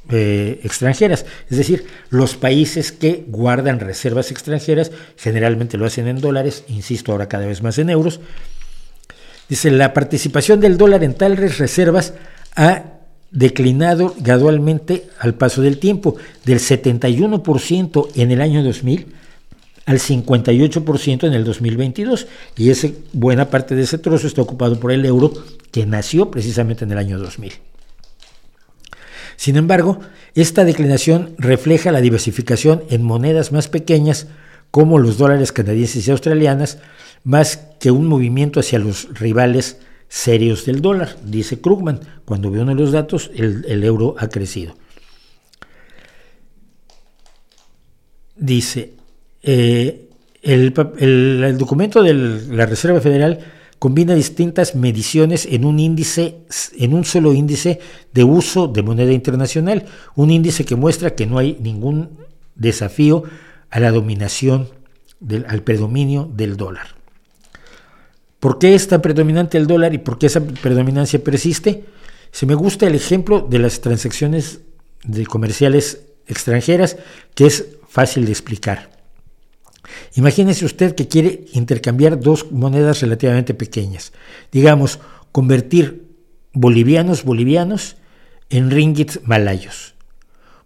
eh, extranjeras. Es decir, los países que guardan reservas extranjeras generalmente lo hacen en dólares, insisto ahora cada vez más en euros. Dice, la participación del dólar en tales reservas ha declinado gradualmente al paso del tiempo, del 71% en el año 2000 al 58% en el 2022. Y ese, buena parte de ese trozo está ocupado por el euro, que nació precisamente en el año 2000. Sin embargo, esta declinación refleja la diversificación en monedas más pequeñas como los dólares canadienses y australianas, más que un movimiento hacia los rivales serios del dólar, dice Krugman. Cuando ve uno de los datos, el, euro ha crecido. Dice, eh, el, documento de la Reserva Federal combina distintas mediciones en un índice, en un solo índice de uso de moneda internacional, un índice que muestra que no hay ningún desafío a la dominación, del, al predominio del dólar. ¿Por qué es tan predominante el dólar y por qué esa predominancia persiste? Se me gusta el ejemplo de las transacciones comerciales extranjeras, que es fácil de explicar. Imagínese usted que quiere intercambiar dos monedas relativamente pequeñas. Digamos, convertir bolivianos bolivianos en ringgits malayos.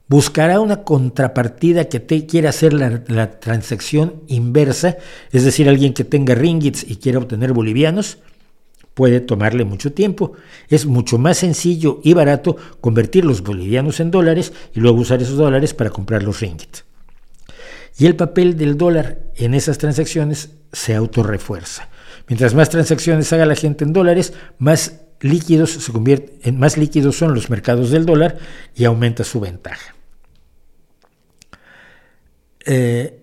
Buscará una contrapartida que te quiera hacer la, la transacción inversa, es decir, alguien que tenga ringgits y quiera obtener bolivianos, puede tomarle mucho tiempo. Es mucho más sencillo y barato convertir los bolivianos en dólares y luego usar esos dólares para comprar los ringgits. Y el papel del dólar en esas transacciones se autorrefuerza. Mientras más transacciones haga la gente en dólares, más líquidos se más líquidos son los mercados del dólar y aumenta su ventaja. Eh,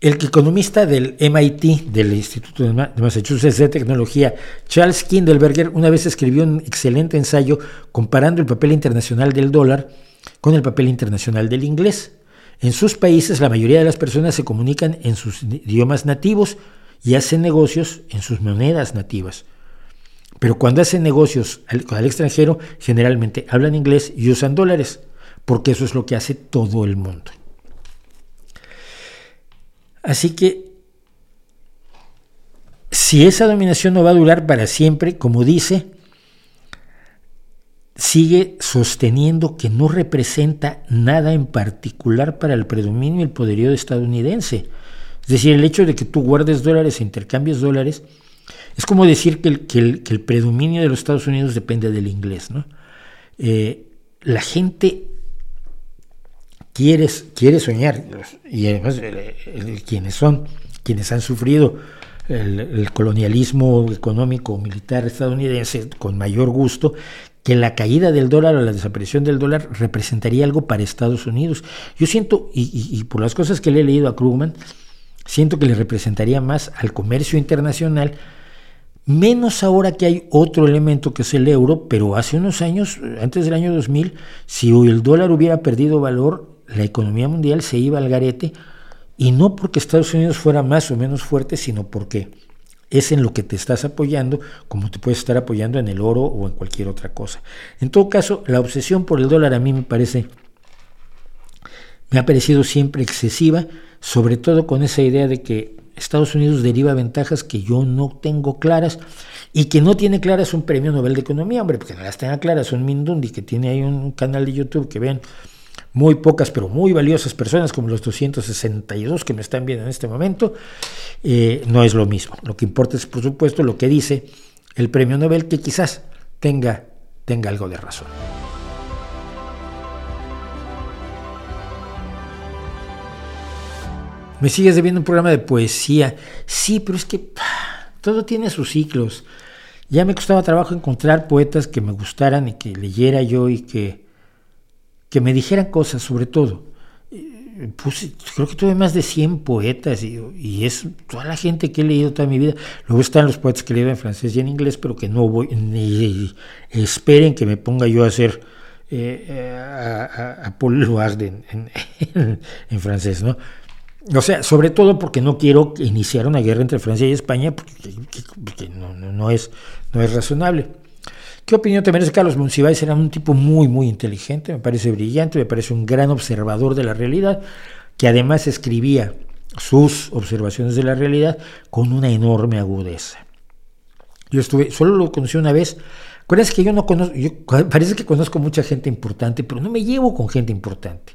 el economista del MIT, del Instituto de Massachusetts de Tecnología, Charles Kindleberger, una vez escribió un excelente ensayo comparando el papel internacional del dólar con el papel internacional del inglés. En sus países la mayoría de las personas se comunican en sus idiomas nativos y hacen negocios en sus monedas nativas. Pero cuando hacen negocios con el extranjero, generalmente hablan inglés y usan dólares, porque eso es lo que hace todo el mundo. Así que si esa dominación no va a durar para siempre, como dice, sigue sosteniendo que no representa nada en particular para el predominio y el poderío estadounidense. Es decir, el hecho de que tú guardes dólares e intercambies dólares es como decir que el, predominio de los Estados Unidos depende del inglés. ¿no? Eh, la gente quiere, soñar, y además eh, eh, quienes son, quienes han sufrido el, colonialismo económico militar estadounidense con mayor gusto, que la caída del dólar o la desaparición del dólar representaría algo para Estados Unidos. Yo siento, y, por las cosas que le he leído a Krugman, siento que le representaría más al comercio internacional, menos ahora que hay otro elemento que es el euro, pero hace unos años, antes del año 2000, si el dólar hubiera perdido valor, la economía mundial se iba al garete y no porque Estados Unidos fuera más o menos fuerte, sino porque es en lo que te estás apoyando, como te puedes estar apoyando en el oro o en cualquier otra cosa. En todo caso, la obsesión por el dólar a mí me parece, me ha parecido siempre excesiva, sobre todo con esa idea de que Estados Unidos deriva ventajas que yo no tengo claras y que no tiene claras un premio Nobel de Economía, hombre, porque no las tenga claras un Mindundi que tiene ahí un canal de YouTube que ven muy pocas pero muy valiosas personas, como los 262 que me están viendo en este momento, eh, no es lo mismo. Lo que importa es, por supuesto, lo que dice el premio Nobel, que quizás tenga, tenga algo de razón. Me sigues debiendo un programa de poesía. Sí, pero es que todo tiene sus ciclos. Ya me costaba trabajo encontrar poetas que me gustaran y que leyera yo y que que me dijeran cosas sobre todo. Eh, creo que tuve más de 100 poetas y, es toda la gente que he leído toda mi vida. Luego están los poetas que leo en francés y en inglés, pero que no voy, ni esperen que me ponga yo a hacer eh, eh, a, Paul en, francés, ¿no? O sea, sobre todo porque no quiero iniciar una guerra entre Francia y España, porque, no, no, es, no es razonable. ¿Qué opinión te merece Carlos Monsiváis? Era un tipo muy, muy inteligente, me parece brillante, me parece un gran observador de la realidad, que además escribía sus observaciones de la realidad con una enorme agudeza. Yo estuve, solo lo conocí una vez. Acuérdense que yo no conozco, parece que conozco mucha gente importante, pero no me llevo con gente importante.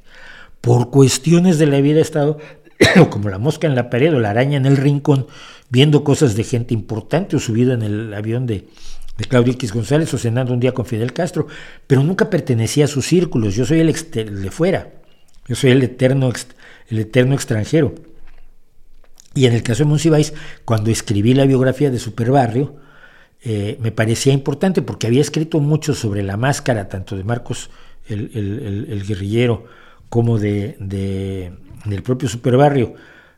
Por cuestiones de la vida he estado como la mosca en la pared o la araña en el rincón, viendo cosas de gente importante o subido en el avión de, de Claudio X González o cenando un día con Fidel Castro, pero nunca pertenecía a sus círculos, yo soy el, de fuera, yo soy el eterno, el eterno extranjero. Y en el caso de Monsiváis, cuando escribí la biografía de Superbarrio, eh, me parecía importante porque había escrito mucho sobre la máscara, tanto de Marcos el, guerrillero como de, del propio Superbarrio,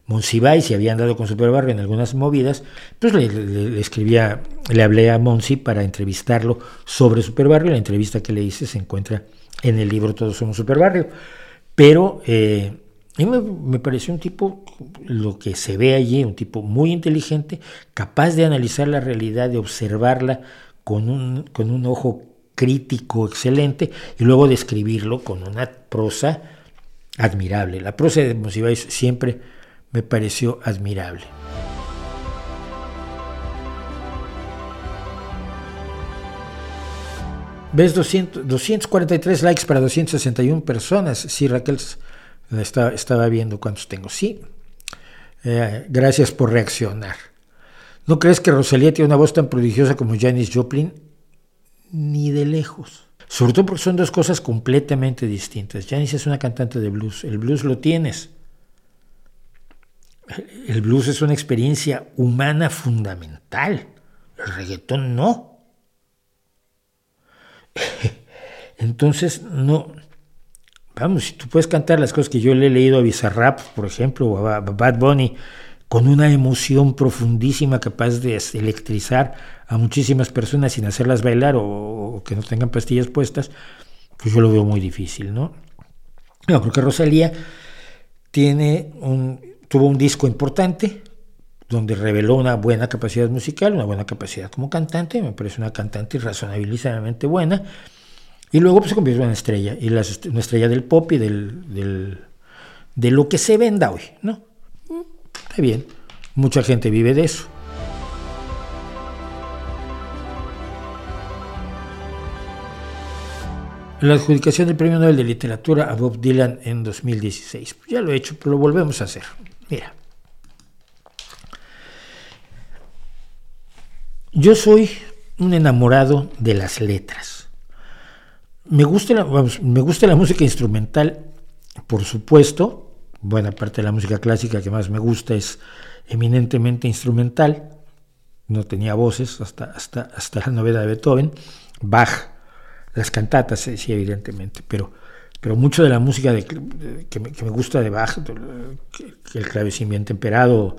Monsiváis y había andado con Superbarrio en algunas movidas, pues le, escribía, le hablé a Monsi para entrevistarlo sobre Superbarrio. La entrevista que le hice se encuentra en el libro Todos somos Superbarrio. Pero eh, me, me, pareció un tipo, lo que se ve allí, un tipo muy inteligente, capaz de analizar la realidad, de observarla con un, ojo crítico excelente y luego de escribirlo con una prosa admirable. La prosa de Monsiváis siempre me pareció admirable. ¿Ves 200, 243 likes para 261 personas? Sí, Raquel estaba, estaba viendo cuántos tengo. Sí. Eh, gracias por reaccionar. ¿No crees que Rosalía tiene una voz tan prodigiosa como Janis Joplin? Ni de lejos. Sobre todo porque son dos cosas completamente distintas. Janis es una cantante de blues. El blues lo tienes. El blues es una experiencia humana fundamental. El reggaetón no. Entonces, no. Vamos, si tú puedes cantar las cosas que yo le he leído a Bizarrap, por ejemplo, o a Bad Bunny, con una emoción profundísima capaz de electrizar a muchísimas personas sin hacerlas bailar o, que no tengan pastillas puestas, pues yo lo veo muy difícil, ¿no? No, porque Rosalía tiene un, tuvo un disco importante donde reveló una buena capacidad musical, una buena capacidad como cantante, me parece una cantante razonabilísimamente buena, y luego pues, se convirtió en una estrella, y la, una estrella del pop y del, de lo que se venda hoy, ¿no? Está bien, mucha gente vive de eso. La adjudicación del Premio Nobel de Literatura a Bob Dylan en 2016. ya lo he hecho, pero lo volvemos a hacer. Mira, yo soy un enamorado de las letras. Me gusta, la, me gusta la música instrumental, por supuesto. Buena parte de la música clásica que más me gusta es eminentemente instrumental. No tenía voces hasta, hasta, hasta la novela de Beethoven. Bach, las cantatas, sí, evidentemente, pero pero mucho de la música que, me, gusta de Bach, el clavecimiento temperado,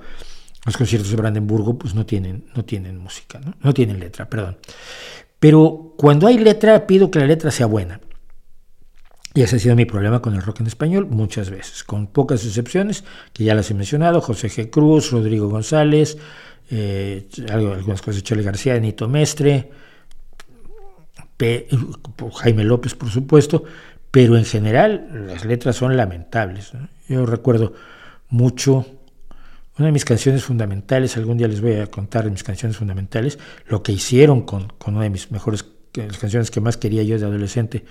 los conciertos de Brandenburgo, pues no tienen, no tienen música, ¿no? no tienen letra, perdón. Pero cuando hay letra, pido que la letra sea buena. Y ese ha sido mi problema con el rock en español muchas veces, con pocas excepciones, que ya las he mencionado, José G. Cruz, Rodrigo González, eh, algunas cosas de Chole García, Nito Mestre, Jaime López, por supuesto, pero en general las letras son lamentables. Yo recuerdo mucho, una de mis canciones fundamentales, algún día les voy a contar de mis canciones fundamentales, lo que hicieron con, una de mis mejores las canciones que más quería yo de adolescente,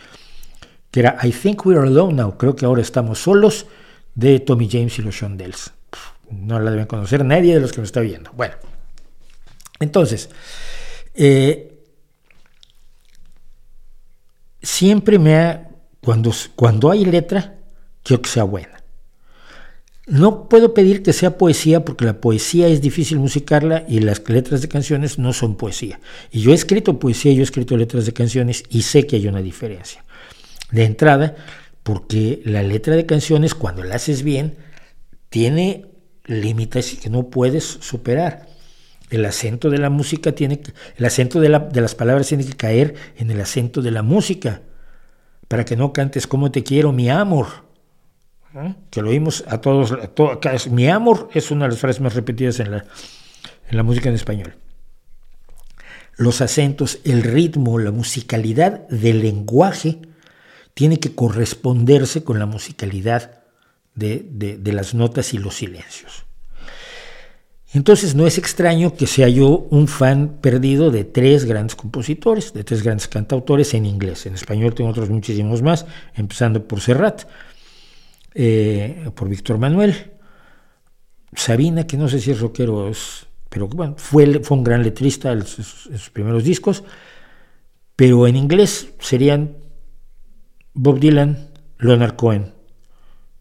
que era I Think We're Alone Now, creo que ahora estamos solos, de Tommy James y los Shondells. No la deben conocer nadie de los que me está viendo. Bueno, entonces, eh, siempre me ha cuando, cuando hay letra, quiero que sea buena. No puedo pedir que sea poesía porque la poesía es difícil musicarla y las letras de canciones no son poesía. Y yo he escrito poesía, yo he escrito letras de canciones y sé que hay una diferencia. De entrada, porque la letra de canciones, cuando la haces bien, tiene límites que no puedes superar. El acento de la música tiene, el acento de las palabras tiene que caer en el acento de la música para que no cantes como te quiero, mi amor. ¿Eh? Que lo oímos a todos, mi amor es una de las frases más repetidas en la música en español. Los acentos, el ritmo, la musicalidad del lenguaje tiene que corresponderse con la musicalidad de las notas y los silencios. Entonces no es extraño que sea yo un fan perdido de tres grandes compositores, de tres grandes cantautores en inglés. En español tengo otros muchísimos más, empezando por Serrat, eh, por Víctor Manuel, Sabina, que no sé si es rockero, pero bueno, fue, fue un gran letrista en sus primeros discos, pero en inglés serían Bob Dylan, Leonard Cohen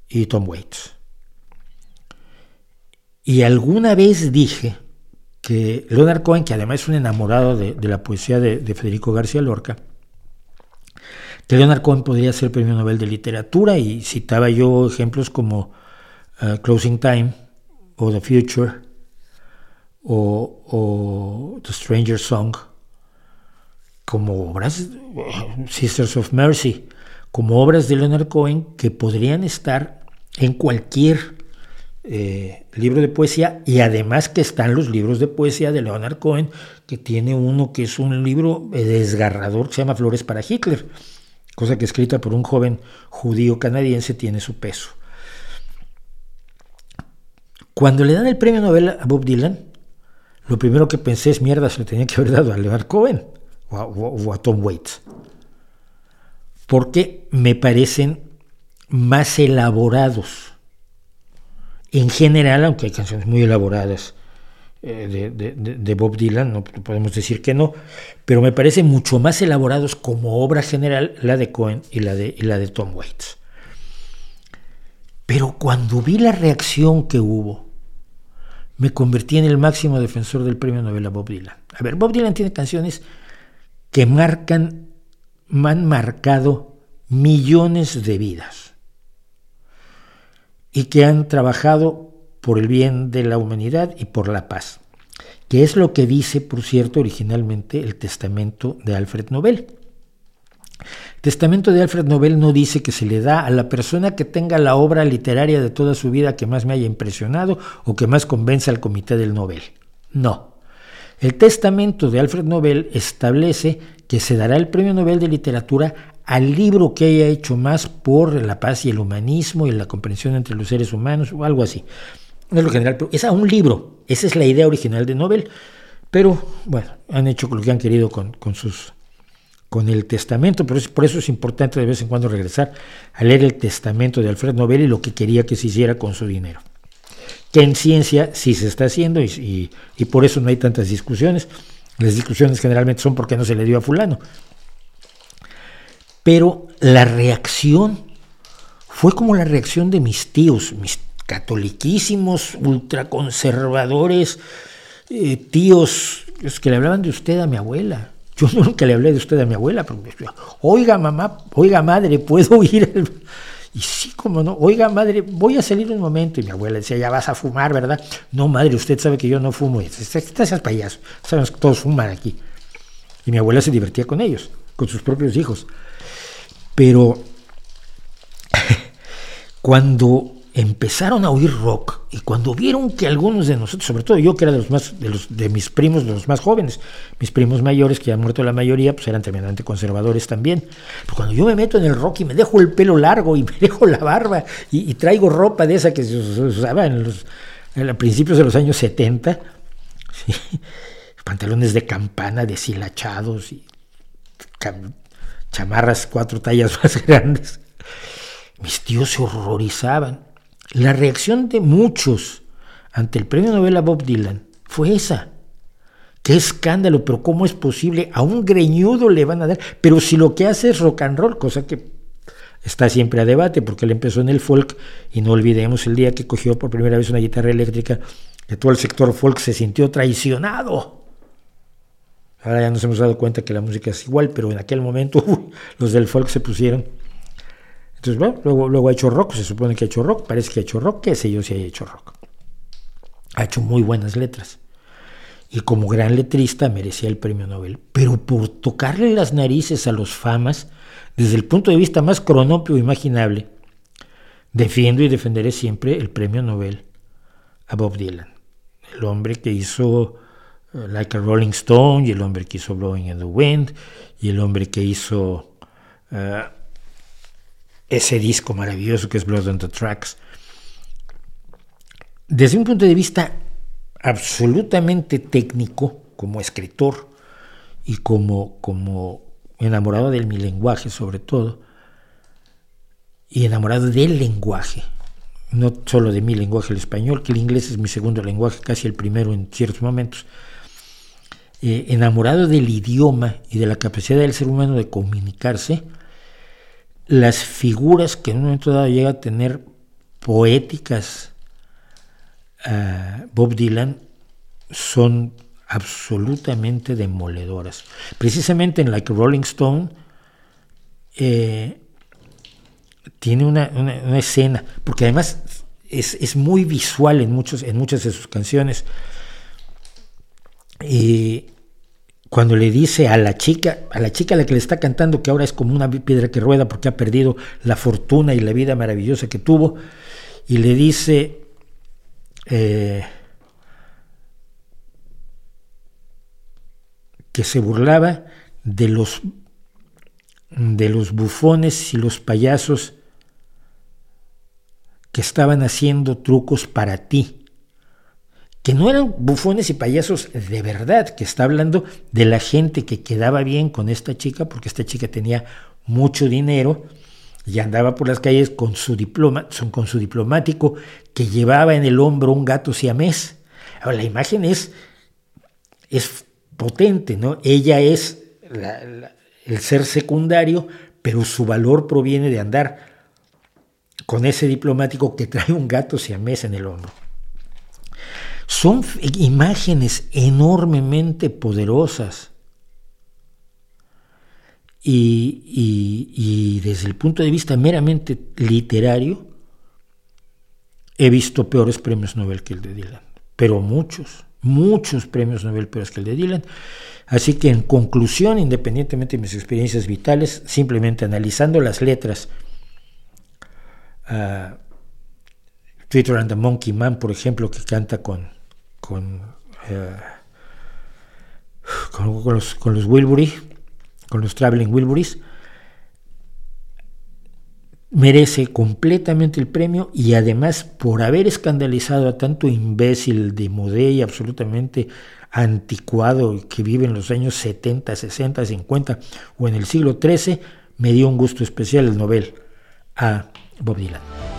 y Tom Waits. Y alguna vez dije que Leonard Cohen, que además es un enamorado de, la poesía de, Federico García Lorca, que Leonard Cohen podría ser premio Nobel de Literatura y citaba yo ejemplos como uh, Closing Time o The Future o, The Stranger Song como obras, Sisters of Mercy, como obras de Leonard Cohen que podrían estar en cualquier eh, libro de poesía y además que están los libros de poesía de Leonard Cohen, que tiene uno que es un libro desgarrador que se llama Flores para Hitler, cosa que escrita por un joven judío canadiense tiene su peso. Cuando le dan el premio Nobel a Bob Dylan, lo primero que pensé es mierda, se le tenía que haber dado a Leonard Cohen o a Tom Waits, porque me parecen más elaborados en general, aunque hay canciones muy elaboradas eh, de, Bob Dylan, no podemos decir que no, pero me parece mucho más elaborados como obra general la de Cohen y la de, la de Tom Waits. Pero cuando vi la reacción que hubo, me convertí en el máximo defensor del premio Nobel a Bob Dylan. A ver, Bob Dylan tiene canciones que marcan, han marcado millones de vidas y que han trabajado por el bien de la humanidad y por la paz, que es lo que dice, por cierto, originalmente el testamento de Alfred Nobel. El testamento de Alfred Nobel no dice que se le da a la persona que tenga la obra literaria de toda su vida que más me haya impresionado o que más convenza al comité del Nobel. No. El testamento de Alfred Nobel establece que se dará el premio Nobel de Literatura al libro que haya hecho más por la paz y el humanismo y la comprensión entre los seres humanos o algo así. No es lo general, pero es a un libro. Esa es la idea original de Nobel. Pero bueno, han hecho lo que han querido con, sus con el testamento, pero por eso es importante de vez en cuando regresar a leer el testamento de Alfred Nobel y lo que quería que se hiciera con su dinero. Que en ciencia sí se está haciendo y, y por eso no hay tantas discusiones. Las discusiones generalmente son porque no se le dio a fulano pero la reacción fue como la reacción de mis tíos, mis catoliquísimos, ultraconservadores, eh, tíos que le hablaban de usted a mi abuela. Yo nunca le hablé de usted a mi abuela, pero oiga mamá, oiga madre, ¿puedo ir? Y sí, como no, oiga madre, voy a salir un momento. Y mi abuela decía, ya vas a fumar, ¿verdad? No, madre, usted sabe que yo no fumo. Estás payaso, sabemos que todos fuman aquí. Y mi abuela se divertía con ellos, con sus propios hijos. Pero cuando empezaron a oír rock y cuando vieron que algunos de nosotros, sobre todo yo que era de los más de, los, de mis primos, de los más jóvenes, mis primos mayores que ya han muerto la mayoría, pues eran tremendamente conservadores también. Pero cuando yo me meto en el rock y me dejo el pelo largo y me dejo la barba y, traigo ropa de esa que se usaba en los a principios de los años 70, pantalones de campana deshilachados y chamarras cuatro tallas más grandes. Mis tíos se horrorizaban. La reacción de muchos ante el premio Nobel Bob Dylan fue esa. Qué escándalo, pero ¿cómo es posible? A un greñudo le van a dar. Pero si lo que hace es rock and roll, cosa que está siempre a debate, porque él empezó en el folk, y no olvidemos el día que cogió por primera vez una guitarra eléctrica, que todo el sector folk se sintió traicionado. Ahora ya nos hemos dado cuenta que la música es igual, pero en aquel momento los del folk se pusieron. Entonces, bueno, luego, luego ha hecho rock, se supone que ha hecho rock, parece que ha hecho rock, qué sé yo si ha hecho rock. Ha hecho muy buenas letras. Y como gran letrista merecía el premio Nobel. Pero por tocarle las narices a los famas, desde el punto de vista más cronopio imaginable, defiendo y defenderé siempre el premio Nobel a Bob Dylan. El hombre que hizo Like a Rolling Stone y el hombre que hizo Blowing in the Wind y el hombre que hizo eh, ese disco maravilloso que es Blood on the Tracks. Desde un punto de vista absolutamente técnico, como escritor y como, como enamorado de mi lenguaje sobre todo, y enamorado del lenguaje, no solo de mi lenguaje el español, que el inglés es mi segundo lenguaje, casi el primero en ciertos momentos, eh, enamorado del idioma y de la capacidad del ser humano de comunicarse, las figuras que en un momento dado llega a tener poéticas Bob Dylan son absolutamente demoledoras. Precisamente en Like Rolling Stone eh, tiene una, escena, porque además es, muy visual en, muchos, en muchas de sus canciones. Y cuando le dice a la chica, a la chica a la que le está cantando, que ahora es como una piedra que rueda porque ha perdido la fortuna y la vida maravillosa que tuvo, y le dice, eh, que se burlaba de los, de los bufones y los payasos que estaban haciendo trucos para ti, que no eran bufones y payasos de verdad, que está hablando de la gente que quedaba bien con esta chica, porque esta chica tenía mucho dinero y andaba por las calles con su, diploma, con su diplomático que llevaba en el hombro un gato siamés. Ahora, la imagen es, es potente, ¿no? Ella es el ser secundario, pero su valor proviene de andar con ese diplomático que trae un gato siamés en el hombro. Son imágenes enormemente poderosas. Y, y, desde el punto de vista meramente literario, he visto peores premios Nobel que el de Dylan, pero muchos muchos premios Nobel peores que el de Dylan. Así que en conclusión, independientemente de mis experiencias vitales, simplemente analizando las letras, uh, Twitter and the Monkey Man, por ejemplo, que canta con, con, eh, con, los, con los Wilbury, con los Traveling Wilburys, merece completamente el premio y además por haber escandalizado a tanto imbécil de modé y absolutamente anticuado que vive en los años 70, 60, 50 o en el siglo XIII, me dio un gusto especial el Nobel a Bob Dylan.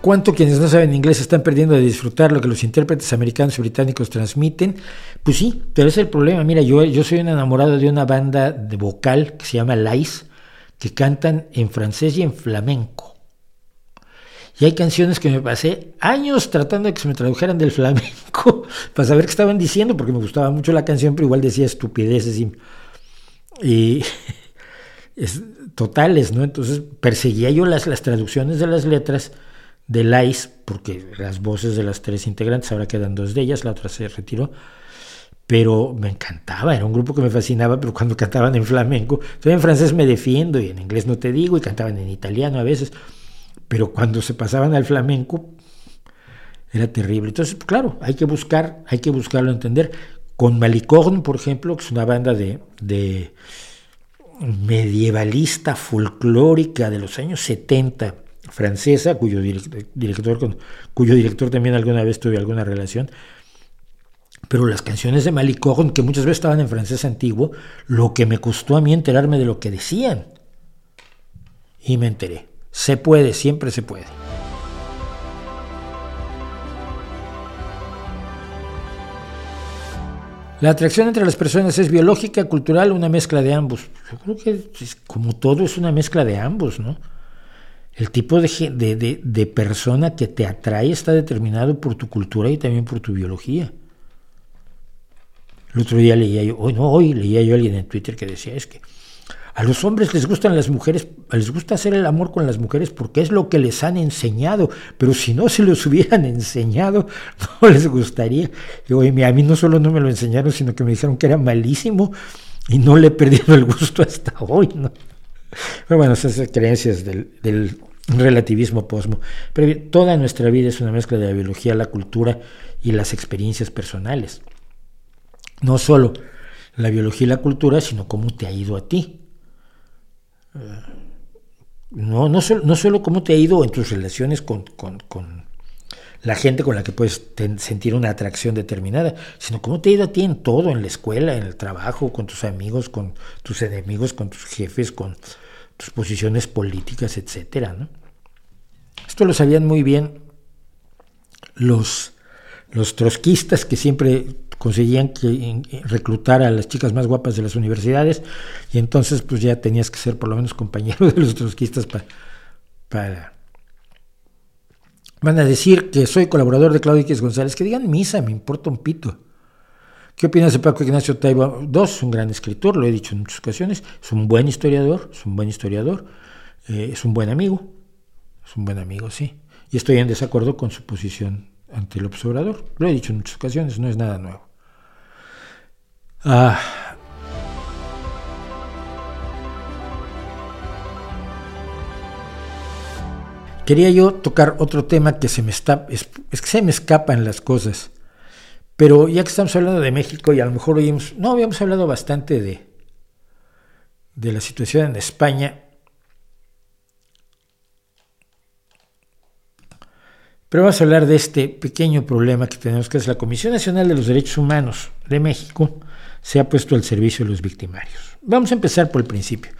¿Cuánto quienes no saben inglés están perdiendo de disfrutar lo que los intérpretes americanos y británicos transmiten? Pues sí, pero es el problema. Mira, yo, yo soy un enamorado de una banda de vocal que se llama Lice, que cantan en francés y en flamenco. Y hay canciones que me pasé años tratando de que se me tradujeran del flamenco para saber qué estaban diciendo, porque me gustaba mucho la canción, pero igual decía estupideces y, totales, ¿no? Entonces perseguía yo las, las traducciones de las letras de Lice, porque las voces de las tres integrantes, ahora quedan dos de ellas, la otra se retiró, pero me encantaba, era un grupo que me fascinaba, pero cuando cantaban en flamenco, en francés me defiendo y en inglés no te digo, y cantaban en italiano a veces, pero cuando se pasaban al flamenco era terrible. Entonces, claro, hay que buscar, hay que buscarlo entender. Con Malicorne, por ejemplo, que es una banda de, de medievalista folclórica de los años 70, francesa, cuyo director, cuyo director también alguna vez tuve alguna relación, pero las canciones de Malicorne, que muchas veces estaban en francés antiguo, lo que me costó a mí enterarme de lo que decían. Y me enteré. Se puede, siempre se puede. La atracción entre las personas es biológica, cultural, una mezcla de ambos. Yo creo que como todo es una mezcla de ambos, ¿no? El tipo de, de, persona que te atrae está determinado por tu cultura y también por tu biología. El otro día leía yo, hoy no, hoy leía yo a alguien en Twitter que decía, es que a los hombres les gustan las mujeres, les gusta hacer el amor con las mujeres porque es lo que les han enseñado, pero si no se los hubieran enseñado, no les gustaría. Y, a mí no solo no me lo enseñaron, sino que me dijeron que era malísimo y no le he perdido el gusto hasta hoy, ¿no? Pero bueno, esas creencias del, relativismo posmo. Pero toda nuestra vida es una mezcla de la biología, la cultura y las experiencias personales. No solo la biología y la cultura, sino cómo te ha ido a ti. Eh, no, no, solo, cómo te ha ido en tus relaciones con, la gente con la que puedes sentir una atracción determinada, sino cómo te ha ido a ti en todo, en la escuela, en el trabajo, con tus amigos, con tus enemigos, con tus jefes, con tus posiciones políticas, etcétera, ¿no? Esto lo sabían muy bien los, los trotskistas que siempre conseguían que, reclutar a las chicas más guapas de las universidades y entonces pues ya tenías que ser por lo menos compañero de los trotskistas para... para Van a decir que soy colaborador de Claudio X González, que digan misa, me importa un pito ¿Qué opinas de Paco Ignacio Taibo II? Es un gran escritor, lo he dicho en muchas ocasiones, es un buen historiador, es un buen historiador, eh, es un buen amigo, es un buen amigo, sí. Y estoy en desacuerdo con su posición ante el observador. Lo he dicho en muchas ocasiones, no es nada nuevo. Ah, quería yo tocar otro tema que se me está, es, que se me escapan las cosas. Pero ya que estamos hablando de México y a lo mejor oímos, no, habíamos hablado bastante de, de la situación en España. Pero vamos a hablar de este pequeño problema que tenemos, que es la Comisión Nacional de los Derechos Humanos de México se ha puesto al servicio de los victimarios. Vamos a empezar por el principio.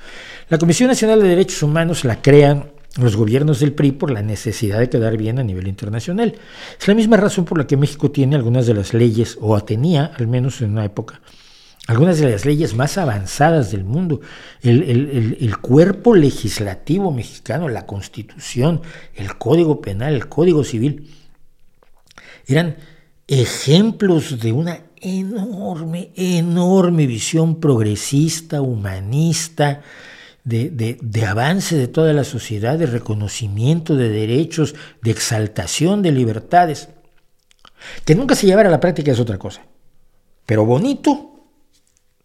La Comisión Nacional de Derechos Humanos la crean los gobiernos del PRI por la necesidad de quedar bien a nivel internacional. Es la misma razón por la que México tiene algunas de las leyes, o tenía al menos en una época, algunas de las leyes más avanzadas del mundo. El, cuerpo legislativo mexicano, la constitución, el código penal, el código civil, eran ejemplos de una enorme, enorme visión progresista, humanista, de, avance de toda la sociedad, de reconocimiento de derechos, de exaltación de libertades. Que nunca se llevara a la práctica es otra cosa. Pero bonito,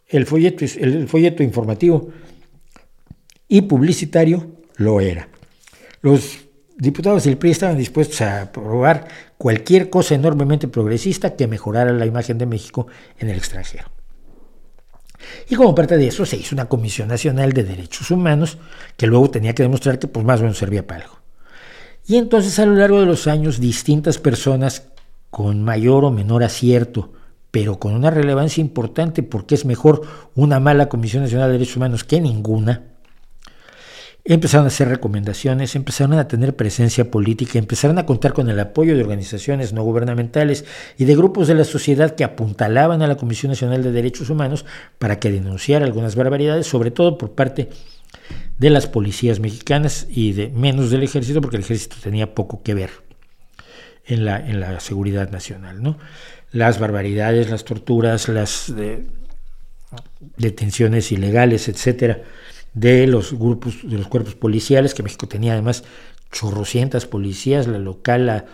el folleto, el folleto informativo y publicitario lo era. Los diputados del PRI estaban dispuestos a aprobar cualquier cosa enormemente progresista que mejorara la imagen de México en el extranjero. Y como parte de eso se hizo una Comisión Nacional de Derechos Humanos que luego tenía que demostrar que pues más o menos servía para algo. Y entonces a lo largo de los años distintas personas con mayor o menor acierto, pero con una relevancia importante porque es mejor una mala Comisión Nacional de Derechos Humanos que ninguna, empezaron a hacer recomendaciones, empezaron a tener presencia política, empezaron a contar con el apoyo de organizaciones no gubernamentales y de grupos de la sociedad que apuntalaban a la Comisión Nacional de Derechos Humanos para que denunciara algunas barbaridades, sobre todo por parte de las policías mexicanas y de menos del ejército, porque el ejército tenía poco que ver en la, en la seguridad nacional. ¿no? Las barbaridades, las torturas, las eh, detenciones ilegales, etcétera, de los grupos, de los cuerpos policiales, que México tenía además chorrocientas policías, la local, la,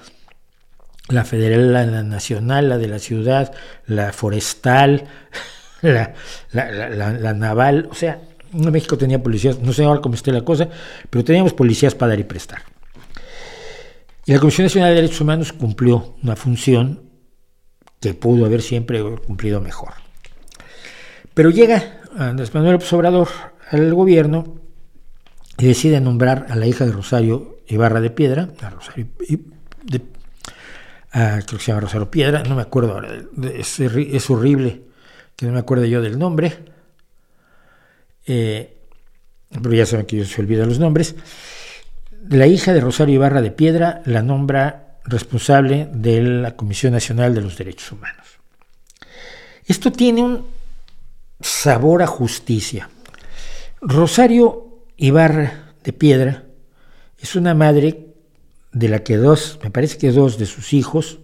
la federal, la nacional, la de la ciudad, la forestal, la, la, naval, o sea, México tenía policías, no sé ahora cómo esté la cosa, pero teníamos policías para dar y prestar. Y la Comisión Nacional de Derechos Humanos cumplió una función que pudo haber siempre cumplido mejor. Pero llega Andrés Manuel López Obrador al gobierno y decide nombrar a la hija de Rosario Ibarra de Piedra, a Rosario, de, creo que se llama Rosario Piedra, no me acuerdo ahora, es, horrible que no me acuerde yo del nombre, eh, pero ya saben que yo se olvido los nombres. La hija de Rosario Ibarra de Piedra la nombra responsable de la Comisión Nacional de los Derechos Humanos. Esto tiene un sabor a justicia. Rosario Ibarra de Piedra es una madre de la que dos, me parece que dos de sus hijos,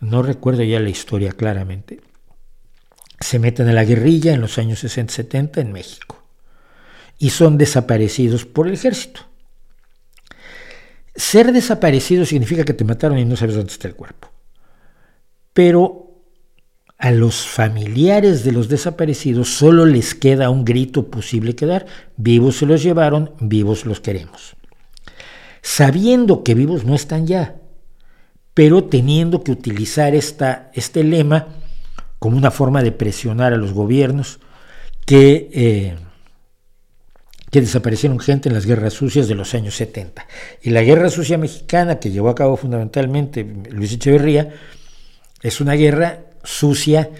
no recuerdo ya la historia claramente, se meten a la guerrilla en los años 60-70 en México y son desaparecidos por el ejército. Ser desaparecido significa que te mataron y no sabes dónde está el cuerpo. Pero a los familiares de los desaparecidos solo les queda un grito posible que dar. Vivos se los llevaron, vivos los queremos. Sabiendo que vivos no están ya, pero teniendo que utilizar esta, este lema como una forma de presionar a los gobiernos que, eh, que desaparecieron gente en las guerras sucias de los años 70. Y la guerra sucia mexicana que llevó a cabo fundamentalmente Luis Echeverría es una guerra sucia,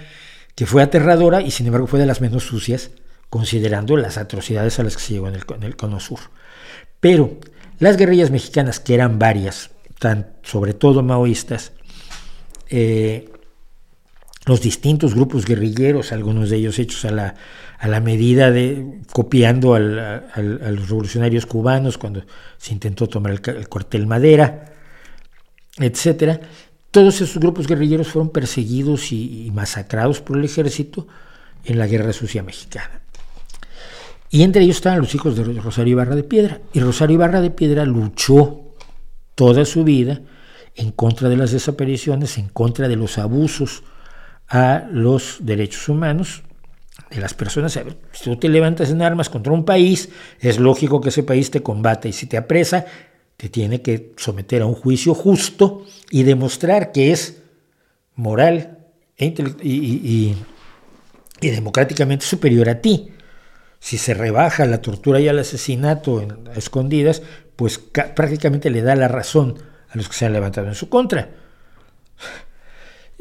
que fue aterradora y sin embargo fue de las menos sucias, considerando las atrocidades a las que se llegó en el, Cono Sur. Pero las guerrillas mexicanas, que eran varias, tan, sobre todo maoístas, eh, los distintos grupos guerrilleros, algunos de ellos hechos a la, a la medida de copiando a los revolucionarios cubanos cuando se intentó tomar el, el cuartel Madera, etcétera, todos esos grupos guerrilleros fueron perseguidos y, masacrados por el ejército en la Guerra Sucia Mexicana. Y entre ellos estaban los hijos de Rosario Ibarra de Piedra. Y Rosario Ibarra de Piedra luchó toda su vida en contra de las desapariciones, en contra de los abusos a los derechos humanos de las personas. Si tú te levantas en armas contra un país, es lógico que ese país te combate y si te apresa, te tiene que someter a un juicio justo y demostrar que es moral e y, democráticamente superior a ti. Si se rebaja la tortura y el asesinato en, a escondidas, pues prácticamente le da la razón a los que se han levantado en su contra.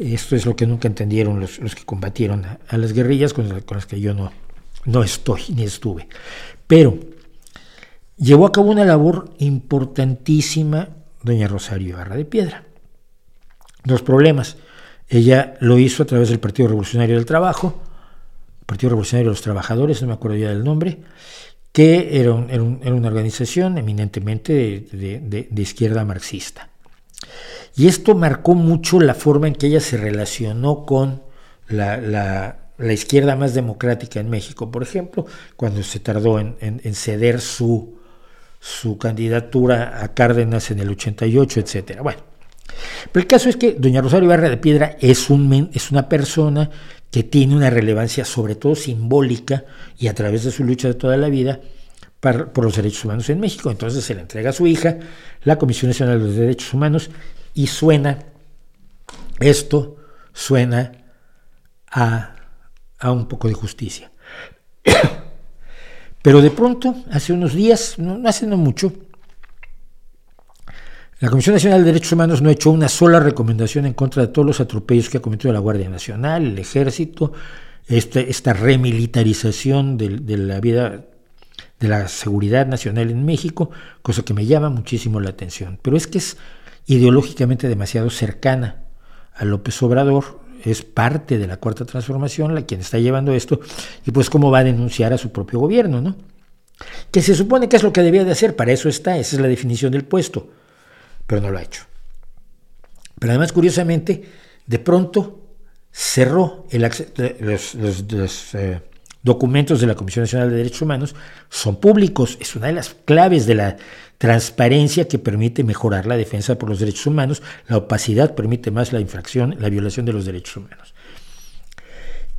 Esto es lo que nunca entendieron los, que combatieron a, las guerrillas con, las que yo no, no estoy ni estuve. Pero llevó a cabo una labor importantísima doña Rosario Ibarra de Piedra. Dos problemas. Ella lo hizo a través del Partido Revolucionario del Trabajo, Partido Revolucionario de los Trabajadores, no me acuerdo ya del nombre, que era, una organización eminentemente de, izquierda marxista. Y esto marcó mucho la forma en que ella se relacionó con la, izquierda más democrática en México, por ejemplo, cuando se tardó en, ceder su, su, candidatura a Cárdenas en el 88, etc. Bueno, pero el caso es que doña Rosario Barra de Piedra es, un, es una persona que tiene una relevancia sobre todo simbólica y a través de su lucha de toda la vida por los derechos humanos en México. Entonces se le entrega a su hija la Comisión Nacional de los Derechos Humanos y suena, esto suena a, a un poco de justicia. Pero de pronto, hace unos días, no hace no mucho, la Comisión Nacional de Derechos Humanos no hecho una sola recomendación en contra de todos los atropellos que ha cometido la Guardia Nacional, el Ejército, este, esta remilitarización de, la vida, de la seguridad nacional en México, cosa que me llama muchísimo la atención. Pero es que es ideológicamente demasiado cercana a López Obrador, es parte de la Cuarta Transformación la quien está llevando esto, y pues cómo va a denunciar a su propio gobierno, ¿no? Que se supone que es lo que debía de hacer, para eso está, esa es la definición del puesto pero no lo ha hecho. Pero además, curiosamente, de pronto cerró el los, eh, documentos de la Comisión Nacional de Derechos Humanos, son públicos, es una de las claves de la transparencia que permite mejorar la defensa por los derechos humanos, la opacidad permite más la infracción, la violación de los derechos humanos.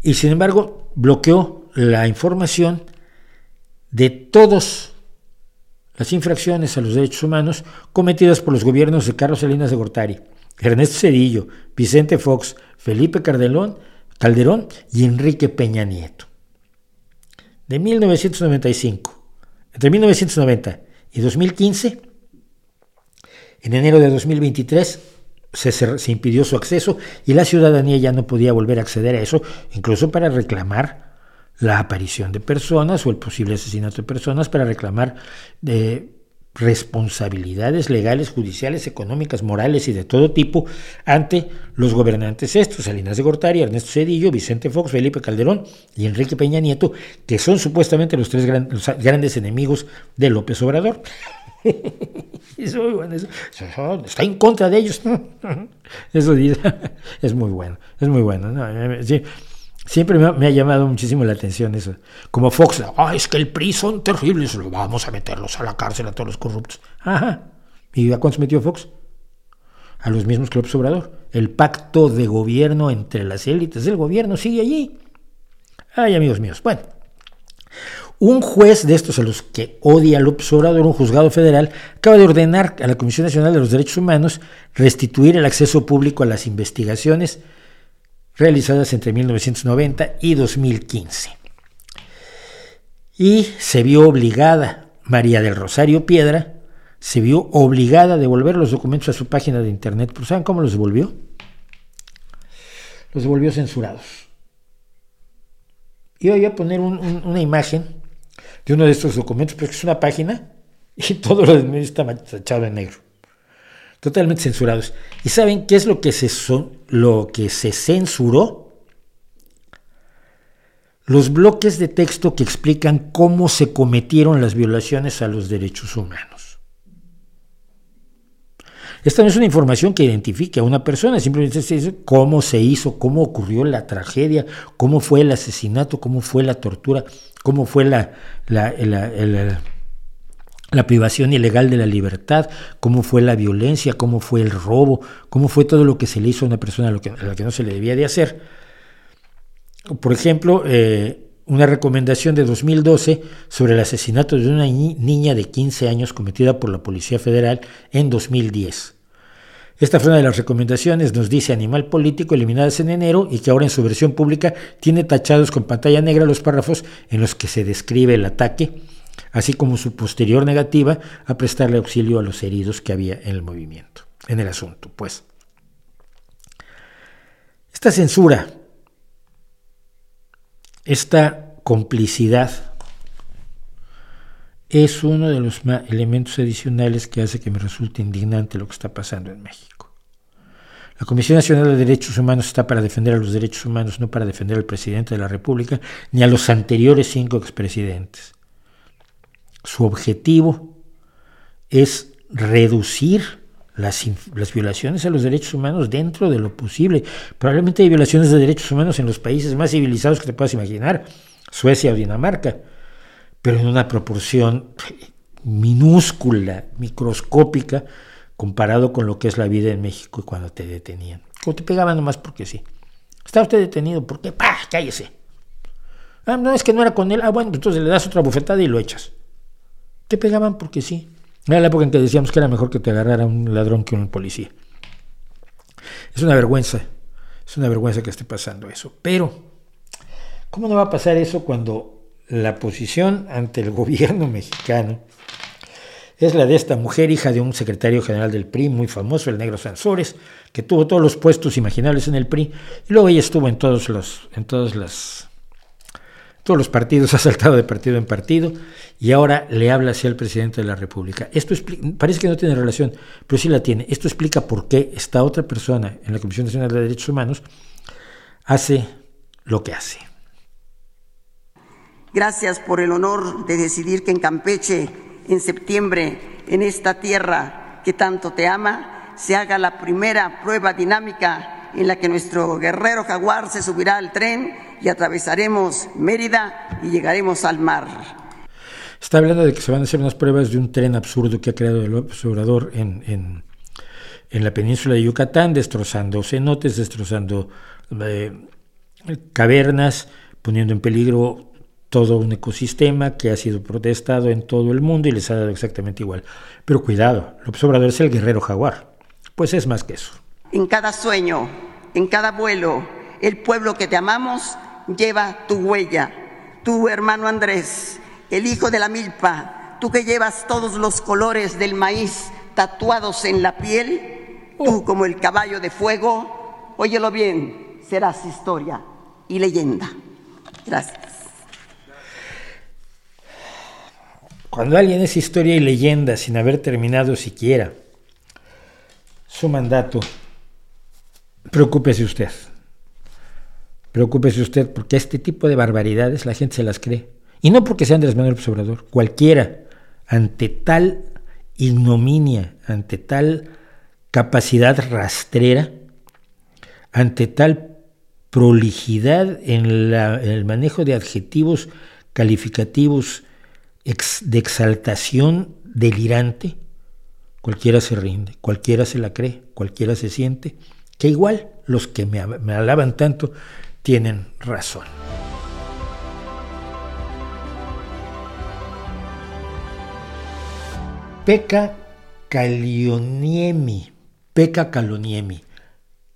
Y sin embargo, bloqueó la información de todos las infracciones a los derechos humanos cometidas por los gobiernos de Carlos Salinas de Gortari, Ernesto Cedillo, Vicente Fox, Felipe Calderón y Enrique Peña Nieto. De 1995, entre 1990 y 2015, en enero de 2023 se, se, impidió su acceso y la ciudadanía ya no podía volver a acceder a eso, incluso para reclamar la aparición de personas o el posible asesinato de personas para reclamar de responsabilidades legales, judiciales, económicas, morales y de todo tipo ante los gobernantes estos, Salinas de Gortari, Ernesto Cedillo, Vicente Fox, Felipe Calderón y Enrique Peña Nieto, que son supuestamente los tres grandes enemigos de López Obrador. eso, está en contra de ellos. Eso es muy bueno, es muy bueno. Siempre me ha, llamado muchísimo la atención eso. Como Fox, ah, es que el PRI son terribles, vamos a meterlos a la cárcel a todos los corruptos. Ajá. ¿Y a cuántos metió Fox? A los mismos que López Obrador. El pacto de gobierno entre las élites del gobierno sigue allí. Ay, amigos míos. Bueno, un juez de estos a los que odia López Obrador, un juzgado federal, acaba de ordenar a la Comisión Nacional de los Derechos Humanos restituir el acceso público a las investigaciones realizadas entre 1990 y 2015. Y se vio obligada, María del Rosario Piedra, se vio obligada a devolver los documentos a su página de internet. ¿Pero saben cómo los devolvió? Los devolvió censurados. Y voy a poner una imagen de uno de estos documentos, porque es una página y todo lo demás está tachado en negro totalmente censurados. ¿Y saben qué es lo que se, lo que se censuró? Los bloques de texto que explican cómo se cometieron las violaciones a los derechos humanos. Esta no es una información que identifique a una persona, simplemente se dice cómo se hizo, cómo ocurrió la tragedia, cómo fue el asesinato, cómo fue la tortura, cómo fue la privación ilegal de la libertad, cómo fue la violencia, cómo fue el robo, cómo fue todo lo que se le hizo a una persona a, que, a la que no se le debía de hacer. Por ejemplo, eh, una recomendación de 2012 sobre el asesinato de una niña de 15 años cometida por la Policía Federal en 2010. Esta fue una de las recomendaciones, nos dice Animal Político, eliminadas en enero y que ahora en su versión pública tiene tachados con pantalla negra los párrafos en los que se describe el ataque, así como su posterior negativa a prestarle auxilio a los heridos que había en el movimiento, en el asunto, pues. Esta censura esta complicidad es uno de los elementos adicionales que hace que me resulte indignante lo que está pasando en México. La Comisión Nacional de Derechos Humanos está para defender a los derechos humanos, no para defender al presidente de la República ni a los anteriores cinco expresidentes. Su objetivo es reducir las, violaciones a los derechos humanos dentro de lo posible. Probablemente hay violaciones de derechos humanos en los países más civilizados que te puedas imaginar, Suecia o Dinamarca, pero en una proporción minúscula, microscópica, comparado con lo que es la vida en México y cuando te detenían. O te pegaban nomás porque sí. Está usted detenido, ¿por qué? ¡Pah! Cállese. Ah, no, es que no era con él. Ah, bueno, entonces le das otra bufetada y lo echas. Te pegaban porque sí. Era la época en que decíamos que era mejor que te agarrara un ladrón que un policía. Es una vergüenza, es una vergüenza que esté pasando eso. Pero, ¿cómo no va a pasar eso cuando la posición ante el gobierno mexicano es la de esta mujer, hija de un secretario general del PRI muy famoso, el negro Sansores, que tuvo todos los puestos imaginables en el PRI, y luego ella estuvo en todos los, en todas las todos los partidos, ha saltado de partido en partido y ahora le habla hacia el presidente de la República. Esto parece que no tiene relación, pero sí la tiene. Esto explica por qué esta otra persona en la Comisión Nacional de Derechos Humanos hace lo que hace. Gracias por el honor de decidir que en Campeche, en septiembre, en esta tierra que tanto te ama, se haga la primera prueba dinámica en la que nuestro guerrero jaguar se subirá al tren y atravesaremos Mérida y llegaremos al mar. Está hablando de que se van a hacer unas pruebas de un tren absurdo que ha creado el observador en, en, la península de Yucatán, destrozando cenotes, destrozando eh, cavernas, poniendo en peligro todo un ecosistema que ha sido protestado en todo el mundo y les ha dado exactamente igual. Pero cuidado, el observador es el guerrero jaguar. Pues es más que eso. En cada sueño, en cada vuelo, el pueblo que te amamos lleva tu huella. Tu hermano Andrés, el hijo de la milpa, tú que llevas todos los colores del maíz tatuados en la piel, tú oh. como el caballo de fuego, óyelo bien, serás historia y leyenda. Gracias. Cuando alguien es historia y leyenda sin haber terminado siquiera su mandato, preocúpese usted. Preocúpese usted porque este tipo de barbaridades la gente se las cree. Y no porque sea Andrés Manuel Obrador, cualquiera, ante tal ignominia, ante tal capacidad rastrera, ante tal prolijidad en, el manejo de adjetivos calificativos de exaltación delirante, cualquiera se rinde, cualquiera se la cree, cualquiera se siente, que igual los que me alaban tanto tienen razón. Peca Calioniemi. Peca Caloniemi.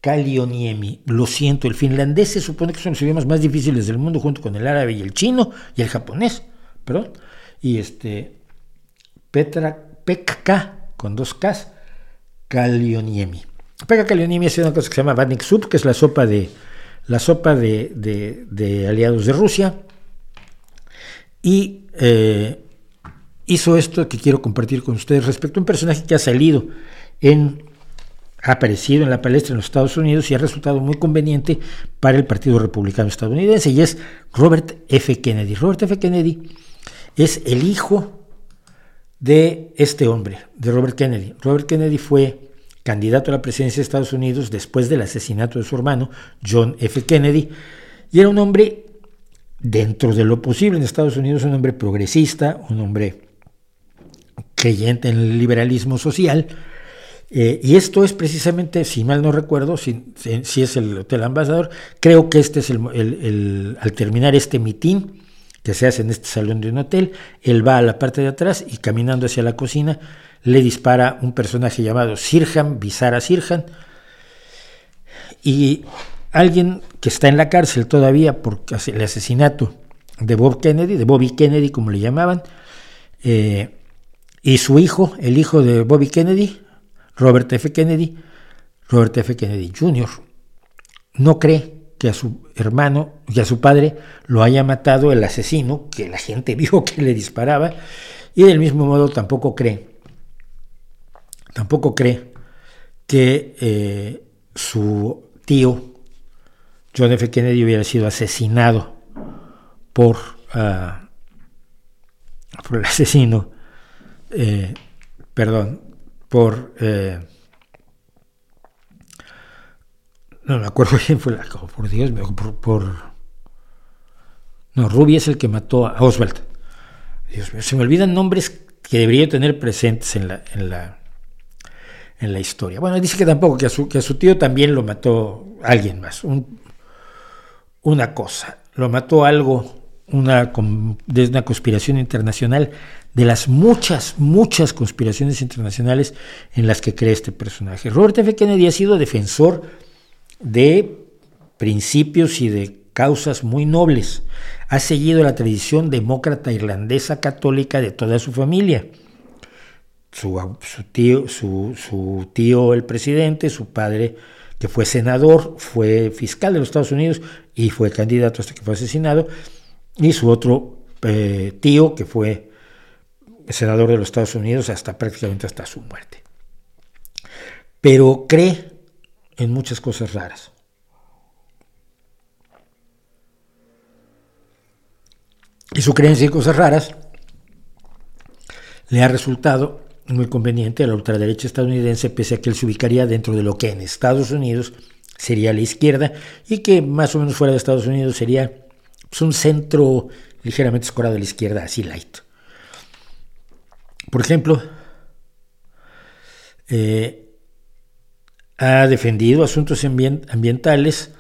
Calioniemi. Lo siento, el finlandés se supone que son los idiomas más difíciles del mundo junto con el árabe y el chino y el japonés. Perdón. Y este. Petra, Pekka, con dos Ks. Calioniemi. Peca Calioniemi es una cosa que se llama Vanik Soup, que es la sopa de, la sopa de, aliados de Rusia y eh, hizo esto que quiero compartir con ustedes respecto a un personaje que ha salido en ha aparecido en la palestra en los Estados Unidos y ha resultado muy conveniente para el Partido Republicano estadounidense y es Robert F. Kennedy. Robert F. Kennedy es el hijo de este hombre, de Robert Kennedy. Robert Kennedy fue candidato a la presidencia de Estados Unidos después del asesinato de su hermano, John F. Kennedy, y era un hombre, dentro de lo posible en Estados Unidos, un hombre progresista, un hombre creyente en el liberalismo social, eh, y esto es precisamente, si mal no recuerdo, si, es el Hotel Ambasador, creo que este es el, al terminar este mitin que se hace en este salón de un hotel, él va a la parte de atrás y caminando hacia la cocina le dispara un personaje llamado Sirhan, Bizarra Sirhan, y alguien que está en la cárcel todavía por el asesinato de Bob Kennedy, de Bobby Kennedy como le llamaban, eh, y su hijo, el hijo de Bobby Kennedy, Robert F. Kennedy, Robert F. Kennedy Jr., no cree que a su hermano y a su padre lo haya matado el asesino, que la gente vio que le disparaba, y del mismo modo tampoco cree, tampoco cree que eh, su tío John F. Kennedy hubiera sido asesinado por, ah, el asesino, eh, perdón, por... Eh, no me acuerdo quién fue la... por Dios, por, por... No, Ruby es el que mató a Oswald. Dios mío, se me olvidan nombres que debería tener presentes en la, en la, en la historia. Bueno, dice que tampoco, que a su, que a su tío también lo mató alguien más. una cosa, lo mató algo, una, de una conspiración internacional de las muchas, muchas conspiraciones internacionales en las que cree este personaje. Robert F. Kennedy ha sido defensor de principios y de causas muy nobles. Ha seguido la tradición demócrata irlandesa católica de toda su familia. Su, tío, su, tío, el presidente, su padre, que fue senador, fue fiscal de los Estados Unidos y fue candidato hasta que fue asesinado, y su otro eh, tío, que fue senador de los Estados Unidos hasta prácticamente hasta su muerte. Pero cree en muchas cosas raras. Y su creencia en cosas raras le ha resultado muy conveniente a la ultraderecha estadounidense, pese a que él se ubicaría dentro de lo que en Estados Unidos sería la izquierda y que más o menos fuera de Estados Unidos sería pues, un centro ligeramente escorado de la izquierda, así light. Por ejemplo, eh, ha defendido asuntos ambientales,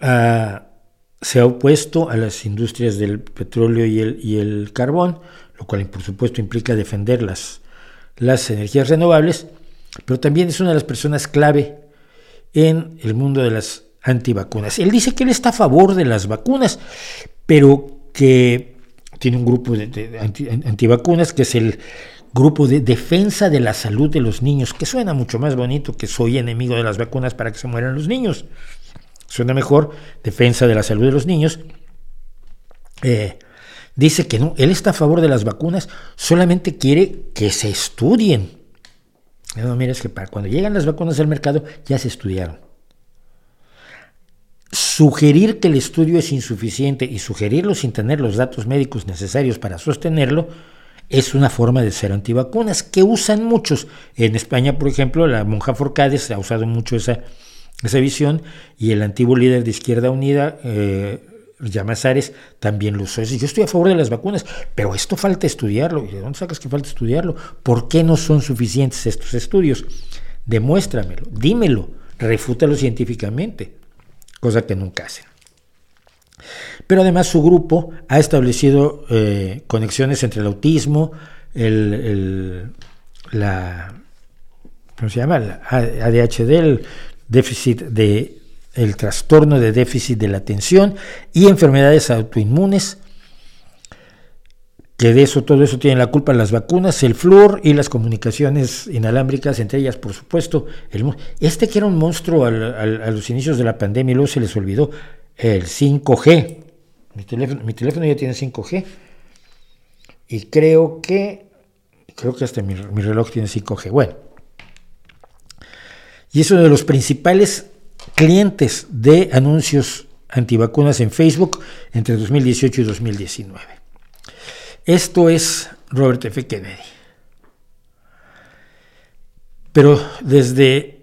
se ha opuesto a las industrias del petróleo y el, y el, carbón, lo cual por supuesto implica defender las, las energías renovables, pero también es una de las personas clave en el mundo de las antivacunas. Él dice que él está a favor de las vacunas, pero que tiene un grupo de, antivacunas que es el grupo de defensa de la salud de los niños, que suena mucho más bonito que soy enemigo de las vacunas para que se mueran los niños. Suena mejor defensa de la salud de los niños. Eh, dice que no, él está a favor de las vacunas, solamente quiere que se estudien. No, mira, es que cuando llegan las vacunas al mercado ya se estudiaron. Sugerir que el estudio es insuficiente y sugerirlo sin tener los datos médicos necesarios para sostenerlo es una forma de ser antivacunas que usan muchos. En España, por ejemplo, la monja Forcades ha usado mucho esa, esa visión y el antiguo líder de Izquierda Unida, eh, Llamazares, también lo usó. Yo estoy a favor de las vacunas, pero esto falta estudiarlo. ¿Y de dónde sacas que falta estudiarlo? ¿Por qué no son suficientes estos estudios? Demuéstramelo, dímelo, refútalo científicamente cosa que nunca hacen. Pero además su grupo ha establecido eh, conexiones entre el autismo, el, la, ¿cómo se llama? El ADHD, el déficit de el trastorno de déficit de la atención y enfermedades autoinmunes, que de eso, todo eso tienen la culpa las vacunas, el flúor y las comunicaciones inalámbricas, entre ellas, por supuesto, el, este que era un monstruo a los inicios de la pandemia y luego se les olvidó, el 5G. Mi teléfono, mi teléfono ya tiene 5G y creo que, creo que hasta mi, mi reloj tiene 5G. Bueno, y es uno de los principales clientes de anuncios antivacunas en Facebook entre 2018 y 2019. Esto es Robert F. Kennedy. Pero desde...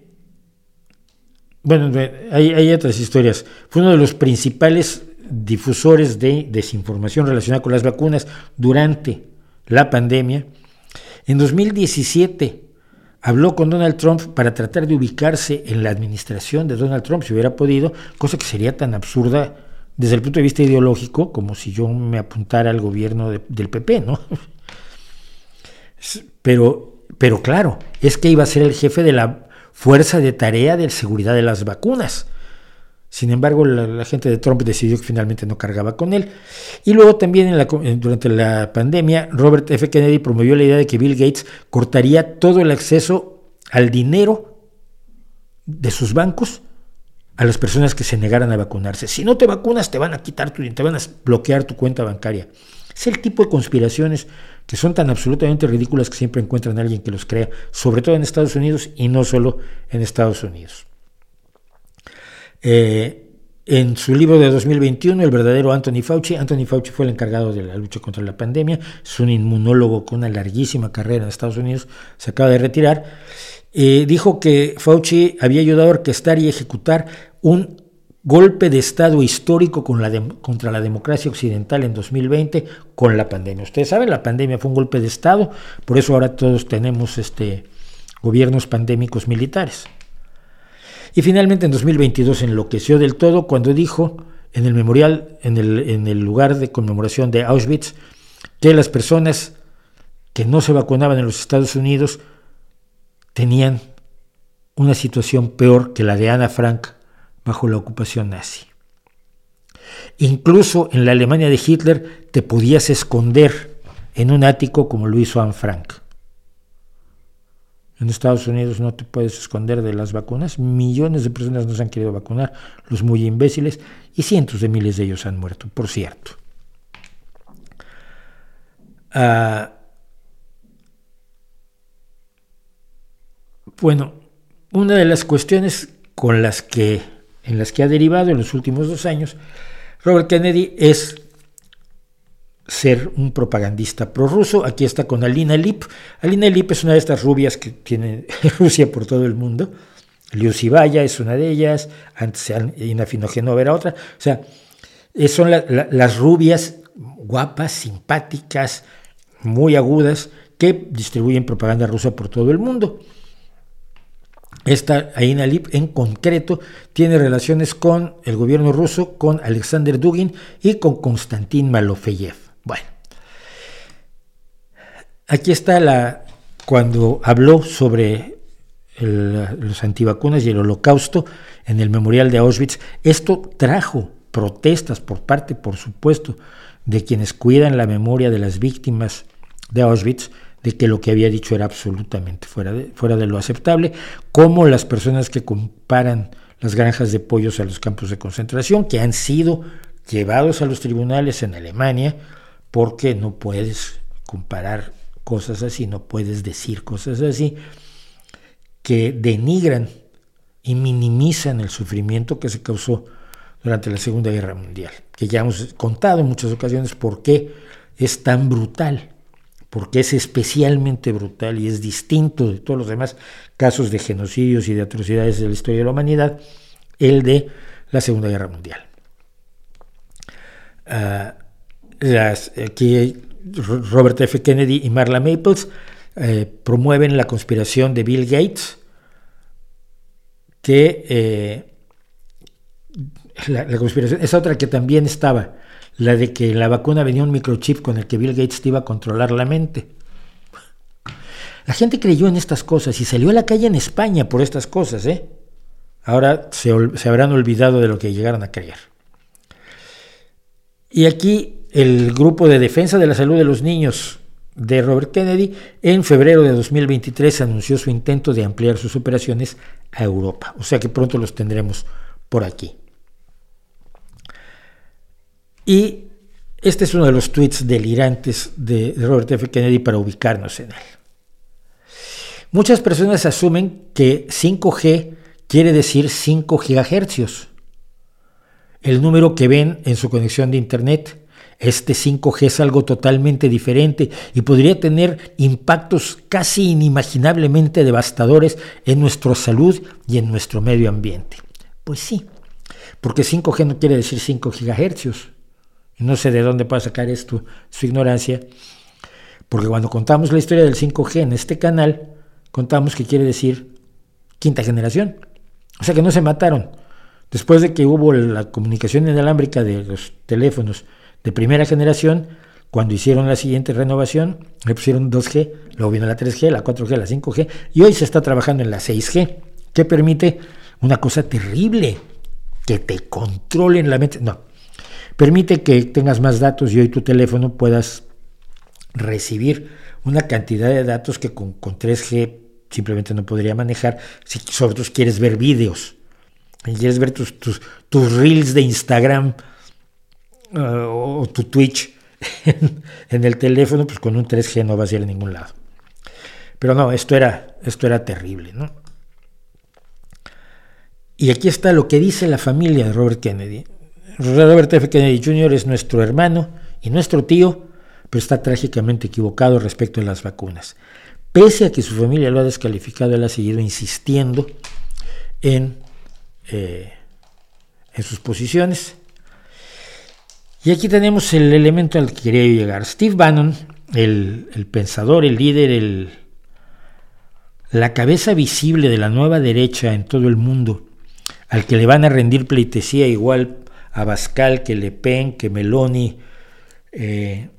Bueno, hay, hay otras historias. Fue uno de los principales difusores de desinformación relacionada con las vacunas durante la pandemia. En 2017 habló con Donald Trump para tratar de ubicarse en la administración de Donald Trump, si hubiera podido, cosa que sería tan absurda desde el punto de vista ideológico como si yo me apuntara al gobierno del PP, ¿no? Pero, pero claro, es que iba a ser el jefe de la fuerza de tarea de seguridad de las vacunas. Sin embargo, la, gente de Trump decidió que finalmente no cargaba con él. Y luego también durante la pandemia, Robert F. Kennedy promovió la idea de que Bill Gates cortaría todo el acceso al dinero de sus bancos a las personas que se negaran a vacunarse. Si no te vacunas, te van a quitar tu te van a bloquear tu cuenta bancaria. Es el tipo de conspiraciones que son tan absolutamente ridículas que siempre encuentran a alguien que los crea, sobre todo en Estados Unidos y no solo en Estados Unidos. Eh, en su libro de 2021, El verdadero Anthony Fauci, Anthony Fauci fue el encargado de la lucha contra la pandemia, es un inmunólogo con una larguísima carrera en Estados Unidos, se acaba de retirar, eh, dijo que Fauci había ayudado a orquestar y ejecutar un golpe de Estado histórico contra la democracia occidental en 2020 con la pandemia. Ustedes saben, la pandemia fue un golpe de Estado, por eso ahora todos tenemos este, gobiernos pandémicos militares. Y finalmente en 2022 enloqueció del todo cuando dijo en el memorial, en el, lugar de conmemoración de Auschwitz, que las personas que no se vacunaban en los Estados Unidos tenían una situación peor que la de Ana Frank bajo la ocupación nazi. Incluso en la Alemania de Hitler te podías esconder en un ático como lo hizo Anne Frank. En Estados Unidos no te puedes esconder de las vacunas. Millones de personas no se han querido vacunar, los muy imbéciles, y cientos de miles de ellos han muerto, por cierto. Ah, bueno, una de las cuestiones con las que, en las que ha derivado en los últimos dos años Robert Kennedy es ser un propagandista prorruso. Aquí está con Alina Lip. Alina Lip es una de estas rubias que tiene Rusia por todo el mundo. Liusivaya es una de ellas, antes Ina era otra. O sea, son las rubias guapas, simpáticas, muy agudas, que distribuyen propaganda rusa por todo el mundo. Esta Aina Lip en concreto tiene relaciones con el gobierno ruso, con Alexander Dugin y con Konstantin Malofeyev. Bueno, aquí está la cuando habló sobre los antivacunas y el holocausto en el memorial de Auschwitz. Esto trajo protestas por parte, por supuesto, de quienes cuidan la memoria de las víctimas de Auschwitz, de que lo que había dicho era absolutamente fuera de, fuera de lo aceptable, como las personas que comparan las granjas de pollos a los campos de concentración, que han sido llevados a los tribunales en Alemania, porque no puedes comparar cosas así, no puedes decir cosas así, que denigran y minimizan el sufrimiento que se causó durante la Segunda Guerra Mundial, que ya hemos contado en muchas ocasiones por qué es tan brutal, porque es especialmente brutal y es distinto de todos los demás casos de genocidios y de atrocidades de la historia de la humanidad, el de la Segunda Guerra Mundial. Ah, las, Robert F. Kennedy y Marla Maples eh, promueven la conspiración de Bill Gates, que eh, la, conspiración es otra que también estaba, la de que la vacuna venía un microchip con el que Bill Gates te iba a controlar la mente. La gente creyó en estas cosas y salió a la calle en España por estas cosas, ¿eh? Ahora se, se habrán olvidado de lo que llegaron a creer. Y aquí el Grupo de Defensa de la Salud de los Niños de Robert Kennedy en febrero de 2023 anunció su intento de ampliar sus operaciones a Europa. O sea que pronto los tendremos por aquí. Y este es uno de los tweets delirantes de Robert F. Kennedy para ubicarnos en él. Muchas personas asumen que 5G quiere decir 5 GHz, el número que ven en su conexión de Internet Este 5G es algo totalmente diferente y podría tener impactos casi inimaginablemente devastadores en nuestra salud y en nuestro medio ambiente. Pues sí, porque 5G no quiere decir 5 gigahercios. No sé de dónde puede sacar esto su ignorancia, porque cuando contamos la historia del 5G en este canal, contamos que quiere decir quinta generación. O sea que no se mataron. Después de que hubo la comunicación inalámbrica de los teléfonos de primera generación, cuando hicieron la siguiente renovación, le pusieron 2G, luego vino la 3G, la 4G, la 5G, y hoy se está trabajando en la 6G, que permite una cosa terrible, que te controlen la mente. No, permite que tengas más datos y hoy tu teléfono puedas recibir una cantidad de datos que con, 3G simplemente no podría manejar si sobre todo quieres ver vídeos quieres ver tus, tus, tus reels de Instagram uh, o tu Twitch en, en, el teléfono, pues con un 3G no vas a ir a ningún lado. Pero no, esto era, esto era terrible, ¿no? Y aquí está lo que dice la familia de Robert Kennedy. Robert F. Kennedy Jr. es nuestro hermano y nuestro tío, pero está trágicamente equivocado respecto a las vacunas. Pese a que su familia lo ha descalificado, él ha seguido insistiendo en, eh, en sus posiciones. Y aquí tenemos el elemento al que quería llegar. Steve Bannon, el, pensador, el líder, la cabeza visible de la nueva derecha en todo el mundo, al que le van a rendir pleitesía igual a Bascal que Le Pen, que Meloni, eh,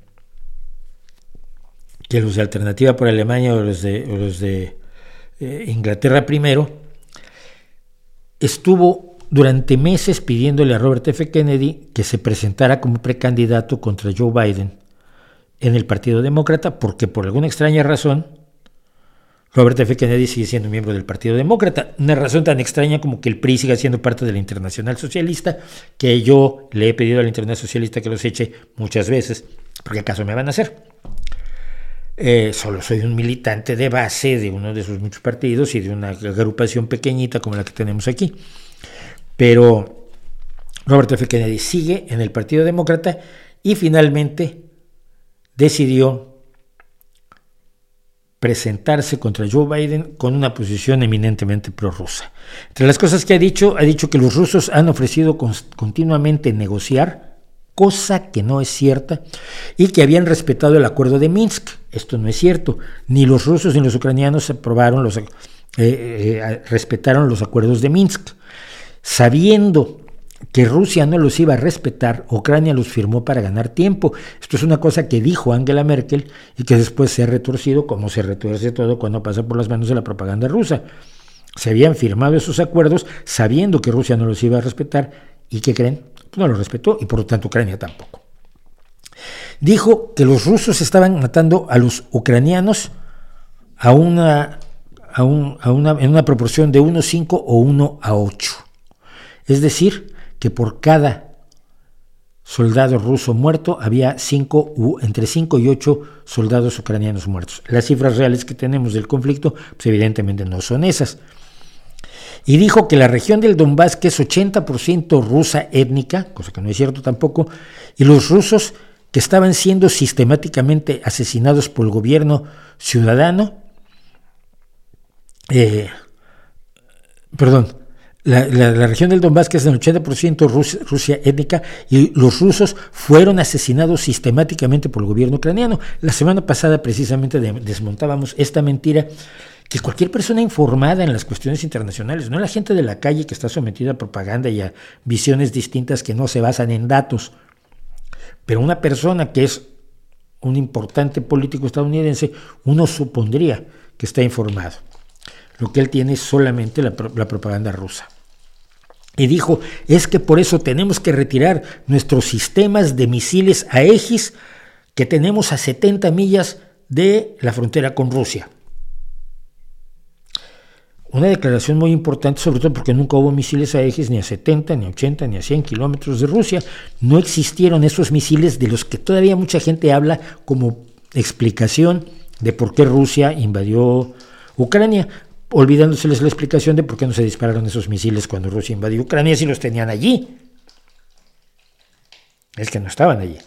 que los de Alternativa por Alemania o los de, los de eh, Inglaterra primero, estuvo durante meses pidiéndole a Robert F. Kennedy que se presentara como precandidato contra Joe Biden en el Partido Demócrata, porque por alguna extraña razón Robert F. Kennedy sigue siendo miembro del Partido Demócrata. Una razón tan extraña como que el PRI siga siendo parte de la Internacional Socialista, que yo le he pedido a la Internacional Socialista que los eche muchas veces, porque acaso me van a hacer. Eh, solo soy un militante de base de uno de sus muchos partidos y de una agrupación pequeñita como la que tenemos aquí. Pero Robert F. Kennedy sigue en el Partido Demócrata y finalmente decidió presentarse contra Joe Biden con una posición eminentemente prorrusa. Entre las cosas que ha dicho, ha dicho que los rusos han ofrecido continuamente negociar cosa que no es cierta, y que habían respetado el acuerdo de Minsk. Esto no es cierto. Ni los rusos ni los ucranianos aprobaron los, eh, eh, respetaron los acuerdos de Minsk. Sabiendo que Rusia no los iba a respetar, Ucrania los firmó para ganar tiempo. Esto es una cosa que dijo Angela Merkel y que después se ha retorcido como se retuerce todo cuando pasa por las manos de la propaganda rusa. Se habían firmado esos acuerdos sabiendo que Rusia no los iba a respetar y que creen no lo respetó y por lo tanto Ucrania tampoco. Dijo que los rusos estaban matando a los ucranianos a una, a una, en una proporción de 1,5 o 1 a 8. Es decir, que por cada soldado ruso muerto había cinco, entre 5 y 8 soldados ucranianos muertos. Las cifras reales que tenemos del conflicto, pues evidentemente no son esas y dijo que la región del Donbass, que es 80% rusa étnica, cosa que no es cierto tampoco, y los rusos que estaban siendo sistemáticamente asesinados por el gobierno ciudadano, eh, perdón, la, región del Donbass, es del 80% Rusia, étnica, y los rusos fueron asesinados sistemáticamente por el gobierno ucraniano. La semana pasada precisamente desmontábamos esta mentira que cualquier persona informada en las cuestiones internacionales, no la gente de la calle que está sometida a propaganda y a visiones distintas que no se basan en datos, pero una persona que es un importante político estadounidense, uno supondría que está informado. Lo que él tiene es solamente la, propaganda rusa. Y dijo, es que por eso tenemos que retirar nuestros sistemas de misiles Aegis que tenemos a 70 millas de la frontera con Rusia. Una declaración muy importante, sobre todo porque nunca hubo misiles a ejes ni a 70, ni a 80, ni a 100 kilómetros de Rusia. No existieron esos misiles de los que todavía mucha gente habla como explicación de por qué Rusia invadió Ucrania, olvidándoseles la explicación de por qué no se dispararon esos misiles cuando Rusia invadió Ucrania si los tenían allí. Es que no estaban allí.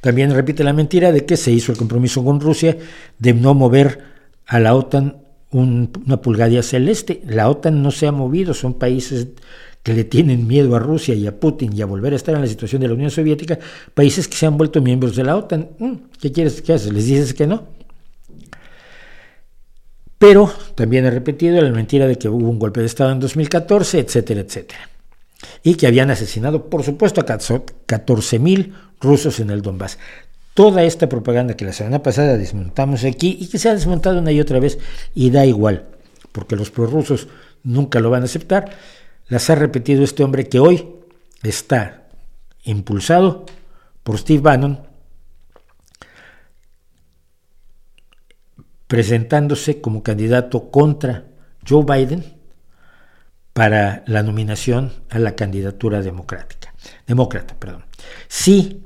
También repite la mentira de que se hizo el compromiso con Rusia de no mover a la OTAN una pulgada celeste. La OTAN no se ha movido, son países que le tienen miedo a Rusia y a Putin y a volver a estar en la situación de la Unión Soviética, países que se han vuelto miembros de la OTAN. Mm, ¿Qué quieres que haces? ¿Les dices que no? Pero también he repetido la mentira de que hubo un golpe de Estado en 2014, etcétera, etcétera. Y que habían asesinado, por supuesto, a 14.000 rusos en el Donbass. Toda esta propaganda que la semana pasada desmontamos aquí y que se ha desmontado una y otra vez y da igual, porque los prorrusos nunca lo van a aceptar, las ha repetido este hombre que hoy está impulsado por Steve Bannon, presentándose como candidato contra Joe Biden para la nominación a la candidatura democrática. Demócrata, perdón. Si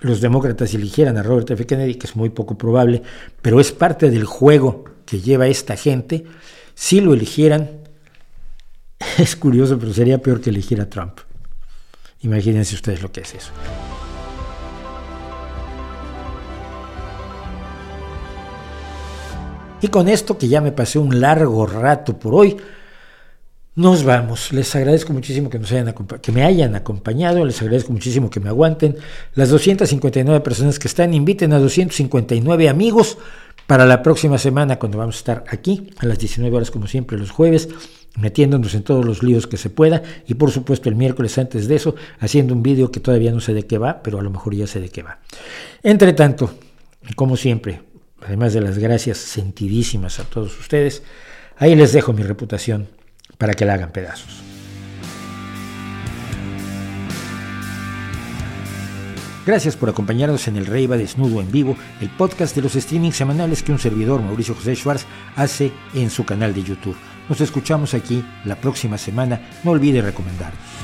los demócratas eligieran a Robert F. Kennedy, que es muy poco probable, pero es parte del juego que lleva esta gente, si lo eligieran, es curioso, pero sería peor que elegir a Trump. Imagínense ustedes lo que es eso. Y con esto, que ya me pasé un largo rato por hoy, nos vamos. Les agradezco muchísimo que, me hayan acompañado, les agradezco muchísimo que me aguanten. Las 259 personas que están, inviten a 259 amigos para la próxima semana, cuando vamos a estar aquí a las 19 horas, como siempre, los jueves, metiéndonos en todos los líos que se pueda. Y por supuesto, el miércoles antes de eso, haciendo un vídeo que todavía no sé de qué va, pero a lo mejor ya sé de qué va. Entre tanto, como siempre, además de las gracias sentidísimas a todos ustedes, ahí les dejo mi reputación para que la hagan pedazos. Gracias por acompañarnos en el Rey va Desnudo en Vivo, el podcast de los streamings semanales que un servidor, Mauricio José Schwartz, hace en su canal de YouTube. Nos escuchamos aquí la próxima semana. No olvide recomendarnos.